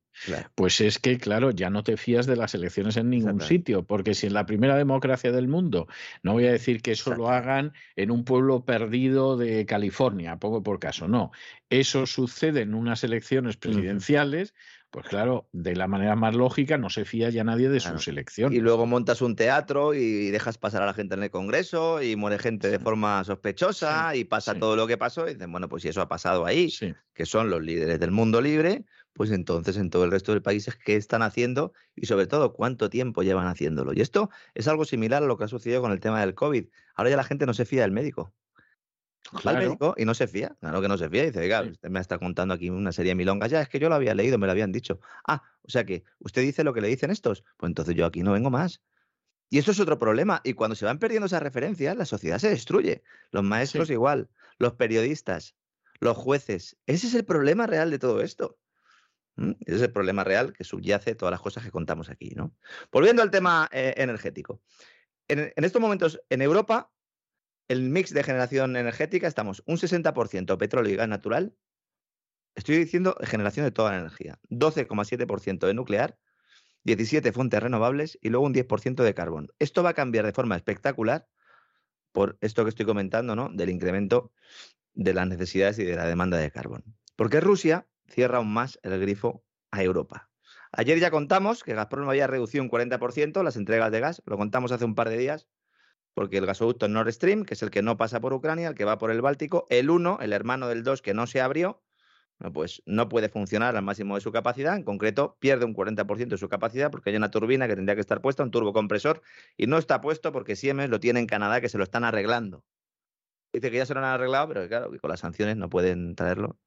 pues es que, claro, ya no te fías de las elecciones en ningún sitio, porque si en la primera democracia del mundo, no voy a decir que eso lo hagan en un pueblo perdido de California, pongo por caso, no, eso sucede en unas elecciones presidenciales. Pues claro, de la manera más lógica no se fía ya nadie de su selección. Y luego montas un teatro y dejas pasar a la gente en el Congreso y muere gente de forma sospechosa y pasa todo lo que pasó y dicen, bueno, pues si eso ha pasado ahí, que son los líderes del mundo libre, pues entonces en todo el resto del país, ¿qué están haciendo? Y sobre todo, ¿cuánto tiempo llevan haciéndolo? Y esto es algo similar a lo que ha sucedido con el tema del COVID. Ahora ya la gente no se fía del médico. Claro. médico y no se fía, claro que no se fía. dice, oiga, usted me está contando aquí una serie de milongas. Ya, es que yo lo había leído, me lo habían dicho. Ah, o sea que usted dice lo que le dicen estos. Pues entonces yo aquí no vengo más. Y eso es otro problema. Y cuando se van perdiendo esas referencias, la sociedad se destruye. Los maestros igual, los periodistas, los jueces. Ese es el problema real de todo esto. Ese es el problema real que subyace todas las cosas que contamos aquí. ¿no? Volviendo al tema eh, energético. en, estos momentos, en Europa, el mix de generación energética estamos un 60% petróleo y gas natural. Estoy diciendo generación de toda la energía. 12,7% de nuclear, 17 fuentes renovables y luego un 10% de carbón. Esto va a cambiar de forma espectacular por esto que estoy comentando, ¿no? Del incremento de las necesidades y de la demanda de carbón. Porque Rusia cierra aún más el grifo a Europa. Ayer ya contamos que Gazprom había reducido un 40% las entregas de gas, lo contamos hace un par de días, porque el gasoducto Nord Stream, que es el que no pasa por Ucrania, el que va por el Báltico, el 1, el hermano del 2 que no se abrió, pues no puede funcionar al máximo de su capacidad, en concreto pierde un 40% de su capacidad porque hay una turbina que tendría que estar puesta, un turbocompresor, y no está puesto porque Siemens lo tiene en Canadá que se lo están arreglando. Dice que ya se lo han arreglado, pero claro, que con las sanciones no pueden traerlo.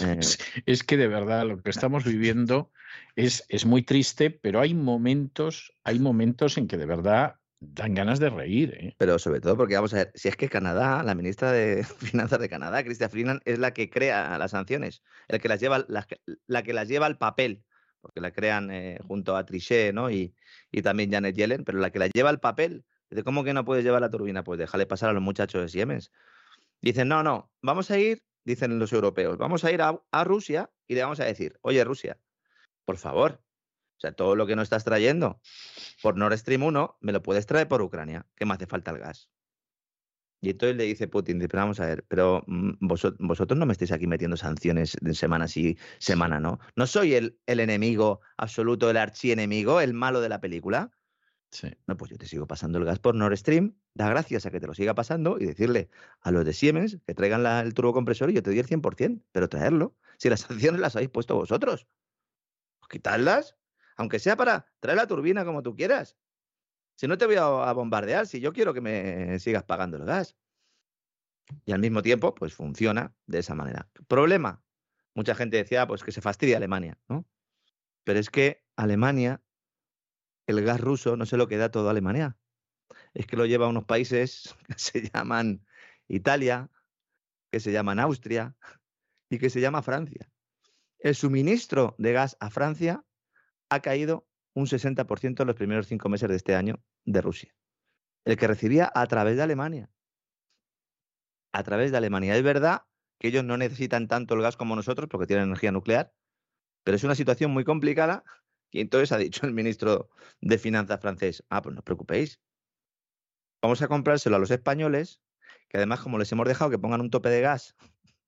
Eh, es que de verdad lo que estamos viviendo es, es muy triste, pero hay momentos, hay momentos en que de verdad dan ganas de reír. ¿eh? Pero sobre todo porque, vamos a ver, si es que Canadá, la ministra de Finanzas de Canadá, Chrystia Freeland, es la que crea las sanciones, que las lleva, la, que las lleva al papel, porque la crean eh, junto a Trichet ¿no? y, también Janet Yellen, pero la que la lleva al papel. de ¿Cómo que no puedes llevar la turbina? Pues déjale pasar a los muchachos de Siemens. Dicen, no, no, vamos a ir, dicen los europeos, vamos a ir a, a Rusia y le vamos a decir, oye Rusia, por favor, o sea, todo lo que no estás trayendo por Nord Stream 1, me lo puedes traer por Ucrania, que me hace falta el gas. Y entonces le dice Putin, pero vamos a ver, pero mm, vosotros, no me estáis aquí metiendo sanciones de semana sí, semana, ¿no? ¿No soy el, el enemigo absoluto, el archienemigo, el malo de la película? Sí. No, pues yo te sigo pasando el gas por Nord Stream, da gracias a que te lo siga pasando y decirle a los de Siemens que traigan la, el turbocompresor y yo te doy el 100%, pero traerlo. Si las sanciones las habéis puesto vosotros, pues quitarlas, aunque sea para traer la turbina como tú quieras. Si no te voy a, bombardear, si yo quiero que me sigas pagando el gas. Y al mismo tiempo, pues funciona de esa manera. Problema. Mucha gente decía, pues que se fastidia Alemania, ¿no? Pero es que Alemania, el gas ruso no se lo queda todo a Alemania. Es que lo lleva a unos países que se llaman Italia, que se llaman Austria y que se llama Francia. El suministro de gas a Francia ha caído un 60% en los primeros cinco meses de este año de Rusia. El que recibía a través de Alemania. A través de Alemania. Es verdad que ellos no necesitan tanto el gas como nosotros porque tienen energía nuclear, pero es una situación muy complicada y entonces ha dicho el ministro de Finanzas francés, ah, pues no os preocupéis, vamos a comprárselo a los españoles, que además como les hemos dejado que pongan un tope de gas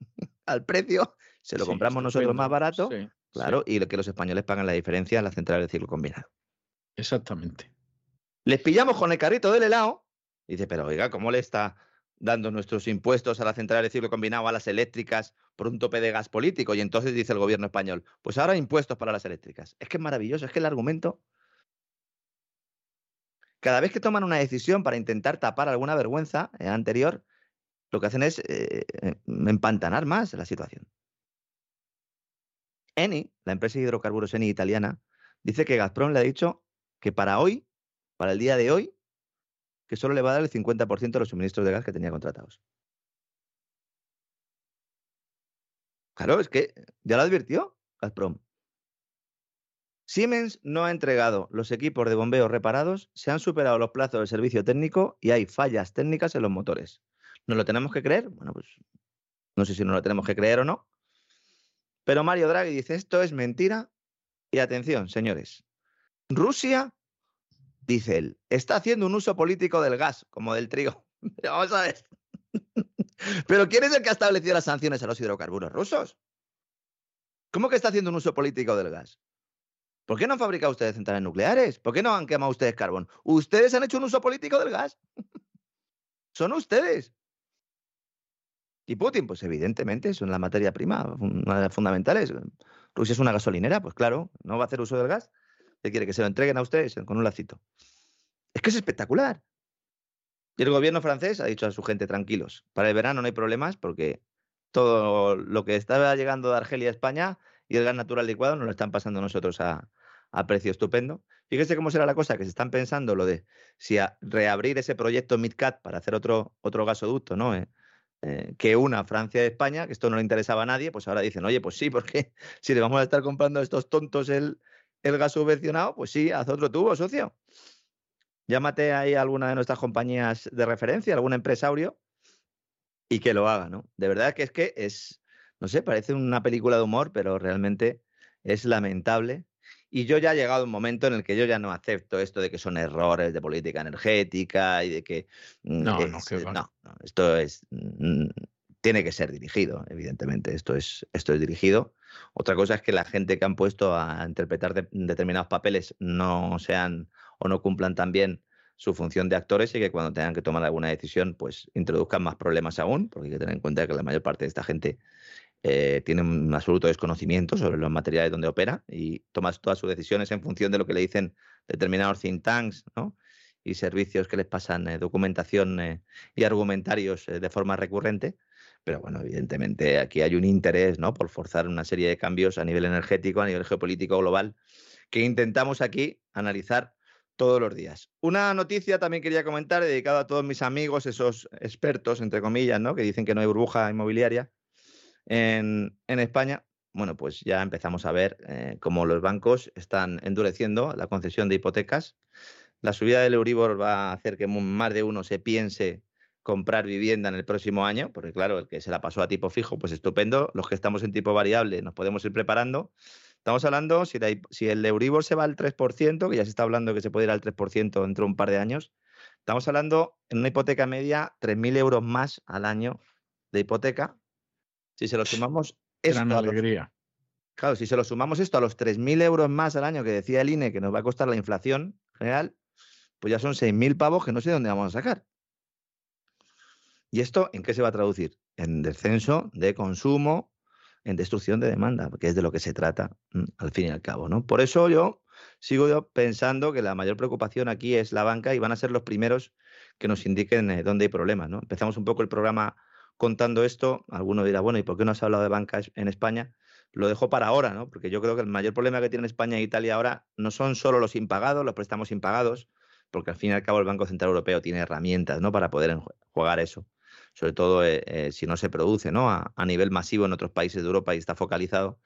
al precio, se lo compramos nosotros más barato Claro, y que los españoles pagan la diferencia en la central de ciclo combinado. Exactamente. Les pillamos con el carrito del helado. Y dice, pero oiga, ¿cómo le está dando nuestros impuestos a la central de ciclo combinado, a las eléctricas, por un tope de gas político? Y entonces dice el gobierno español, pues ahora impuestos para las eléctricas. Es que es maravilloso, es que el argumento... Cada vez que toman una decisión para intentar tapar alguna vergüenza eh, anterior, lo que hacen es eh, eh, empantanar más la situación. Eni, la empresa de hidrocarburos Eni italiana, dice que Gazprom le ha dicho que para hoy, para el día de hoy, que solo le va a dar el 50% de los suministros de gas que tenía contratados. Claro, es que ya lo advirtió Gazprom. Siemens no ha entregado los equipos de bombeo reparados, se han superado los plazos de servicio técnico y hay fallas técnicas en los motores. ¿Nos lo tenemos que creer? Bueno, pues no sé si nos lo tenemos que creer o no, pero Mario Draghi dice, esto es mentira. Y atención, señores, Rusia, dice él, está haciendo un uso político del gas, como del trigo. Pero vamos a ver. Pero ¿quién es el que ha establecido las sanciones a los hidrocarburos rusos? ¿Cómo que está haciendo un uso político del gas? ¿Por qué no han fabricado ustedes centrales nucleares? ¿Por qué no han quemado ustedes carbón? Ustedes han hecho un uso político del gas. Son ustedes. Y Putin, pues evidentemente, es la materia prima, una de las fundamentales. Rusia es una gasolinera, pues claro, no va a hacer uso del gas. ¿Qué quiere que se lo entreguen a ustedes con un lacito? Es que es espectacular. Y el gobierno francés ha dicho a su gente, tranquilos, para el verano no hay problemas porque todo lo que estaba llegando de Argelia a España y el gas natural licuado nos lo están pasando nosotros a, precio estupendo. Fíjese cómo será la cosa, que se están pensando lo de si reabrir ese proyecto MidCat para hacer otro, otro gasoducto, ¿no? Eh, eh, que una Francia y España, que esto no le interesaba a nadie, pues ahora dicen, oye, pues sí, porque si le vamos a estar comprando a estos tontos el, el gas subvencionado, pues sí, haz otro tubo, socio. Llámate ahí a alguna de nuestras compañías de referencia, algún empresario, y que lo haga, ¿no? De verdad que es que es, no sé, parece una película de humor, pero realmente es lamentable y yo ya he llegado un momento en el que yo ya no acepto esto de que son errores de política energética y de que... Mm, no, no, no, esto es... Mm, tiene que ser dirigido, evidentemente. Esto es, esto es dirigido. Otra cosa es que la gente que han puesto a interpretar determinados papeles no sean o no cumplan tan bien su función de actores y que cuando tengan que tomar alguna decisión, pues introduzcan más problemas aún, porque hay que tener en cuenta que la mayor parte de esta gente eh, tiene un absoluto desconocimiento sobre los materiales donde opera y toma todas sus decisiones en función de lo que le dicen determinados think tanks y servicios que les pasan eh, documentación eh, y argumentarios de forma recurrente. Pero bueno, evidentemente aquí hay un interés ¿no? por forzar una serie de cambios a nivel energético, a nivel geopolítico global, que intentamos aquí analizar todos los días. Una noticia también quería comentar, dedicada a todos mis amigos, esos expertos, entre comillas, ¿no? que dicen que no hay burbuja inmobiliaria en, España, bueno, pues ya empezamos a ver eh, cómo los bancos están endureciendo la concesión de hipotecas. La subida del Euribor va a hacer que más de uno se piense comprar vivienda en el próximo año, porque claro, el que se la pasó a tipo fijo, pues estupendo. Los que estamos en tipo variable nos podemos ir preparando. Estamos hablando, si, el Euribor se va al 3%, que ya se está hablando que se puede ir al 3% dentro de un par de años, Estamos hablando en una hipoteca media 3.000 euros más al año de hipoteca. Si se lo sumamos esto Gran los- alegría. claro, si se lo sumamos esto a los 3.000 euros más al año que decía el INE que nos va a costar la inflación general, pues ya son 6.000 pavos que no sé dónde vamos a sacar. ¿Y esto en qué se va a traducir? En descenso de consumo, en destrucción de demanda, que es de lo que se trata mm, al fin y al cabo. ¿no? Por eso yo sigo pensando que la mayor preocupación aquí es la banca y van a ser los primeros que nos indiquen eh, dónde hay problemas. ¿no? Empezamos un poco el programa contando esto. Alguno dirá, bueno, ¿y por qué no has hablado de banca en España? Lo dejo para ahora, ¿no? porque yo creo que el mayor problema que tienen España e Italia ahora no son solo los impagados, los préstamos impagados, porque al fin y al cabo el Banco Central Europeo tiene herramientas ¿no? para poder jugar eso sobre todo eh, eh, si no se produce ¿no? A, a nivel masivo en otros países de Europa y está focalizado.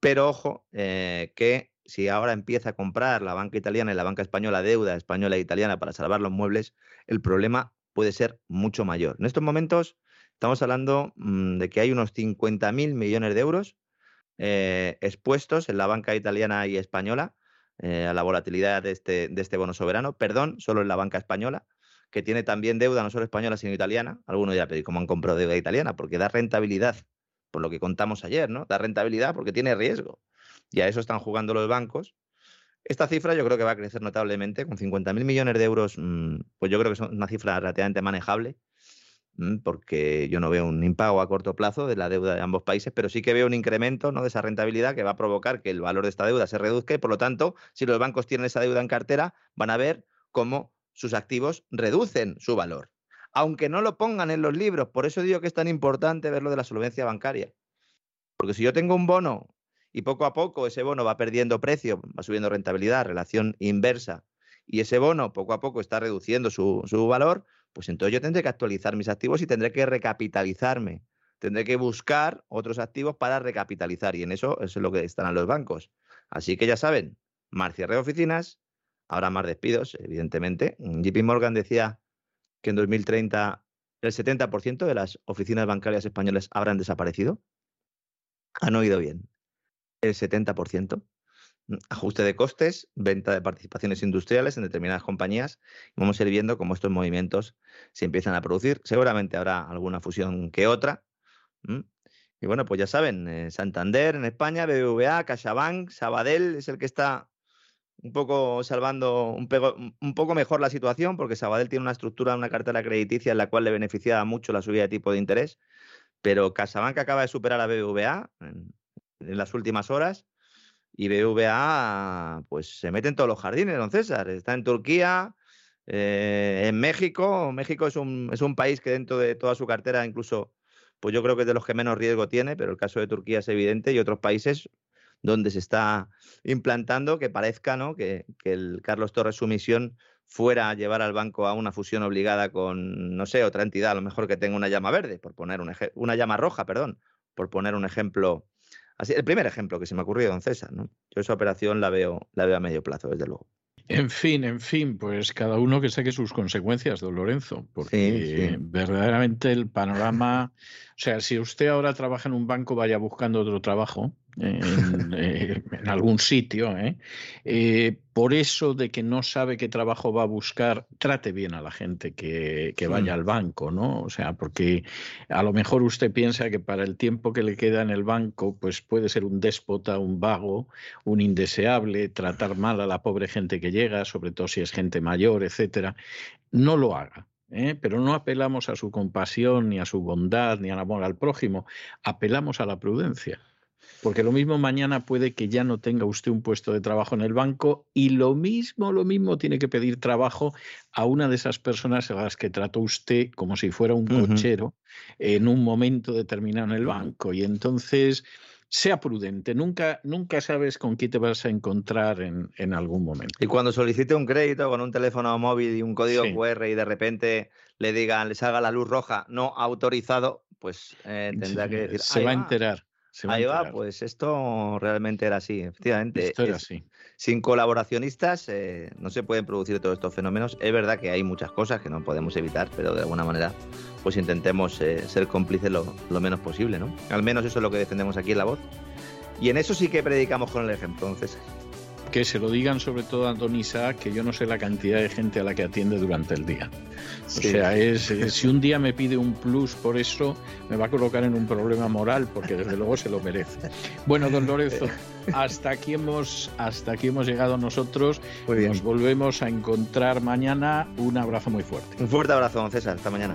Pero ojo, eh, que si ahora empieza a comprar la banca italiana y la banca española deuda española e italiana para salvar los muebles, el problema puede ser mucho mayor. En estos momentos estamos hablando mm, de que hay unos 50.000 millones de euros eh, expuestos en la banca italiana y española eh, a la volatilidad de este, de este bono soberano. Perdón, solo en la banca española que tiene también deuda no solo española, sino italiana. Alguno dirá, pero ¿y cómo han comprado deuda italiana? Porque da rentabilidad, por lo que contamos ayer, ¿no? Da rentabilidad porque tiene riesgo. Y a eso están jugando los bancos. Esta cifra yo creo que va a crecer notablemente, con 50.000 millones de euros, mm, pues yo creo que es una cifra relativamente manejable, porque yo no veo un impago a corto plazo de la deuda de ambos países, pero sí que veo un incremento ¿no? de esa rentabilidad que va a provocar que el valor de esta deuda se reduzca y, por lo tanto, si los bancos tienen esa deuda en cartera, van a ver cómo sus activos reducen su valor, aunque no lo pongan en los libros. Por eso digo que es tan importante ver lo de la solvencia bancaria. Porque si yo tengo un bono y poco a poco ese bono va perdiendo precio, va subiendo rentabilidad, relación inversa, y ese bono poco a poco está reduciendo su, su valor, pues entonces yo tendré que actualizar mis activos y tendré que recapitalizarme. Tendré que buscar otros activos para recapitalizar y en eso, es lo que están los bancos. Así que ya saben, más cierre de oficinas, Habrá más despidos, evidentemente. JP Morgan decía que en 2030 el 70% de las oficinas bancarias españolas habrán desaparecido. Han oído bien. El 70%. Ajuste de costes, venta de participaciones industriales en determinadas compañías. Vamos a ir viendo cómo estos movimientos se empiezan a producir. Seguramente habrá alguna fusión que otra. Y bueno, pues ya saben, eh, Santander en España, BBVA, CaixaBank, Sabadell es el que está un poco salvando un, poco mejor la situación, porque Sabadell tiene una estructura, una cartera crediticia en la cual le beneficiaba mucho la subida de tipo de interés, pero CaixaBank acaba de superar a BBVA en las últimas horas y BBVA pues se mete en todos los jardines, don César. Está en Turquía, eh, en México. México es un, es un país que dentro de toda su cartera incluso, pues yo creo que es de los que menos riesgo tiene, pero el caso de Turquía es evidente y otros países donde se está implantando que parezca ¿no? que, que, el Carlos Torres su misión fuera a llevar al banco a una fusión obligada con, no sé, otra entidad, a lo mejor que tenga una llama verde, por poner un una llama roja, perdón, por poner un ejemplo. Así, el primer ejemplo que se me ocurrió, don César, ¿no? Yo esa operación la veo, la veo a medio plazo, desde luego. En fin, en fin, pues cada uno que saque sus consecuencias, don Lorenzo, porque Sí, sí. verdaderamente el panorama, o sea, si usted ahora trabaja en un banco, vaya buscando otro trabajo en, eh, en algún sitio, ¿eh? Eh, por eso de que no sabe qué trabajo va a buscar, trate bien a la gente que, que vaya Mm. al banco, ¿no? O sea, porque a lo mejor usted piensa que para el tiempo que le queda en el banco, pues puede ser un déspota, un vago, un indeseable, tratar mal a la pobre gente que llega, sobre todo si es gente mayor, etcétera. No lo haga. ¿eh? Pero no apelamos a su compasión, ni a su bondad, ni al amor al prójimo. Apelamos a la prudencia. Porque lo mismo mañana puede que ya no tenga usted un puesto de trabajo en el banco y lo mismo, lo mismo tiene que pedir trabajo a una de esas personas a las que trató usted como si fuera un cochero en un momento determinado en el banco. Y entonces, sea prudente, nunca, nunca sabes con quién te vas a encontrar en, en algún momento. Y cuando solicite un crédito con un teléfono móvil y un código Sí. QR y de repente le digan, le salga la luz roja no autorizado, pues eh, tendrá que decir, se "Ahí va a enterar. Se va Ahí va, pues esto realmente era así, efectivamente. Esto era es- así. Sin colaboracionistas eh, no se pueden producir todos estos fenómenos. Es verdad que hay muchas cosas que no podemos evitar, pero de alguna manera pues intentemos eh, ser cómplices lo, lo menos posible, ¿no? Al menos eso es lo que defendemos aquí en La Voz. Y en eso sí que predicamos con el ejemplo, César. Que se lo digan sobre todo a Don Isaac, que yo no sé la cantidad de gente a la que atiende durante el día. O sea, es, si un día me pide un plus por eso, me va a colocar en un problema moral, porque desde luego se lo merece. Bueno, don Lorenzo, hasta aquí hemos, hasta aquí hemos llegado nosotros. Nos volvemos a encontrar mañana. Un abrazo muy fuerte. Un fuerte abrazo, don César. Hasta mañana.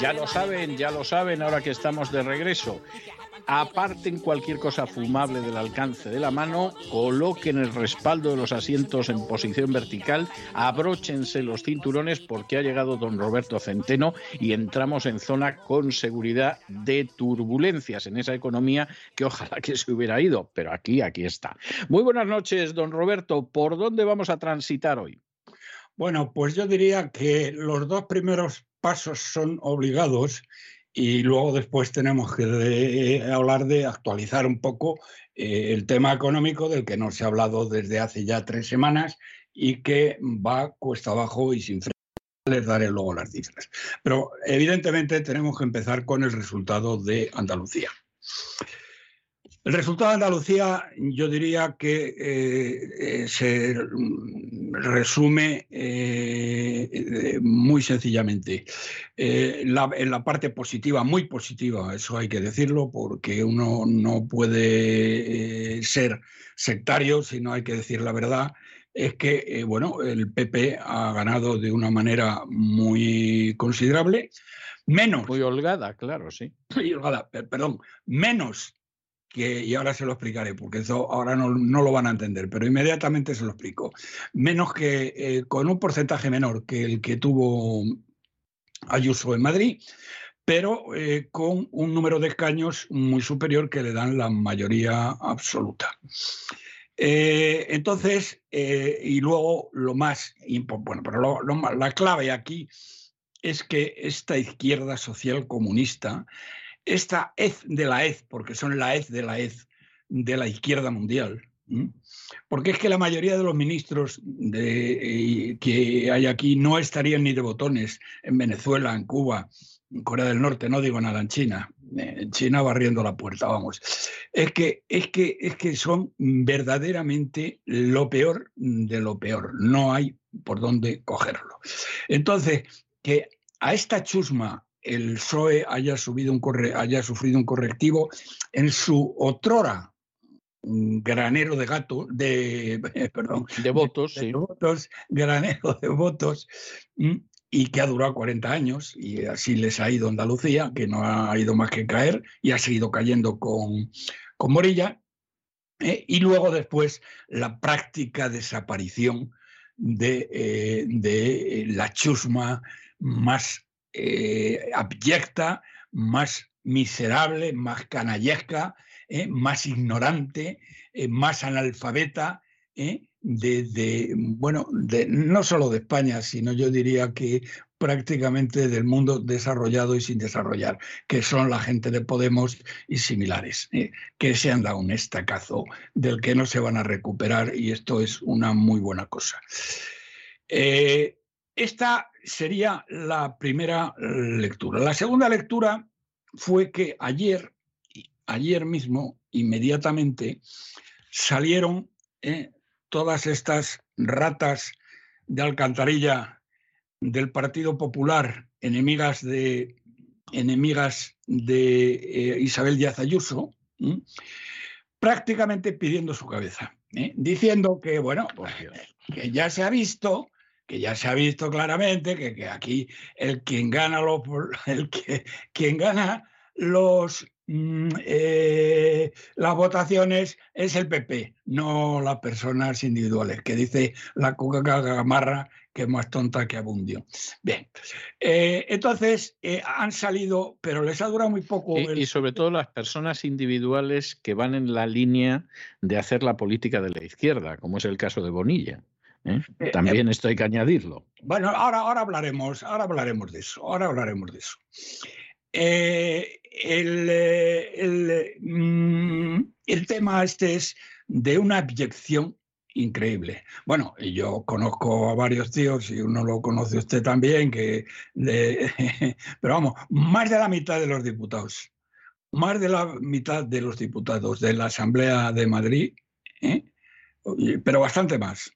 Ya lo saben, ya lo saben ahora que estamos de regreso. Aparten cualquier cosa fumable del alcance de la mano, coloquen el respaldo de los asientos en posición vertical, abróchense los cinturones porque ha llegado don Roberto Centeno y entramos en zona con seguridad de turbulencias en esa economía que ojalá que se hubiera ido, pero aquí, aquí está. Muy buenas noches, don Roberto. ¿Por dónde vamos a transitar hoy? Bueno, pues yo diría que los dos primeros pasos son obligados y luego después tenemos que hablar de actualizar un poco eh, el tema económico del que no se ha hablado desde hace ya tres semanas y que va cuesta abajo y sin freno. Les daré luego las cifras. Pero evidentemente tenemos que empezar con el resultado de Andalucía. El resultado de Andalucía yo diría que eh, eh, se resume eh, muy sencillamente. en la parte positiva, muy positiva, eso hay que decirlo, porque uno no puede ser sectario si no hay que decir la verdad es que bueno, el PP ha ganado de una manera muy considerable, menos. Muy holgada, claro, sí. Muy holgada, perdón, menos y ahora se lo explicaré, porque eso ahora no, lo van a entender, pero inmediatamente se lo explico. Menos que eh, con un porcentaje menor que el que tuvo Ayuso en Madrid, pero eh, con un número de escaños muy superior que le dan la mayoría absoluta. Eh, entonces, y luego lo más bueno, pero la clave aquí es que esta izquierda social comunista esta hez de la hez, porque son la hez de la hez de la izquierda mundial. Porque es que la mayoría de los ministros de, que hay aquí no estarían ni de botones en Venezuela, en Cuba, en Corea del Norte, no digo nada en China, en China barriendo la puerta, vamos. Es que, es que, es que son verdaderamente lo peor de lo peor, no hay por dónde cogerlo. Entonces, que a esta chusma el PSOE haya, subido un haya sufrido un correctivo en su otrora granero de gato, de, perdón, de votos, de, votos, granero de votos, y que ha durado 40 años, y así les ha ido Andalucía, que no ha ido más que caer, y ha seguido cayendo con, con Morilla, ¿eh? y luego después la práctica desaparición de, eh, de la chusma más eh, abyecta, más miserable, más canallesca, eh, más ignorante, eh, más analfabeta, de, bueno, de, no solo de España, sino yo diría que prácticamente del mundo desarrollado y sin desarrollar, que son la gente de Podemos y similares, que se han dado un estacazo del que no se van a recuperar y esto es una muy buena cosa. esta sería la primera lectura. La segunda lectura fue que ayer, ayer mismo, inmediatamente, salieron eh, todas estas ratas de alcantarilla del Partido Popular, enemigas de, enemigas de eh, Isabel Díaz Ayuso, prácticamente pidiendo su cabeza, ¿eh? diciendo que, bueno, pues, que ya se ha visto que ya se ha visto claramente que, aquí el quien gana los, el que, quien gana los mm, eh, las votaciones es el PP, no las personas individuales, que dice la cuca gamarra que es más tonta que abundio. Bien, eh, entonces eh, han salido, pero les ha durado muy poco. Y, y, sobre todo las personas individuales que van en la línea de hacer la política de la izquierda, como es el caso de Bonilla. ¿Eh? También esto hay que añadirlo. Bueno, ahora, ahora hablaremos, ahora hablaremos de eso, ahora hablaremos de eso. Eh, el, el, mm, el, tema este es de una abyección increíble. Bueno, yo conozco a varios tíos y uno lo conoce usted también, que pero vamos, más de la mitad de los diputados, más de la mitad de los diputados de la Asamblea de Madrid, ¿eh? pero bastante más,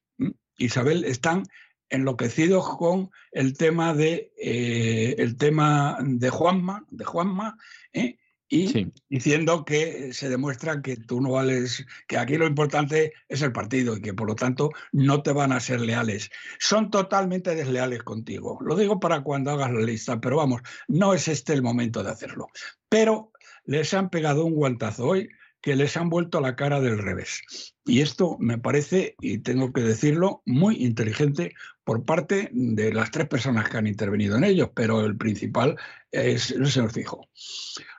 Isabel, están enloquecidos con el tema de eh, el tema de Juanma, de Juanma, ¿eh? y diciendo que se demuestra que tú no vales, que aquí lo importante es el partido y que por lo tanto no te van a ser leales. Son totalmente desleales contigo. Lo digo para cuando hagas la lista, pero vamos, no es este el momento de hacerlo. Pero les han pegado un guantazo hoy que les han vuelto la cara del revés. Y esto me parece, y tengo que decirlo, muy inteligente por parte de las tres personas que han intervenido en ellos, pero el principal es el señor Fijo.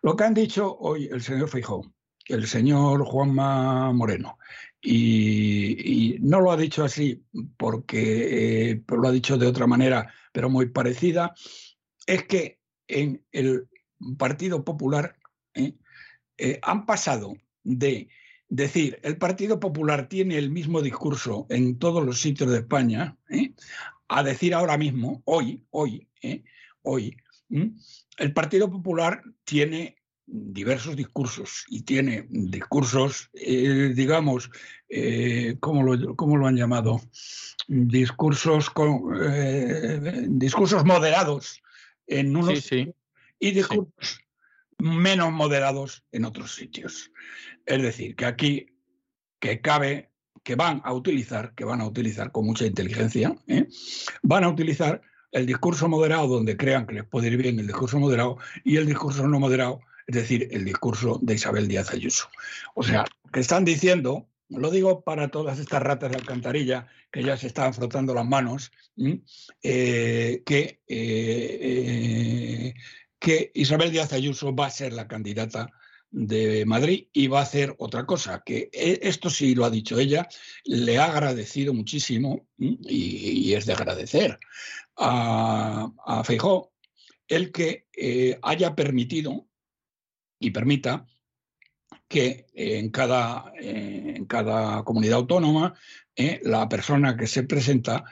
Lo que han dicho hoy el señor Fijo, el señor Juanma Moreno, y, no lo ha dicho así porque eh, lo ha dicho de otra manera, pero muy parecida, es que en el Partido Popular eh, eh, han pasado de decir, el Partido Popular tiene el mismo discurso en todos los sitios de España, ¿eh? a decir ahora mismo, hoy, hoy, ¿eh? hoy, el Partido Popular tiene diversos discursos y tiene discursos, eh, digamos, ¿cómo, lo, ¿cómo, lo, han llamado? Discursos, con, discursos moderados en unos y discursos menos moderados en otros sitios. Es decir, que aquí que cabe, que van a utilizar, que van a utilizar con mucha inteligencia, ¿eh? van a utilizar el discurso moderado donde crean que les puede ir bien el discurso moderado y el discurso no moderado, es decir, el discurso de Isabel Díaz Ayuso. O sea, que están diciendo, lo digo para todas estas ratas de alcantarilla que ya se están frotando las manos, eh, que, eh, que Isabel Díaz Ayuso va a ser la candidata de Madrid y va a hacer otra cosa, que e, esto sí lo ha dicho ella, le ha agradecido muchísimo y, es de agradecer a, a Feijó el que eh, haya permitido y permita que en cada, eh, en cada comunidad autónoma eh, la persona que se presenta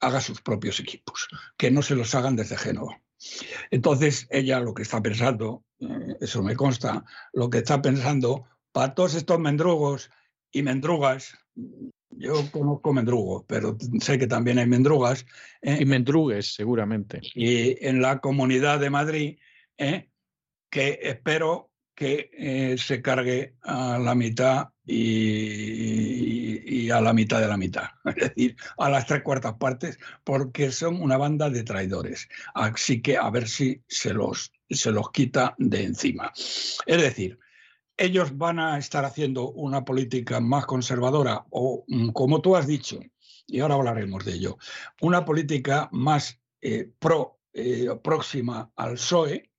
haga sus propios equipos, que no se los hagan desde Génova. Entonces, ella lo que está pensando eh, eso me consta, lo que está pensando para todos estos mendrugos y mendrugas. Yo conozco mendrugos, pero sé que también hay mendrugas. ¿eh? y mendrugues, seguramente. Y en la comunidad de Madrid, ¿eh? que espero que se cargue a la mitad y, y, a la mitad de la mitad, es decir, a las tres cuartas partes, porque son una banda de traidores. Así que a ver si se los se los quita de encima. Es decir, ellos van a estar haciendo una política más conservadora o, mm, como tú has dicho, y ahora hablaremos de ello, una política más eh, pro, eh, próxima al PSOE,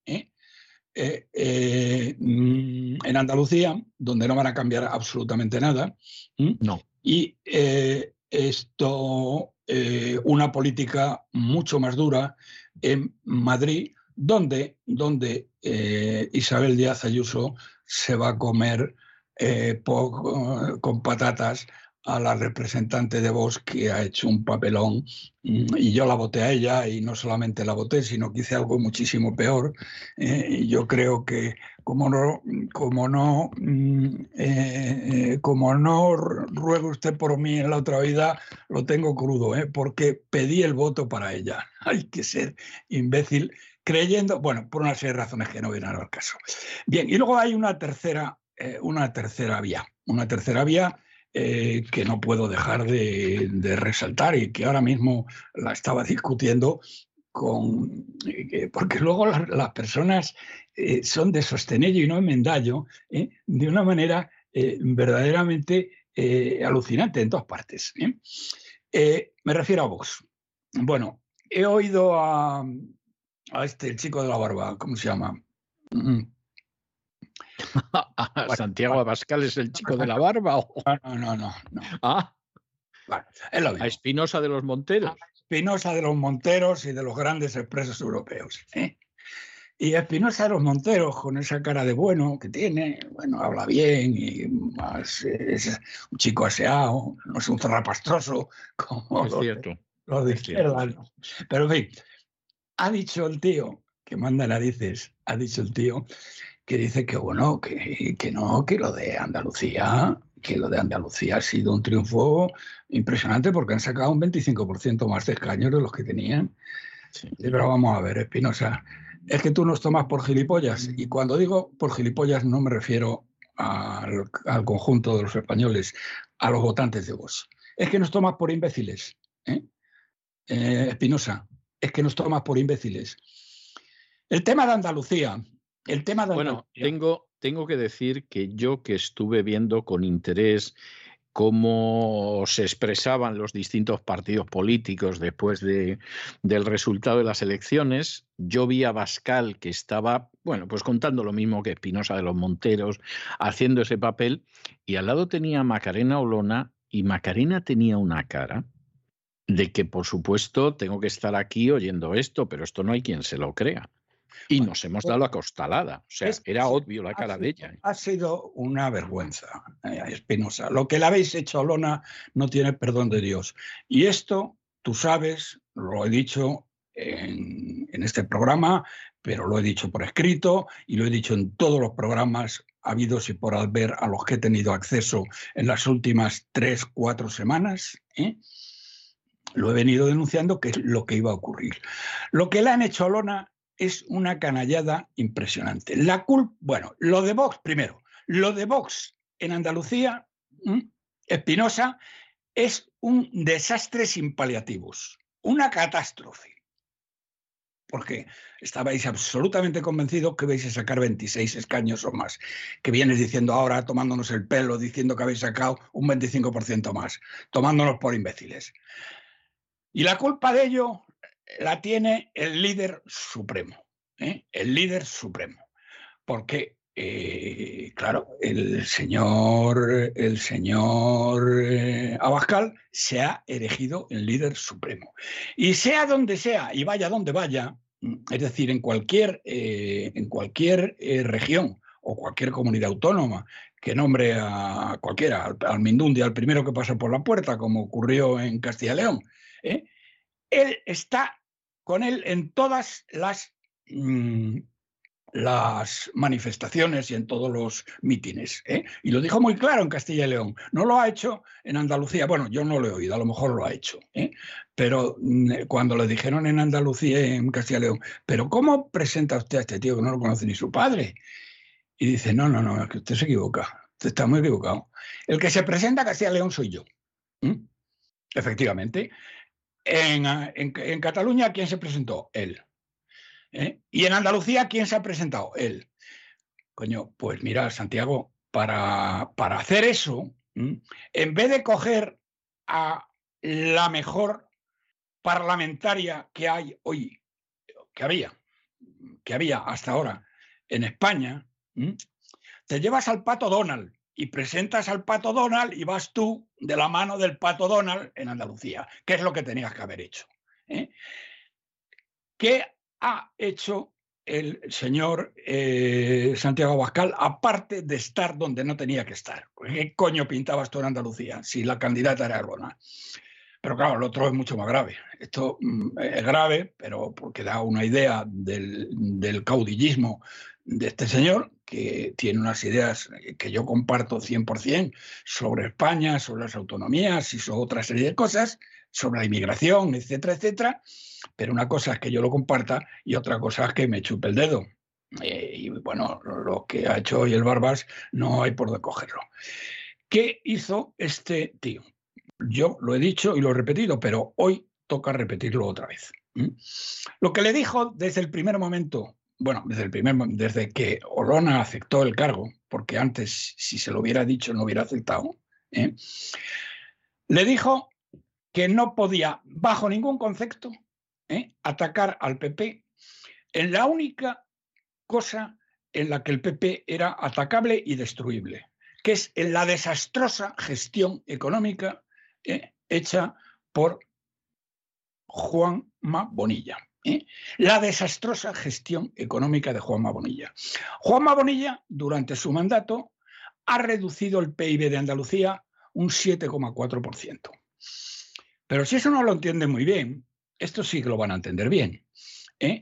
¿eh? Mm, en Andalucía, donde no van a cambiar absolutamente nada. No. Y esto, una política mucho más dura en Madrid, donde, donde eh, Isabel Díaz Ayuso se va a comer eh, con patatas a la representante de Vox que ha hecho un papelón mm, y yo la voté a ella y no solamente la voté, sino que hice algo muchísimo peor. Eh, yo creo que como no, como no, mm, como no ruego usted por mí en la otra vida, lo tengo crudo, porque pedí el voto para ella. Hay que ser imbécil creyendo, bueno, por una serie de razones que no vienen al caso. Bien, y luego hay una tercera, eh, una tercera vía, una tercera vía eh, que no puedo dejar de, resaltar y que ahora mismo la estaba discutiendo con, eh, porque luego las, personas son de sostener y no enmendallo de una manera verdaderamente alucinante en todas partes. me refiero a Vox. Bueno, he oído a, a este, chico de la barba, ¿cómo se llama? Mm. ¿Santiago Abascal es el chico de la barba? No, no, no. Ah. Bueno, es lo mismo. A Espinosa de los Monteros. Espinosa de los Monteros y de los grandes expresos europeos. ¿eh? Y Espinosa de los Monteros, con esa cara de bueno que tiene, bueno, habla bien y más, es un chico aseado, no es un zarrapastroso como Es los de- cierto. los de. Pero en fin, ha dicho el tío, que manda narices, ha dicho el tío que dice que bueno, que, que no, que lo de Andalucía, que lo de Andalucía ha sido un triunfo impresionante porque han sacado un 25% más de escaños de los que tenían. Sí. Pero vamos a ver, Espinosa, es que tú nos tomas por gilipollas. Y cuando digo por gilipollas no me refiero al, al conjunto de los españoles, a los votantes de Vox. Es que nos tomas por imbéciles. ¿eh? Eh, Espinosa, es que nos tomas por imbéciles. El tema de Andalucía, el tema de Bueno, tengo, tengo que decir que yo que estuve viendo con interés cómo se expresaban los distintos partidos políticos después de, del resultado de las elecciones, yo vi a Bascal que estaba, bueno, pues contando lo mismo que Espinosa de los Monteros, haciendo ese papel, y al lado tenía a Macarena Olona, y Macarena tenía una cara de que, por supuesto, tengo que estar aquí oyendo esto, pero esto no hay quien se lo crea. Y nos hemos dado la costalada. O sea, Es- era obvio la cara de sido- ella. ¿eh? Ha sido una vergüenza, eh, Espinosa. Lo que le habéis hecho a Olona no tiene perdón de Dios. Y esto, tú sabes, lo he dicho en, en este programa, pero lo he dicho por escrito y lo he dicho en todos los programas habidos y por haber a los que he tenido acceso en las últimas tres, cuatro semanas. ¿eh? Lo he venido denunciando que es lo que iba a ocurrir. Lo que le han hecho a Olona es una canallada impresionante. La culpa, bueno, lo de Vox, primero, lo de Vox en Andalucía. Espinosa, es un desastre sin paliativos, una catástrofe. Porque estabais absolutamente convencidos que vais a sacar 26 escaños o más, que vienes diciendo ahora, tomándonos el pelo, diciendo que habéis sacado un 25% más, tomándonos por imbéciles. Y la culpa de ello la tiene el líder supremo, ¿eh? el líder supremo, porque eh, claro, el señor, el señor eh, Abascal se ha elegido el líder supremo. Y sea donde sea y vaya donde vaya, es decir, en cualquier, en cualquier región o cualquier comunidad autónoma que nombre a cualquiera, al, al Mindundi, al primero que pasa por la puerta, como ocurrió en Castilla y León, ¿eh? Él está con él en todas las, mm, manifestaciones y en todos los mítines. ¿eh? Y lo dijo muy claro en Castilla y León. No lo ha hecho en Andalucía. Bueno, yo no lo he oído, a lo mejor lo ha hecho. ¿eh? Pero mm, cuando le dijeron en Andalucía, en Castilla y León, ¿pero cómo presenta usted a este tío que no lo conoce ni su padre? Y dice, no, no, no, es que usted se equivoca. Usted está muy equivocado. El que se presenta a Castilla y León soy yo. Efectivamente. En, en- Cataluña, ¿quién se presentó? Él. ¿Eh? Y en Andalucía, ¿quién se ha presentado? Él. Coño, pues mira, Santiago, para, para hacer eso, en vez de coger a la mejor parlamentaria que hay hoy, que había, que había hasta ahora en España, te llevas al pato Donald y presentas al pato Donald y vas tú de la mano del pato Donald en Andalucía, que es lo que tenías que haber hecho. ¿eh? ¿Qué ha hecho el señor eh, Santiago Abascal, aparte de estar donde no tenía que estar? ¿Qué coño pintabas tú en Andalucía si la candidata era Errona? Pero claro, lo otro es mucho más grave. Esto mm, es grave, pero porque da una idea del caudillismo de este señor, que tiene unas ideas que yo comparto 100% sobre España, sobre las autonomías y sobre otra serie de cosas, sobre la inmigración, etcétera, etcétera. Pero una cosa es que yo lo comparta y otra cosa es que me chupe el dedo. Eh, y bueno, lo que ha hecho hoy el Barbas no hay por dónde cogerlo. ¿Qué hizo este tío? Yo lo he dicho y lo he repetido, pero hoy toca repetirlo otra vez. Lo que le dijo desde el primer momento, bueno, desde el primer desde que Olona aceptó el cargo, porque antes, si se lo hubiera dicho, no hubiera aceptado, ¿eh? le dijo que no podía, bajo ningún concepto, ¿eh? atacar al PP en la única cosa en la que el PP era atacable y destruible, que es en la desastrosa gestión económica ¿eh? hecha por Juanma Bonilla. ¿Eh? La desastrosa gestión económica de Juanma Bonilla. Juanma Bonilla, durante su mandato, ha reducido el PIB de Andalucía un 7,4%. Pero si eso no lo entienden muy bien, esto sí que lo van a entender bien. ¿eh?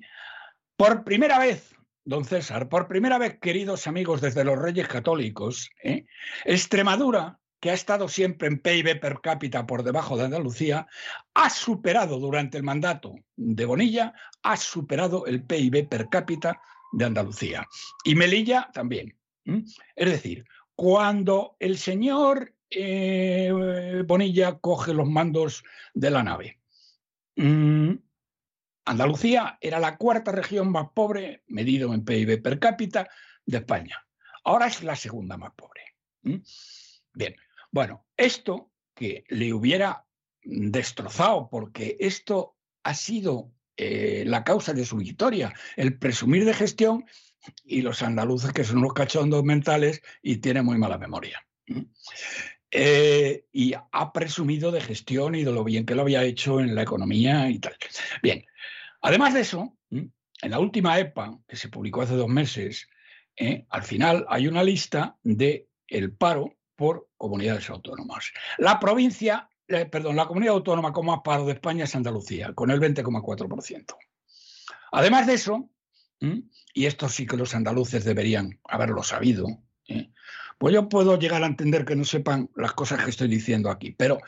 Por primera vez, don César, por primera vez, queridos amigos desde los Reyes Católicos, ¿eh? Extremadura, que ha estado siempre en PIB per cápita por debajo de Andalucía, ha superado durante el mandato de Bonilla, ha superado el PIB per cápita de Andalucía. Y Melilla también. Es decir, cuando el señor eh, Bonilla coge los mandos de la nave, mm, Andalucía era la cuarta región más pobre, medido en PIB per cápita, de España. Ahora es la segunda más pobre. Bien, bueno, esto que le hubiera destrozado, porque esto ha sido eh, la causa de su victoria, el presumir de gestión y los andaluces que son unos cachondos mentales y tienen muy mala memoria. Eh, y ha presumido de gestión y de lo bien que lo había hecho en la economía y tal. Bien, además de eso, en la última EPA, que se publicó hace dos meses, eh, al final hay una lista de el paro por comunidades autónomas. La provincia, eh, perdón, la comunidad autónoma con más paro de España es Andalucía, con el 20,4%. Además de eso, y esto sí que los andaluces deberían haberlo sabido, ¿eh? pues yo puedo llegar a entender que no sepan las cosas que estoy diciendo aquí, pero,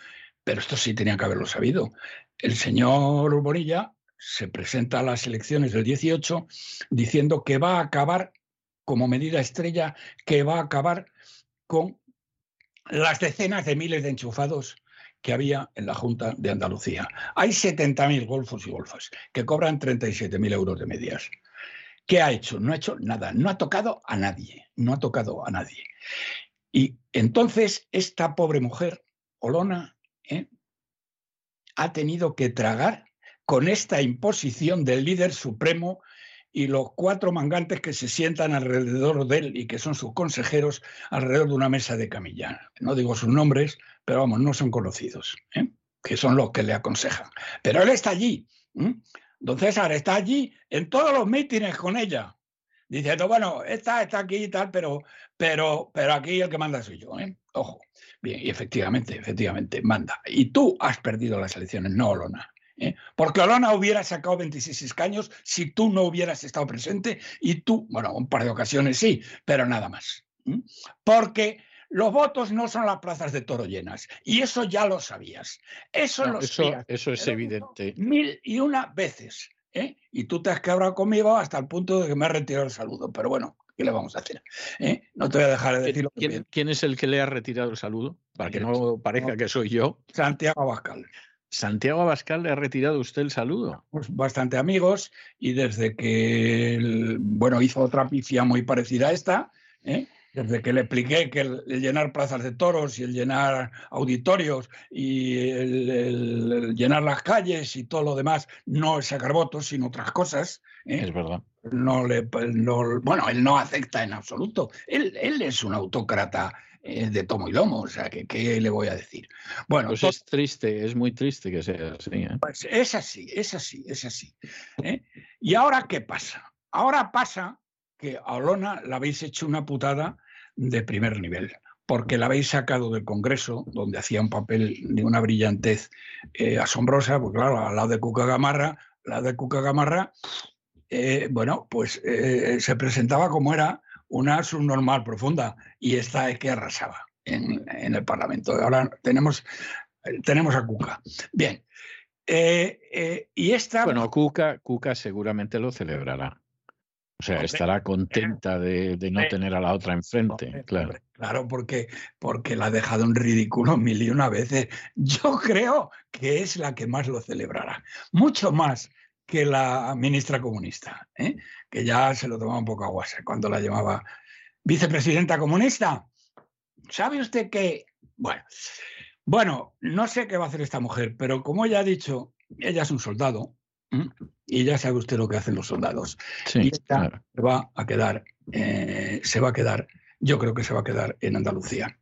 pero esto sí tenían que haberlo sabido. El señor Bonilla se presenta a las elecciones del 18 diciendo que va a acabar, como medida estrella, que va a acabar con las decenas de miles de enchufados que había en la Junta de Andalucía. Hay 70.000 golfos y golfas que cobran 37.000 euros de medias. ¿Qué ha hecho? No ha hecho nada, no ha tocado a nadie, no ha tocado a nadie. Y entonces esta pobre mujer, Olona, ¿eh? ha tenido que tragar con esta imposición del líder supremo y los cuatro mangantes que se sientan alrededor de él y que son sus consejeros alrededor de una mesa de camilla. No digo sus nombres, pero vamos, no son conocidos, ¿eh? que son los que le aconsejan. Pero él está allí. Don César está allí en todos los mítines con ella, diciendo, bueno, esta está aquí y tal, pero, pero, pero aquí el que manda soy yo, ¿eh? Ojo. Bien, y efectivamente, efectivamente, manda. Y tú has perdido las elecciones, no Olona. ¿eh? Porque Olona hubiera sacado 26 escaños si tú no hubieras estado presente y tú, bueno, un par de ocasiones sí, pero nada más. Porque los votos no son las plazas de toro llenas. Y eso ya lo sabías. Eso lo eso, Eso es evidente. Mil y una veces. ¿eh? Y tú te has quebrado conmigo hasta el punto de que me has retirado el saludo. Pero bueno, ¿qué le vamos a hacer? ¿Eh? No te voy a dejar de decirlo. ¿Quién, ¿Quién, es el que le ha retirado el saludo? Para que no parezca que soy yo. Santiago Abascal. Santiago Abascal le ha retirado usted el saludo. Pues bastante amigos y desde que, bueno, hizo otra pifia muy parecida a esta, ¿eh? Desde que le expliqué que el, llenar plazas de toros y el llenar auditorios y el, llenar las calles y todo lo demás no es sacar votos, sino otras cosas. ¿eh? Es verdad. No le, bueno, él no acepta en absoluto. Él, él es un autócrata eh, de tomo y lomo, o sea, que ¿qué le voy a decir? Bueno, pues es triste, es muy triste que sea así. ¿eh? Pues es así, es así, es así. ¿Y ahora qué pasa? Ahora pasa que a Olona la habéis hecho una putada de primer nivel, porque la habéis sacado del Congreso, donde hacía un papel de una brillantez eh, asombrosa, porque claro, al lado de Cuca Gamarra, la de Cuca Gamarra, eh, bueno, pues eh, se presentaba como era una subnormal profunda, y esta es que arrasaba en, el Parlamento. Ahora tenemos, tenemos a Cuca. Bien. y esta. Bueno, Cuca, Cuca seguramente lo celebrará. O sea, estará contenta de, no tener a la otra enfrente, claro. Claro, porque, porque la ha dejado en ridículo mil y una veces. Yo creo que es la que más lo celebrará. Mucho más que la ministra comunista, ¿eh? que ya se lo tomaba un poco a guasa cuando la llamaba vicepresidenta comunista. ¿Sabe usted qué? Bueno, bueno, no sé qué va a hacer esta mujer, pero como ella ha dicho, ella es un soldado, y ya sabe usted lo que hacen los soldados. y esta se va a quedar, eh, se va a quedar yo creo que se va a quedar en Andalucía.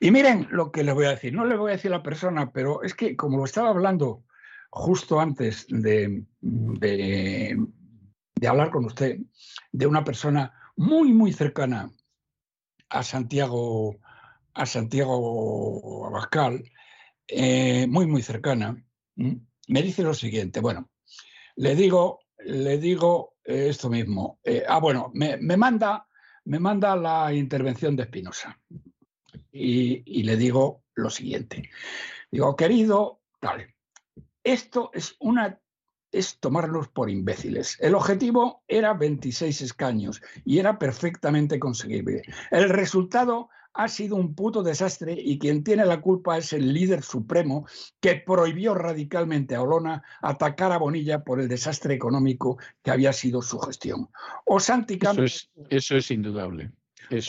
Y miren lo que les voy a decir. No les voy a decir a la persona, pero es que como lo estaba hablando justo antes de, de, hablar con usted, de una persona muy, muy cercana a Santiago, a Santiago Abascal, eh, muy, muy cercana, me dice lo siguiente. Bueno, le digo, le digo esto mismo. Eh, ah, bueno, me, manda, me manda la intervención de Espinosa. Y, y, le digo lo siguiente. Digo, querido, tal, esto es una es tomarlos por imbéciles. El objetivo era 26 escaños y era perfectamente conseguible. El resultado ha sido un puto desastre y quien tiene la culpa es el líder supremo que prohibió radicalmente a Olona atacar a Bonilla por el desastre económico que había sido su gestión. O Santi cambia, eso, es, indudable.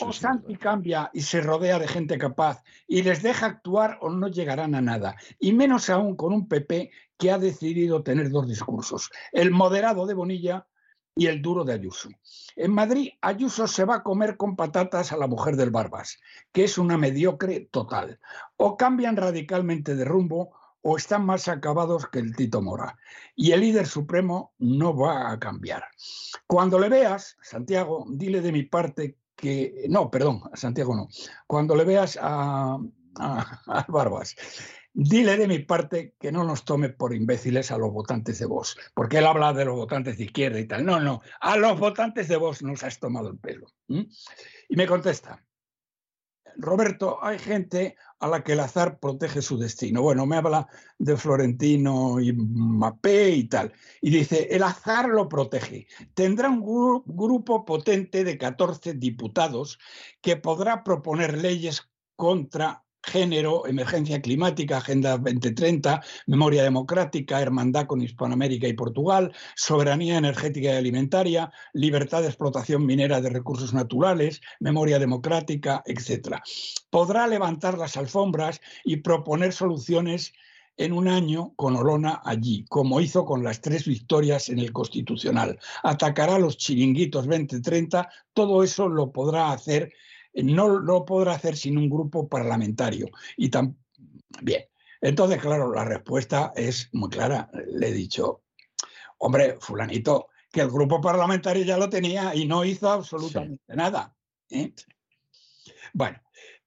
o Santi cambia y se rodea de gente capaz y les deja actuar o no llegarán a nada. Y menos aún con un PP que ha decidido tener dos discursos. El moderado de Bonilla y el duro de Ayuso. En Madrid, Ayuso se va a comer con patatas a la mujer del Barbas, que es una mediocre total. O cambian radicalmente de rumbo o están más acabados que el Tito Mora. Y el líder supremo no va a cambiar. Cuando le veas, Santiago, dile de mi parte que... No, perdón, Santiago no. Cuando le veas a, a Barbas Dile de mi parte que no nos tome por imbéciles a los votantes de Vox, porque él habla de los votantes de izquierda y tal. No, no, a los votantes de Vox nos has tomado el pelo. Y me contesta, Roberto, hay gente a la que el azar protege su destino. Bueno, me habla de Florentino y Mapé y tal. Y dice, el azar lo protege. Tendrá un grupo potente de 14 diputados que podrá proponer leyes contra género, emergencia climática, Agenda 2030, memoria democrática, hermandad con Hispanoamérica y Portugal, soberanía energética y alimentaria, libertad de explotación minera de recursos naturales, memoria democrática, etc. Podrá levantar las alfombras y proponer soluciones en un año con Olona allí, como hizo con las tres victorias en el Constitucional. Atacará los chiringuitos 2030, todo eso lo podrá hacer no lo podrá hacer sin un grupo parlamentario. Y tan, bien, entonces, claro, la respuesta es muy clara. Le he dicho, hombre, fulanito, que el grupo parlamentario ya lo tenía y no hizo absolutamente nada. ¿eh? Bueno,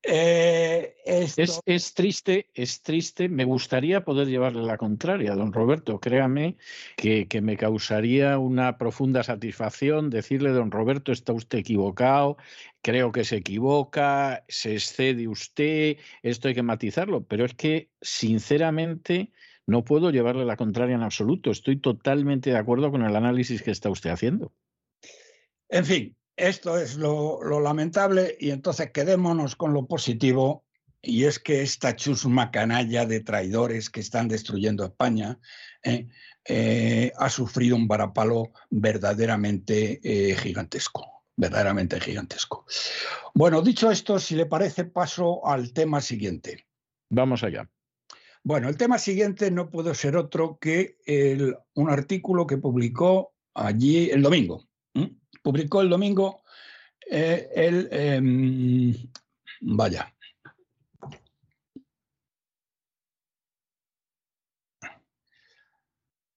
eh, es, triste, es triste. Me gustaría poder llevarle la contraria, don Roberto. Créame que, que, me causaría una profunda satisfacción decirle, don Roberto, está usted equivocado, creo que se equivoca, se excede usted, esto hay que matizarlo. Pero es que, sinceramente, no puedo llevarle la contraria en absoluto. Estoy totalmente de acuerdo con el análisis que está usted haciendo. En fin, esto es lo, lamentable y entonces quedémonos con lo positivo y es que esta chusma canalla de traidores que están destruyendo España eh, eh, ha sufrido un varapalo verdaderamente eh, gigantesco, verdaderamente gigantesco. Bueno, dicho esto, si le parece, paso al tema siguiente. Vamos allá. Bueno, el tema siguiente no puede ser otro que un artículo que publicó allí el domingo, publicó el domingo eh, el... Em, vaya.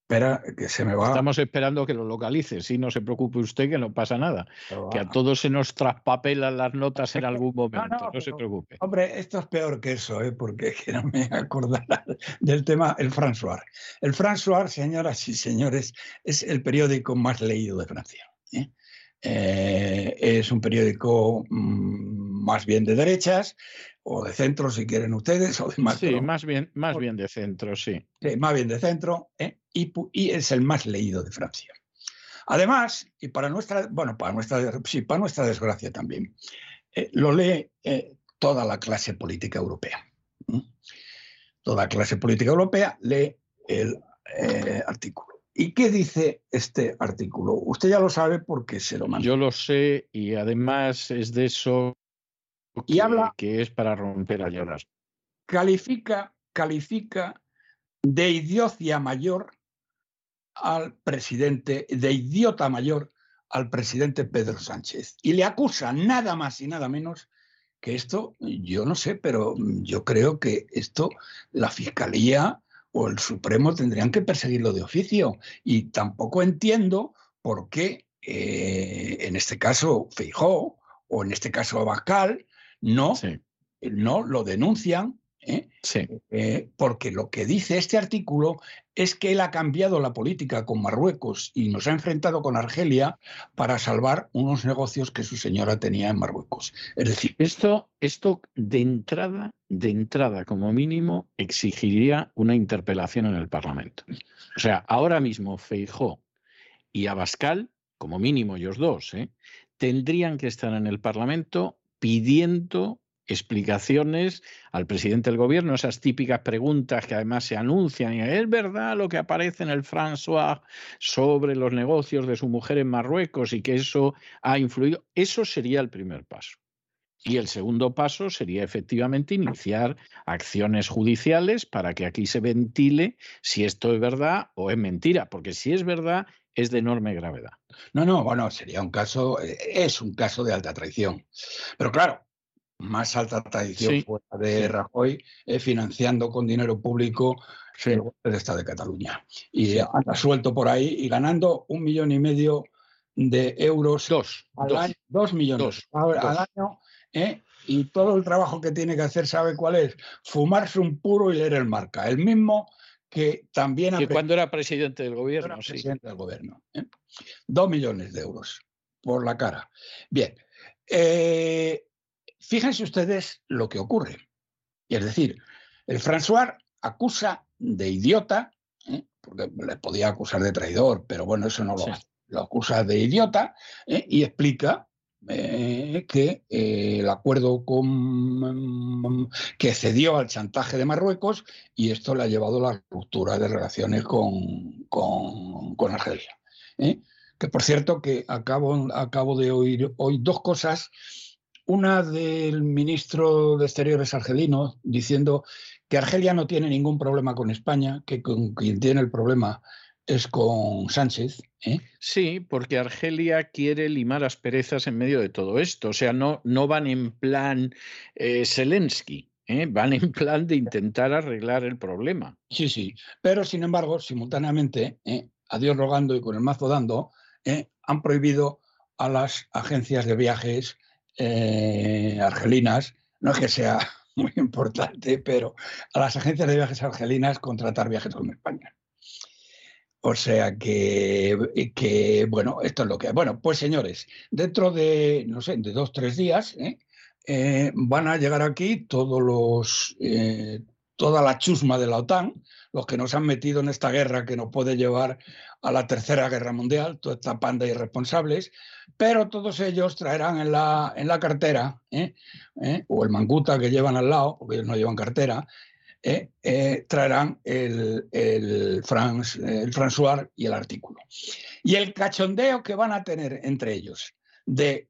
Espera, que se me va. Estamos esperando que lo localice. Sí, no se preocupe usted, que no pasa nada. que a todos se nos traspapelan las notas en algún momento. No, se preocupe. Hombre, esto es peor que eso, ¿eh? porque que no me acordará del tema el François. El François, señoras y señores, es el periódico más leído de Francia. ¿eh? Eh, es un periódico mm, más bien de derechas o de centro, si quieren ustedes, o de más. Sí, más bien, más bien de centro, sí. más bien de centro, ¿eh? y, es el más leído de Francia. Además, y para nuestra, bueno, para nuestra, sí, para nuestra desgracia también, eh, lo lee toda la clase política europea. Toda clase política europea lee el artículo. ¿Y qué dice este artículo? Usted ya lo sabe porque se lo mandó. Yo lo sé y además es de eso que, y habla, que es para romper a llorar. Califica, califica de idiocia mayor al presidente, de idiota mayor al presidente Pedro Sánchez y le acusa nada más y nada menos que esto, yo no sé, pero yo creo que esto la Fiscalía o el Supremo tendrían que perseguirlo de oficio. Y tampoco entiendo por qué, eh, en este caso, Feijó o en este caso Abascal, no, no lo denuncian ¿eh? Sí. Eh, porque lo que dice este artículo es que él ha cambiado la política con Marruecos y nos ha enfrentado con Argelia para salvar unos negocios que su señora tenía en Marruecos. Es decir, esto, esto de entrada, de entrada como mínimo, exigiría una interpelación en el Parlamento. O sea, ahora mismo Feijó y Abascal, como mínimo ellos dos, ¿eh? tendrían que estar en el Parlamento pidiendo explicaciones al presidente del gobierno, esas típicas preguntas que además se anuncian. ¿Es verdad lo que aparece en el François sobre los negocios de su mujer en Marruecos y que eso ha influido? Eso sería el primer paso. Y el segundo paso sería efectivamente iniciar acciones judiciales para que aquí se ventile si esto es verdad o es mentira, porque si es verdad es de enorme gravedad. No, no, bueno, sería un caso, eh, es un caso de alta traición. Pero claro, más alta tradición de Rajoy, eh, financiando con dinero público el golpe de Estado de Cataluña. Y anda suelto por ahí y ganando un millón y medio de euros dos, al año, dos millones al año. ¿eh? Y todo el trabajo que tiene que hacer, ¿sabe cuál es? Fumarse un puro y leer el marca. El mismo que también... Que cuando era presidente del gobierno, sí. Presidente del gobierno. ¿eh? Dos millones de euros por la cara. Bien. Eh, Fíjense ustedes lo que ocurre. Es decir, el François acusa de idiota, ¿eh? porque le podía acusar de traidor, pero bueno, eso no lo hace. Lo acusa de idiota ¿eh? y explica eh, que el acuerdo con, que cedió al chantaje de Marruecos y esto le ha llevado a la ruptura de relaciones con, con, Argelia. Que por cierto que acabo, acabo de oír hoy dos cosas una del ministro de Exteriores argelino diciendo que Argelia no tiene ningún problema con España, que con quien tiene el problema es con Sánchez. ¿eh? Sí, porque Argelia quiere limar asperezas en medio de todo esto. O sea, no, no van en plan eh, Zelensky. ¿eh? Van en plan de intentar arreglar el problema. Sí, sí. Pero, sin embargo, simultáneamente, a Dios rogando y con el mazo dando, han prohibido a las agencias de viajes eh, argelinas, no es que sea muy importante, pero a las agencias de viajes argelinas contratar viajes con España. O sea que, que, bueno, esto es lo que... Bueno, pues señores, dentro de, no sé, de dos, tres días, ¿eh? Eh, van a llegar aquí todos los, toda la chusma de la OTAN, los que nos han metido en esta guerra que nos puede llevar a la tercera guerra mundial, toda esta panda de irresponsables, pero todos ellos traerán en la, en la cartera, ¿eh? ¿Eh? o el manguta que llevan al lado, porque ellos no llevan cartera, ¿eh? traerán el, el, France, el François y el artículo. Y el cachondeo que van a tener entre ellos de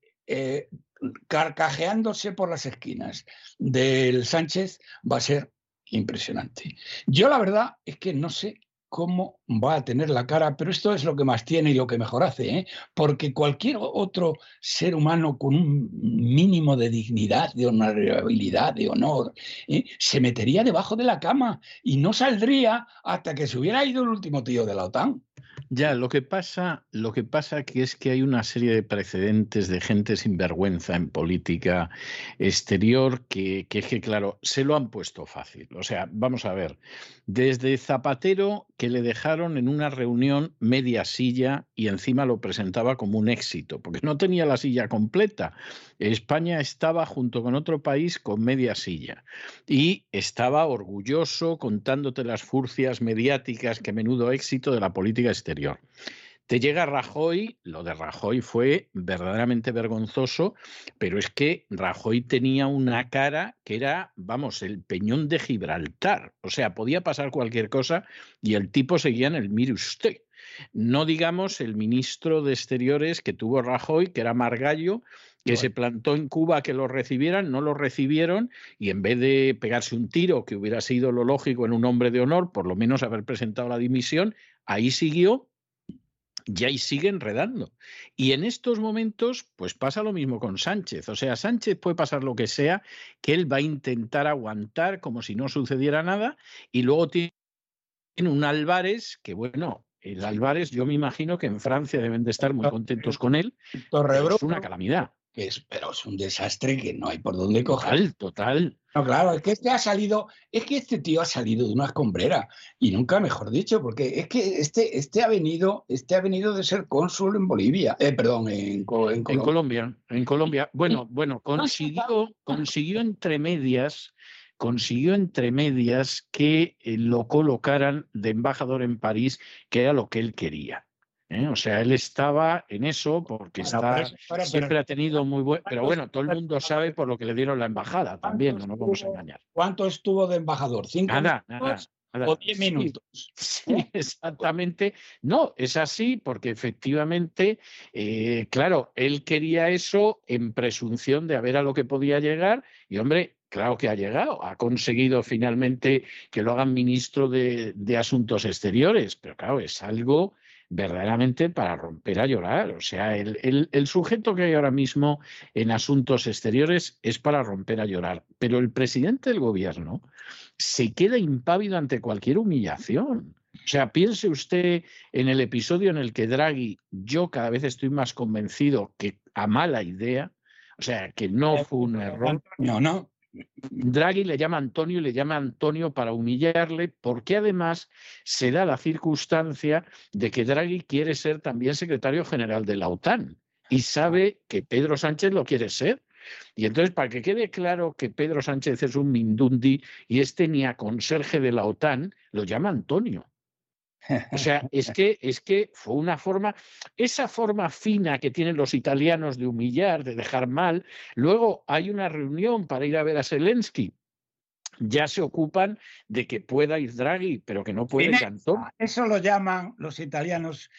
carcajeándose por las esquinas del Sánchez va a ser impresionante. Yo la verdad es que no sé cómo va a tener la cara, pero esto es lo que más tiene y lo que mejor hace, ¿eh? porque cualquier otro ser humano con un mínimo de dignidad, de honorabilidad, de honor, ¿eh? se metería debajo de la cama y no saldría hasta que se hubiera ido el último tío de la OTAN. Ya, lo que pasa, lo que pasa que es que hay una serie de precedentes de gente sin vergüenza en política exterior que, que, que, claro, se lo han puesto fácil. O sea, vamos a ver, desde Zapatero, que le dejaron en una reunión media silla y encima lo presentaba como un éxito, porque no tenía la silla completa. España estaba junto con otro país con media silla y estaba orgulloso contándote las furcias mediáticas que menudo éxito de la política exterior. Te llega Rajoy, lo de Rajoy fue verdaderamente vergonzoso, pero es que Rajoy tenía una cara que era, vamos, el peñón de Gibraltar. O sea, podía pasar cualquier cosa y el tipo seguía en el mire usted. No digamos el ministro de Exteriores que tuvo Rajoy, que era Margallo, que se plantó en Cuba que lo recibieran, no lo recibieron y en vez de pegarse un tiro, que hubiera sido lo lógico en un hombre de honor, por lo menos haber presentado la dimisión, ahí siguió y ahí sigue enredando. Y en estos momentos, pues pasa lo mismo con Sánchez. O sea, Sánchez puede pasar lo que sea, que él va a intentar aguantar como si no sucediera nada, y luego tiene un Álvarez que, bueno, el Álvarez, yo me imagino que en Francia deben de estar muy contentos con él. Es una calamidad. Es, pero es un desastre que no hay por dónde coger. Total, total. No, claro, es que este ha salido, es que este tío ha salido de una escombrera, y nunca mejor dicho, porque es que este, este ha venido, este ha venido de ser cónsul en Bolivia, eh, perdón, en, Colombia. En Colombia, en Colombia. Bueno, bueno, consiguió, consiguió entre medias consiguió entre medias que eh, lo colocaran de embajador en París, que era lo que él quería. ¿Eh? O sea, él estaba en eso porque está, siempre ha tenido muy buen... Pero bueno, todo el mundo sabe por lo que le dieron la embajada también, no nos vamos a engañar. ¿Cuánto estuvo de embajador? ¿Cinco nada, nada, o diez minutos. Sí, exactamente. No, es así porque efectivamente, eh, claro, él quería eso en presunción de a ver a lo que podía llegar y hombre, Claro que ha llegado, ha conseguido finalmente que lo hagan ministro de, Asuntos Exteriores, pero claro, es algo verdaderamente para romper a llorar. O sea, el, el, sujeto que hay ahora mismo en asuntos exteriores es para romper a llorar, pero el presidente del gobierno se queda impávido ante cualquier humillación. O sea, piense usted en el episodio en el que Draghi, yo cada vez estoy más convencido que a mala idea, o sea, que no fue un error. No, no. Draghi le llama Antonio y le llama Antonio para humillarle, porque además se da la circunstancia de que Draghi quiere ser también secretario general de la OTAN y sabe que Pedro Sánchez lo quiere ser. Y entonces, para que quede claro que Pedro Sánchez es un Mindundi y este ni a de la OTAN, lo llama Antonio. O sea, es que, es que fue una forma, esa forma fina que tienen los italianos de humillar, de dejar mal. Luego hay una reunión para ir a ver a Zelensky. Ya se ocupan de que pueda ir Draghi, pero que no puede Cantón. Eso lo llaman los italianos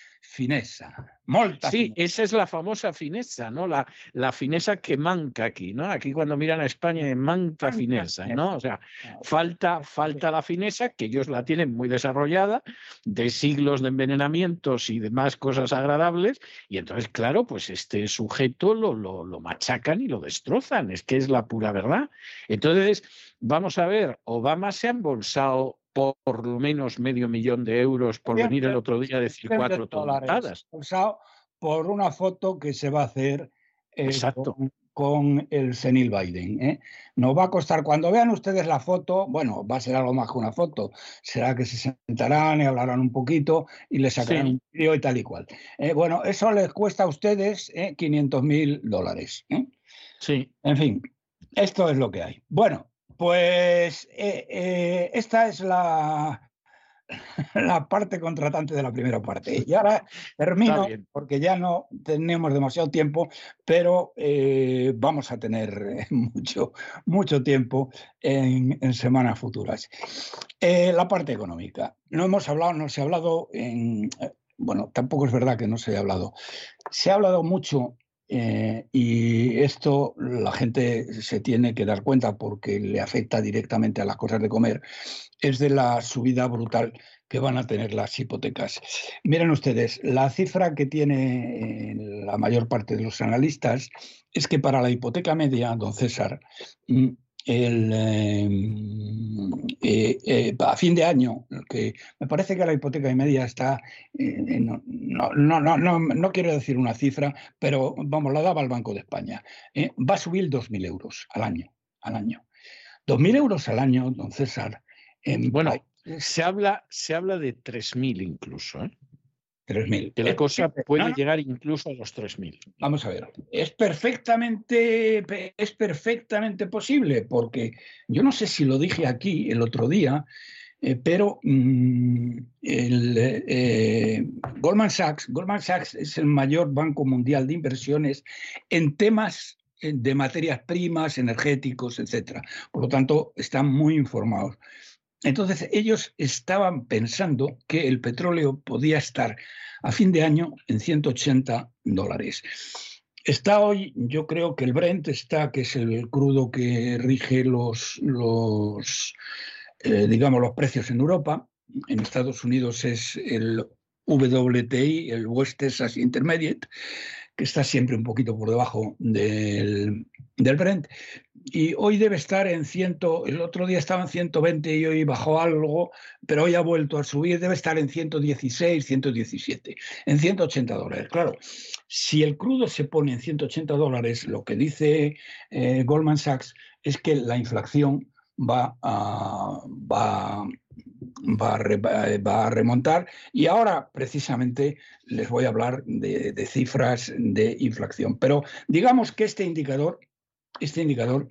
fineza sí, esa es la famosa fineza, ¿no? La, la fineza que manca aquí, ¿no? Aquí cuando miran a España, manca fineza, ¿no? O sea, falta, falta la fineza, que ellos la tienen muy desarrollada, de siglos de envenenamientos y demás cosas agradables, y entonces, claro, pues este sujeto lo, lo, lo machacan y lo destrozan, es que es la pura verdad. Entonces, vamos a ver, Obama se ha embolsado por lo menos medio millón de euros por venir el otro día a decir cuatro toneladas. Por una foto que se va a hacer eh, Con, el senil Biden. ¿eh? Nos va a costar, cuando vean ustedes la foto, bueno, va a ser algo más que una foto, será que se sentarán y hablarán un poquito y les sacarán un vídeo y tal y cual. Eh, bueno, eso les cuesta a ustedes 500 mil dólares. Sí. En fin, esto es lo que hay. Bueno, pues eh, eh, esta es la, la parte contratante de la primera parte. Y ahora termino, porque ya no tenemos demasiado tiempo, pero eh, vamos a tener mucho, mucho tiempo en, semanas futuras. la parte económica. No hemos hablado, no se ha hablado en. Bueno, tampoco es verdad que no se haya hablado. Se ha hablado mucho eh, y esto la gente se tiene que dar cuenta porque le afecta directamente a las cosas de comer, es de la subida brutal que van a tener las hipotecas. Miren ustedes, la cifra que tiene eh, la mayor parte de los analistas es que para la hipoteca media, don César, mm, el, em, eh, eh, a fin de año, que me parece que la hipoteca media está, eh, no, no, no, no, quiero decir una cifra, pero vamos, la daba el Banco de España, va a subir 2.000 euros al año. Al año. 2.000 euros al año, don César. bueno, se habla, se habla de 3.000 incluso. ¿eh? 3.000. Que la cosa puede llegar incluso a los 3.000. Vamos a ver, es perfectamente, es perfectamente posible, porque yo no sé si lo dije aquí el otro día, eh, pero mm, el, eh, Goldman Sachs, Goldman Sachs es el mayor banco mundial de inversiones en temas eh, de materias primas, energéticos, etcétera. Por lo tanto, están muy informados. Entonces, ellos estaban pensando que el petróleo podía estar a fin de año en 180 dólares. Está hoy, yo creo que el Brent está, que es el crudo que rige los, los eh, digamos, los precios en Europa. En Estados Unidos es el WTI, el West Texas Intermediate, que está siempre un poquito por debajo del, del Brent. Y hoy debe estar en 100, el otro día estaba en 120 y hoy bajó algo, pero hoy ha vuelto a subir, debe estar en 116, 117, en 180 dólares. Claro, si el crudo se pone en 180 dólares, lo que dice eh, Goldman Sachs es que la inflación va a, va, va, a remontar. Y ahora, precisamente, les voy a hablar de, cifras de inflación. Pero digamos que este indicador, este indicador,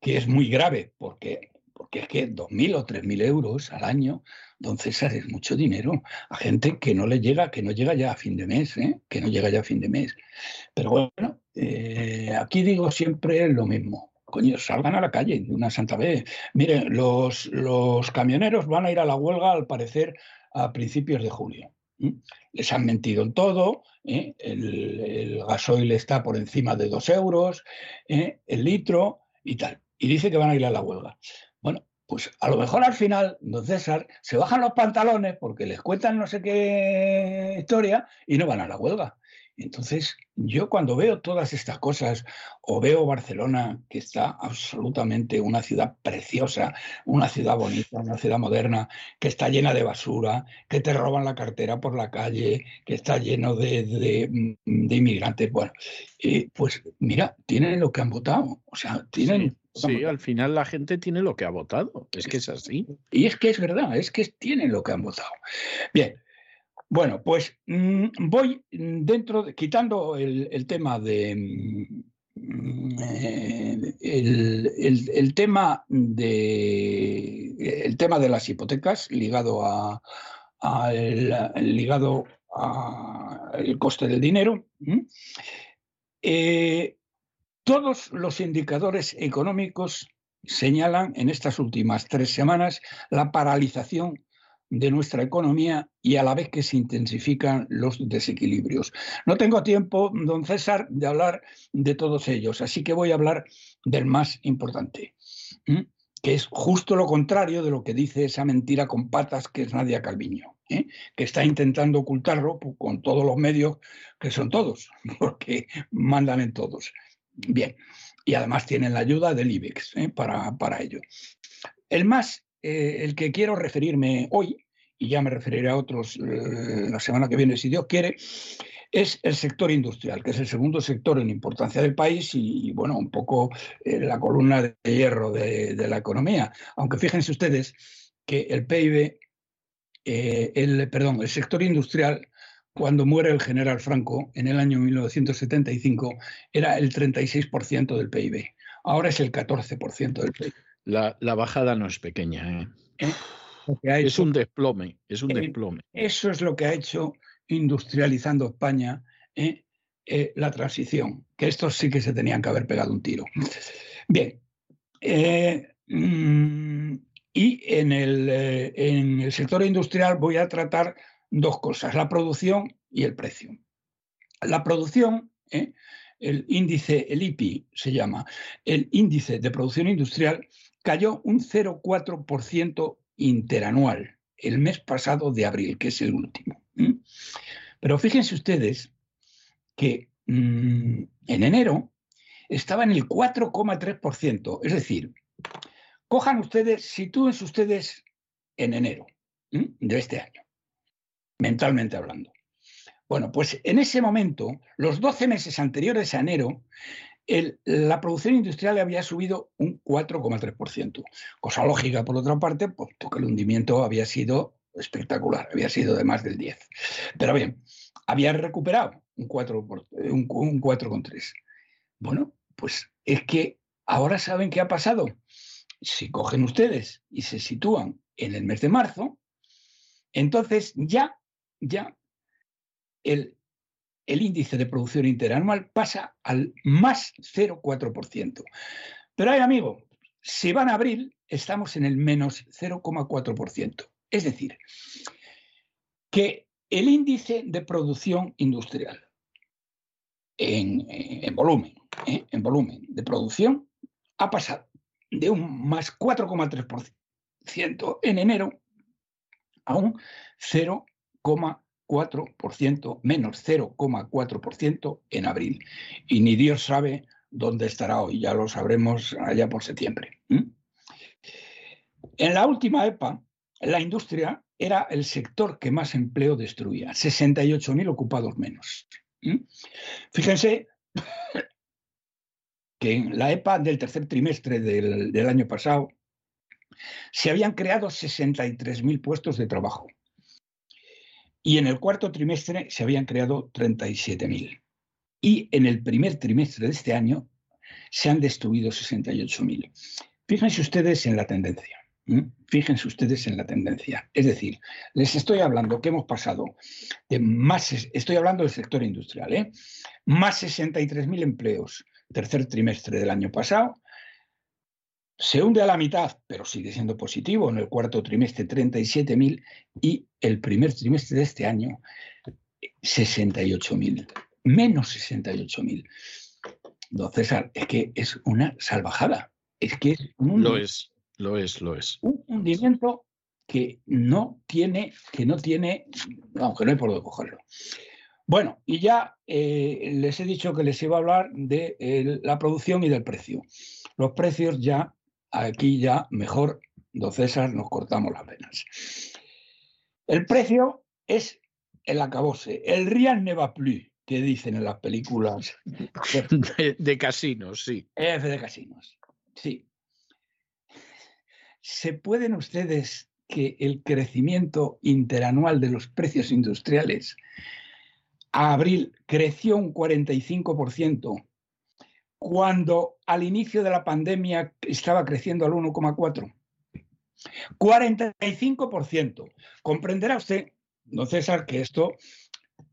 que es muy grave, porque, porque es que 2.000 o 3.000 euros al año, César, es mucho dinero a gente que no le llega, que no llega ya a fin de mes, ¿eh? que no llega ya a fin de mes. Pero bueno, eh, aquí digo siempre lo mismo coño, salgan a la calle de una santa vez. Miren, los, los camioneros van a ir a la huelga, al parecer, a principios de julio. Les han mentido en todo, ¿eh? el, gasoil está por encima de dos euros, ¿eh? el litro y tal. Y dice que van a ir a la huelga. Bueno, pues a lo mejor al final, don César, se bajan los pantalones porque les cuentan no sé qué historia y no van a la huelga. Entonces, yo cuando veo todas estas cosas, o veo Barcelona, que está absolutamente una ciudad preciosa, una ciudad bonita, una ciudad moderna, que está llena de basura, que te roban la cartera por la calle, que está lleno de, mm, inmigrantes, bueno, eh, pues mira, tienen lo que han votado, o sea, tienen... Sí, al final la gente tiene lo que ha votado, es que es así. Y es que es verdad, es que tienen lo que han votado. Bien, bueno, pues mm, voy dentro, quitando el, tema de mm, eh, el, tema de el tema de las hipotecas ligado a, ligado al coste del dinero. Eh, todos los indicadores económicos señalan en estas últimas tres semanas la paralización de nuestra economía y a la vez que se intensifican los desequilibrios. No tengo tiempo, don César, de hablar de todos ellos, así que voy a hablar del más importante, que es justo lo contrario de lo que dice esa mentira con patas que es Nadia Calviño, ¿eh? que está intentando ocultarlo con todos los medios, que son todos, porque mandan en todos. Bien, y además tienen la ayuda del IBEX ¿eh? para, para ello. El más eh, el que quiero referirme hoy, y ya me referiré a otros eh, la semana que viene, si Dios quiere, es el sector industrial, que es el segundo sector en importancia del país y, bueno, un poco eh, la columna de hierro de, la economía. Aunque fíjense ustedes que el PIB, el, perdón, el sector industrial, cuando muere el general Franco en el año 1975, era el 36% del PIB. Ahora es el 14% del PIB. La, bajada no es pequeña. ¿eh? ¿Eh? Es un desplome, es un desplome. Eso es lo que ha hecho industrializando España ¿eh? la transición, que estos sí que se tenían que haber pegado un tiro. Bien. Mm, y en el, en el sector industrial voy a tratar dos cosas, la producción y el precio. La producción, el índice, el IPI se llama, el índice de producción industrial, cayó un 0,4% interanual el mes pasado de abril, que es el último. Pero fíjense ustedes que mm, en enero estaba en el 4,3%, es decir, cojan ustedes, sitúense ustedes en enero de este año, mentalmente hablando. Bueno, pues en ese momento, los 12 meses anteriores a enero, la producción industrial había subido un 4,3%. Cosa lógica, por otra parte, puesto que el hundimiento había sido espectacular, había sido de más del 10. Pero bien, había recuperado un 4,3. bueno, pues es que ahora saben qué ha pasado. Si cogen ustedes y se sitúan en el mes de marzo, entonces ya, ya el el índice de producción interanual pasa al más 0,4%. Pero hay amigo, si van a abril, estamos en el menos 0,4%. Es decir, que el índice de producción industrial en, volumen, ¿eh? en volumen de producción ha pasado de un más 4,3% en enero a un 0 0,4%, menos 0,4% en abril. Y ni Dios sabe dónde estará hoy, ya lo sabremos allá por septiembre. En la última EPA, la industria era el sector que más empleo destruía, 68.000 ocupados menos. Fíjense que en la EPA del tercer trimestre del, del año pasado se habían creado 63.000 puestos de trabajo y en el cuarto trimestre se habían creado 37.000. Y en el primer trimestre de este año se han destruido 68.000. Fíjense ustedes en la tendencia. Fíjense ustedes en la tendencia. Es decir, les estoy hablando que hemos pasado de más, estoy hablando del sector industrial, ¿eh? más 63.000 empleos tercer trimestre del año pasado, se hunde a la mitad, pero sigue siendo positivo. En el cuarto trimestre 37.000 y el primer trimestre de este año 68.000, menos 68.000. Don César, es que es una salvajada. Es que es un, lo es, lo es, lo es. Un hundimiento que no tiene, que no tiene, aunque no hay por dónde cogerlo. Bueno, y ya eh, les he dicho que les iba a hablar de la producción y del precio. Los precios ya, aquí ya mejor, don César, nos cortamos las venas. El precio es el acabose, el real ne va plus, que dicen en las películas. De, de casinos, sí. F de casinos, sí. ¿Se pueden ustedes que el crecimiento interanual de los precios industriales a abril creció un 45%, cuando al inicio de la pandemia estaba creciendo al 1,4%. 45%. Comprenderá usted, don César, que esto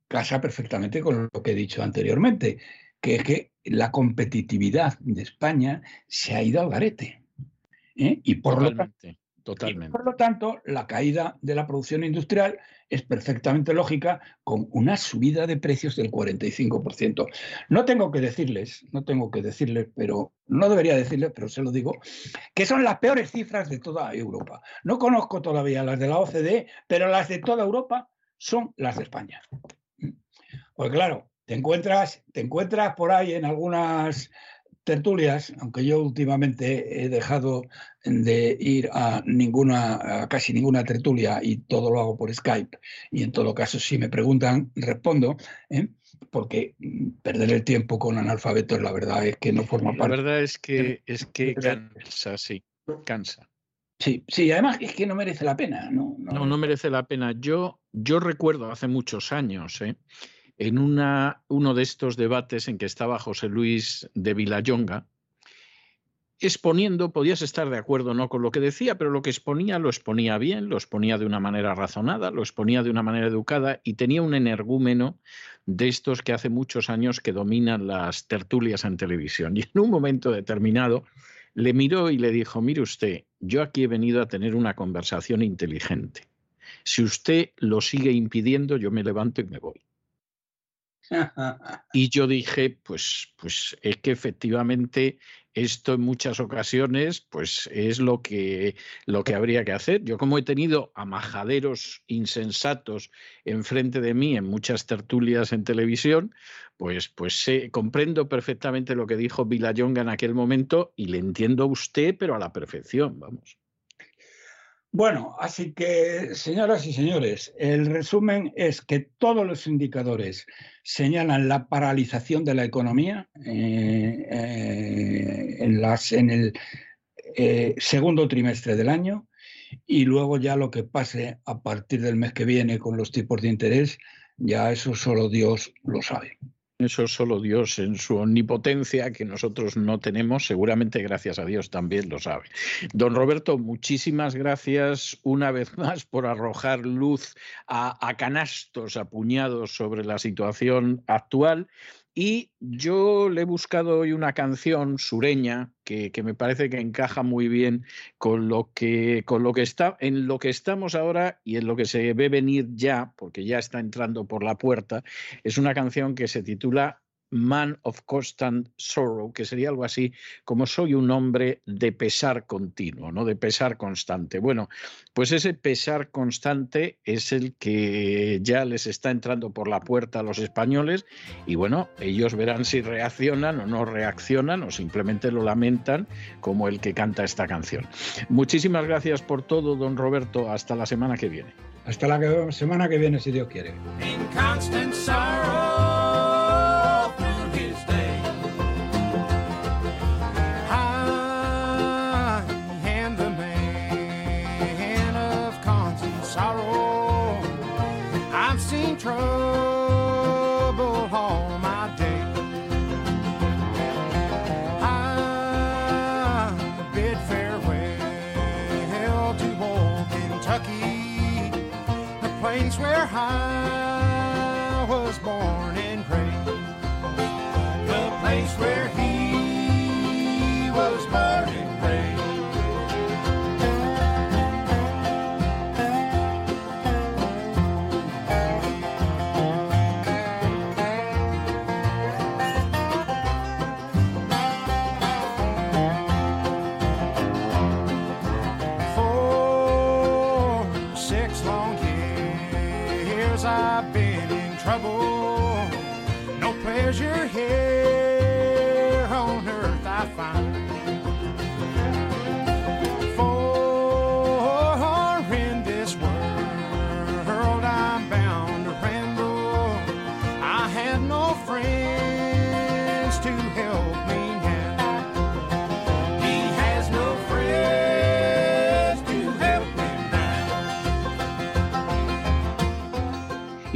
casa perfectamente con lo que he dicho anteriormente, que es que la competitividad de España se ha ido al garete. ¿eh? Y por lo tanto, Totalmente. por lo tanto, la caída de la producción industrial es perfectamente lógica con una subida de precios del 45%. No tengo que decirles, no tengo que decirles, pero no debería decirles, pero se lo digo, que son las peores cifras de toda Europa. No conozco todavía las de la OCDE, pero las de toda Europa son las de España. Pues claro, te encuentras, te encuentras por ahí en algunas tertulias, aunque yo últimamente he dejado de ir a ninguna, a casi ninguna tertulia y todo lo hago por Skype, y en todo caso, si me preguntan, respondo, ¿eh? porque perder el tiempo con analfabetos, la verdad es que no forma parte. La verdad es que es que cansa, sí, cansa. Sí, sí, además es que no merece la pena, ¿no? No, no, no merece la pena. Yo, yo recuerdo hace muchos años, ¿eh? En uno de estos debates en que estaba José Luis de Villayonga, exponiendo, podías estar de acuerdo no con lo que decía, pero lo que exponía lo exponía bien, lo exponía de una manera razonada, lo exponía de una manera educada y tenía un energúmeno de estos que hace muchos años que dominan las tertulias en televisión. Y en un momento determinado le miró y le dijo, mire usted, yo aquí he venido a tener una conversación inteligente. Si usted lo sigue impidiendo, yo me levanto y me voy. Y yo dije, pues, pues es que efectivamente esto en muchas ocasiones pues es lo que, lo que habría que hacer. Yo como he tenido a majaderos insensatos enfrente de mí en muchas tertulias en televisión, pues, pues sé, comprendo perfectamente lo que dijo Vilayonga en aquel momento y le entiendo a usted, pero a la perfección, vamos. Bueno, así que, señoras y señores, el resumen es que todos los indicadores señalan la paralización de la economía eh, eh, en, el eh, segundo trimestre del año y luego ya lo que pase a partir del mes que viene con los tipos de interés, ya eso solo Dios lo sabe. Eso solo Dios en su omnipotencia, que nosotros no tenemos, seguramente gracias a Dios también lo sabe. Don Roberto, muchísimas gracias una vez más por arrojar luz a, a canastos, a puñados sobre la situación actual y yo le he buscado hoy una canción sureña que, que, me parece que encaja muy bien con lo que, con lo que está, en lo que estamos ahora y en lo que se ve venir ya, porque ya está entrando por la puerta. Es una canción que se titula Man of Constant Sorrow, que sería algo así como soy un hombre de pesar continuo, ¿no? De pesar constante. Bueno, pues ese pesar constante es el que ya les está entrando por la puerta a los españoles y bueno, ellos verán si reaccionan o no reaccionan o simplemente lo lamentan como el que canta esta canción. Muchísimas gracias por todo, don Roberto. Hasta la semana que viene. Hasta la semana que viene, si Dios quiere.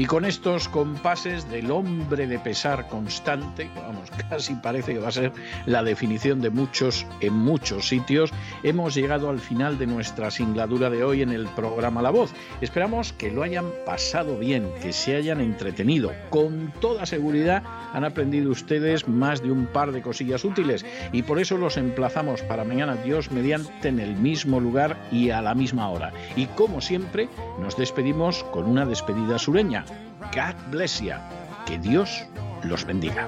Y con estos compases del hombre de pesar constante, vamos, casi parece que va a ser la definición de muchos en muchos sitios, hemos llegado al final de nuestra singladura de hoy en el programa La Voz. Esperamos que lo hayan pasado bien, que se hayan entretenido. Con toda seguridad han aprendido ustedes más de un par de cosillas útiles y por eso los emplazamos para mañana Dios mediante en el mismo lugar y a la misma hora. Y como siempre, nos despedimos con una despedida sureña. God bless ya. Que Dios los bendiga.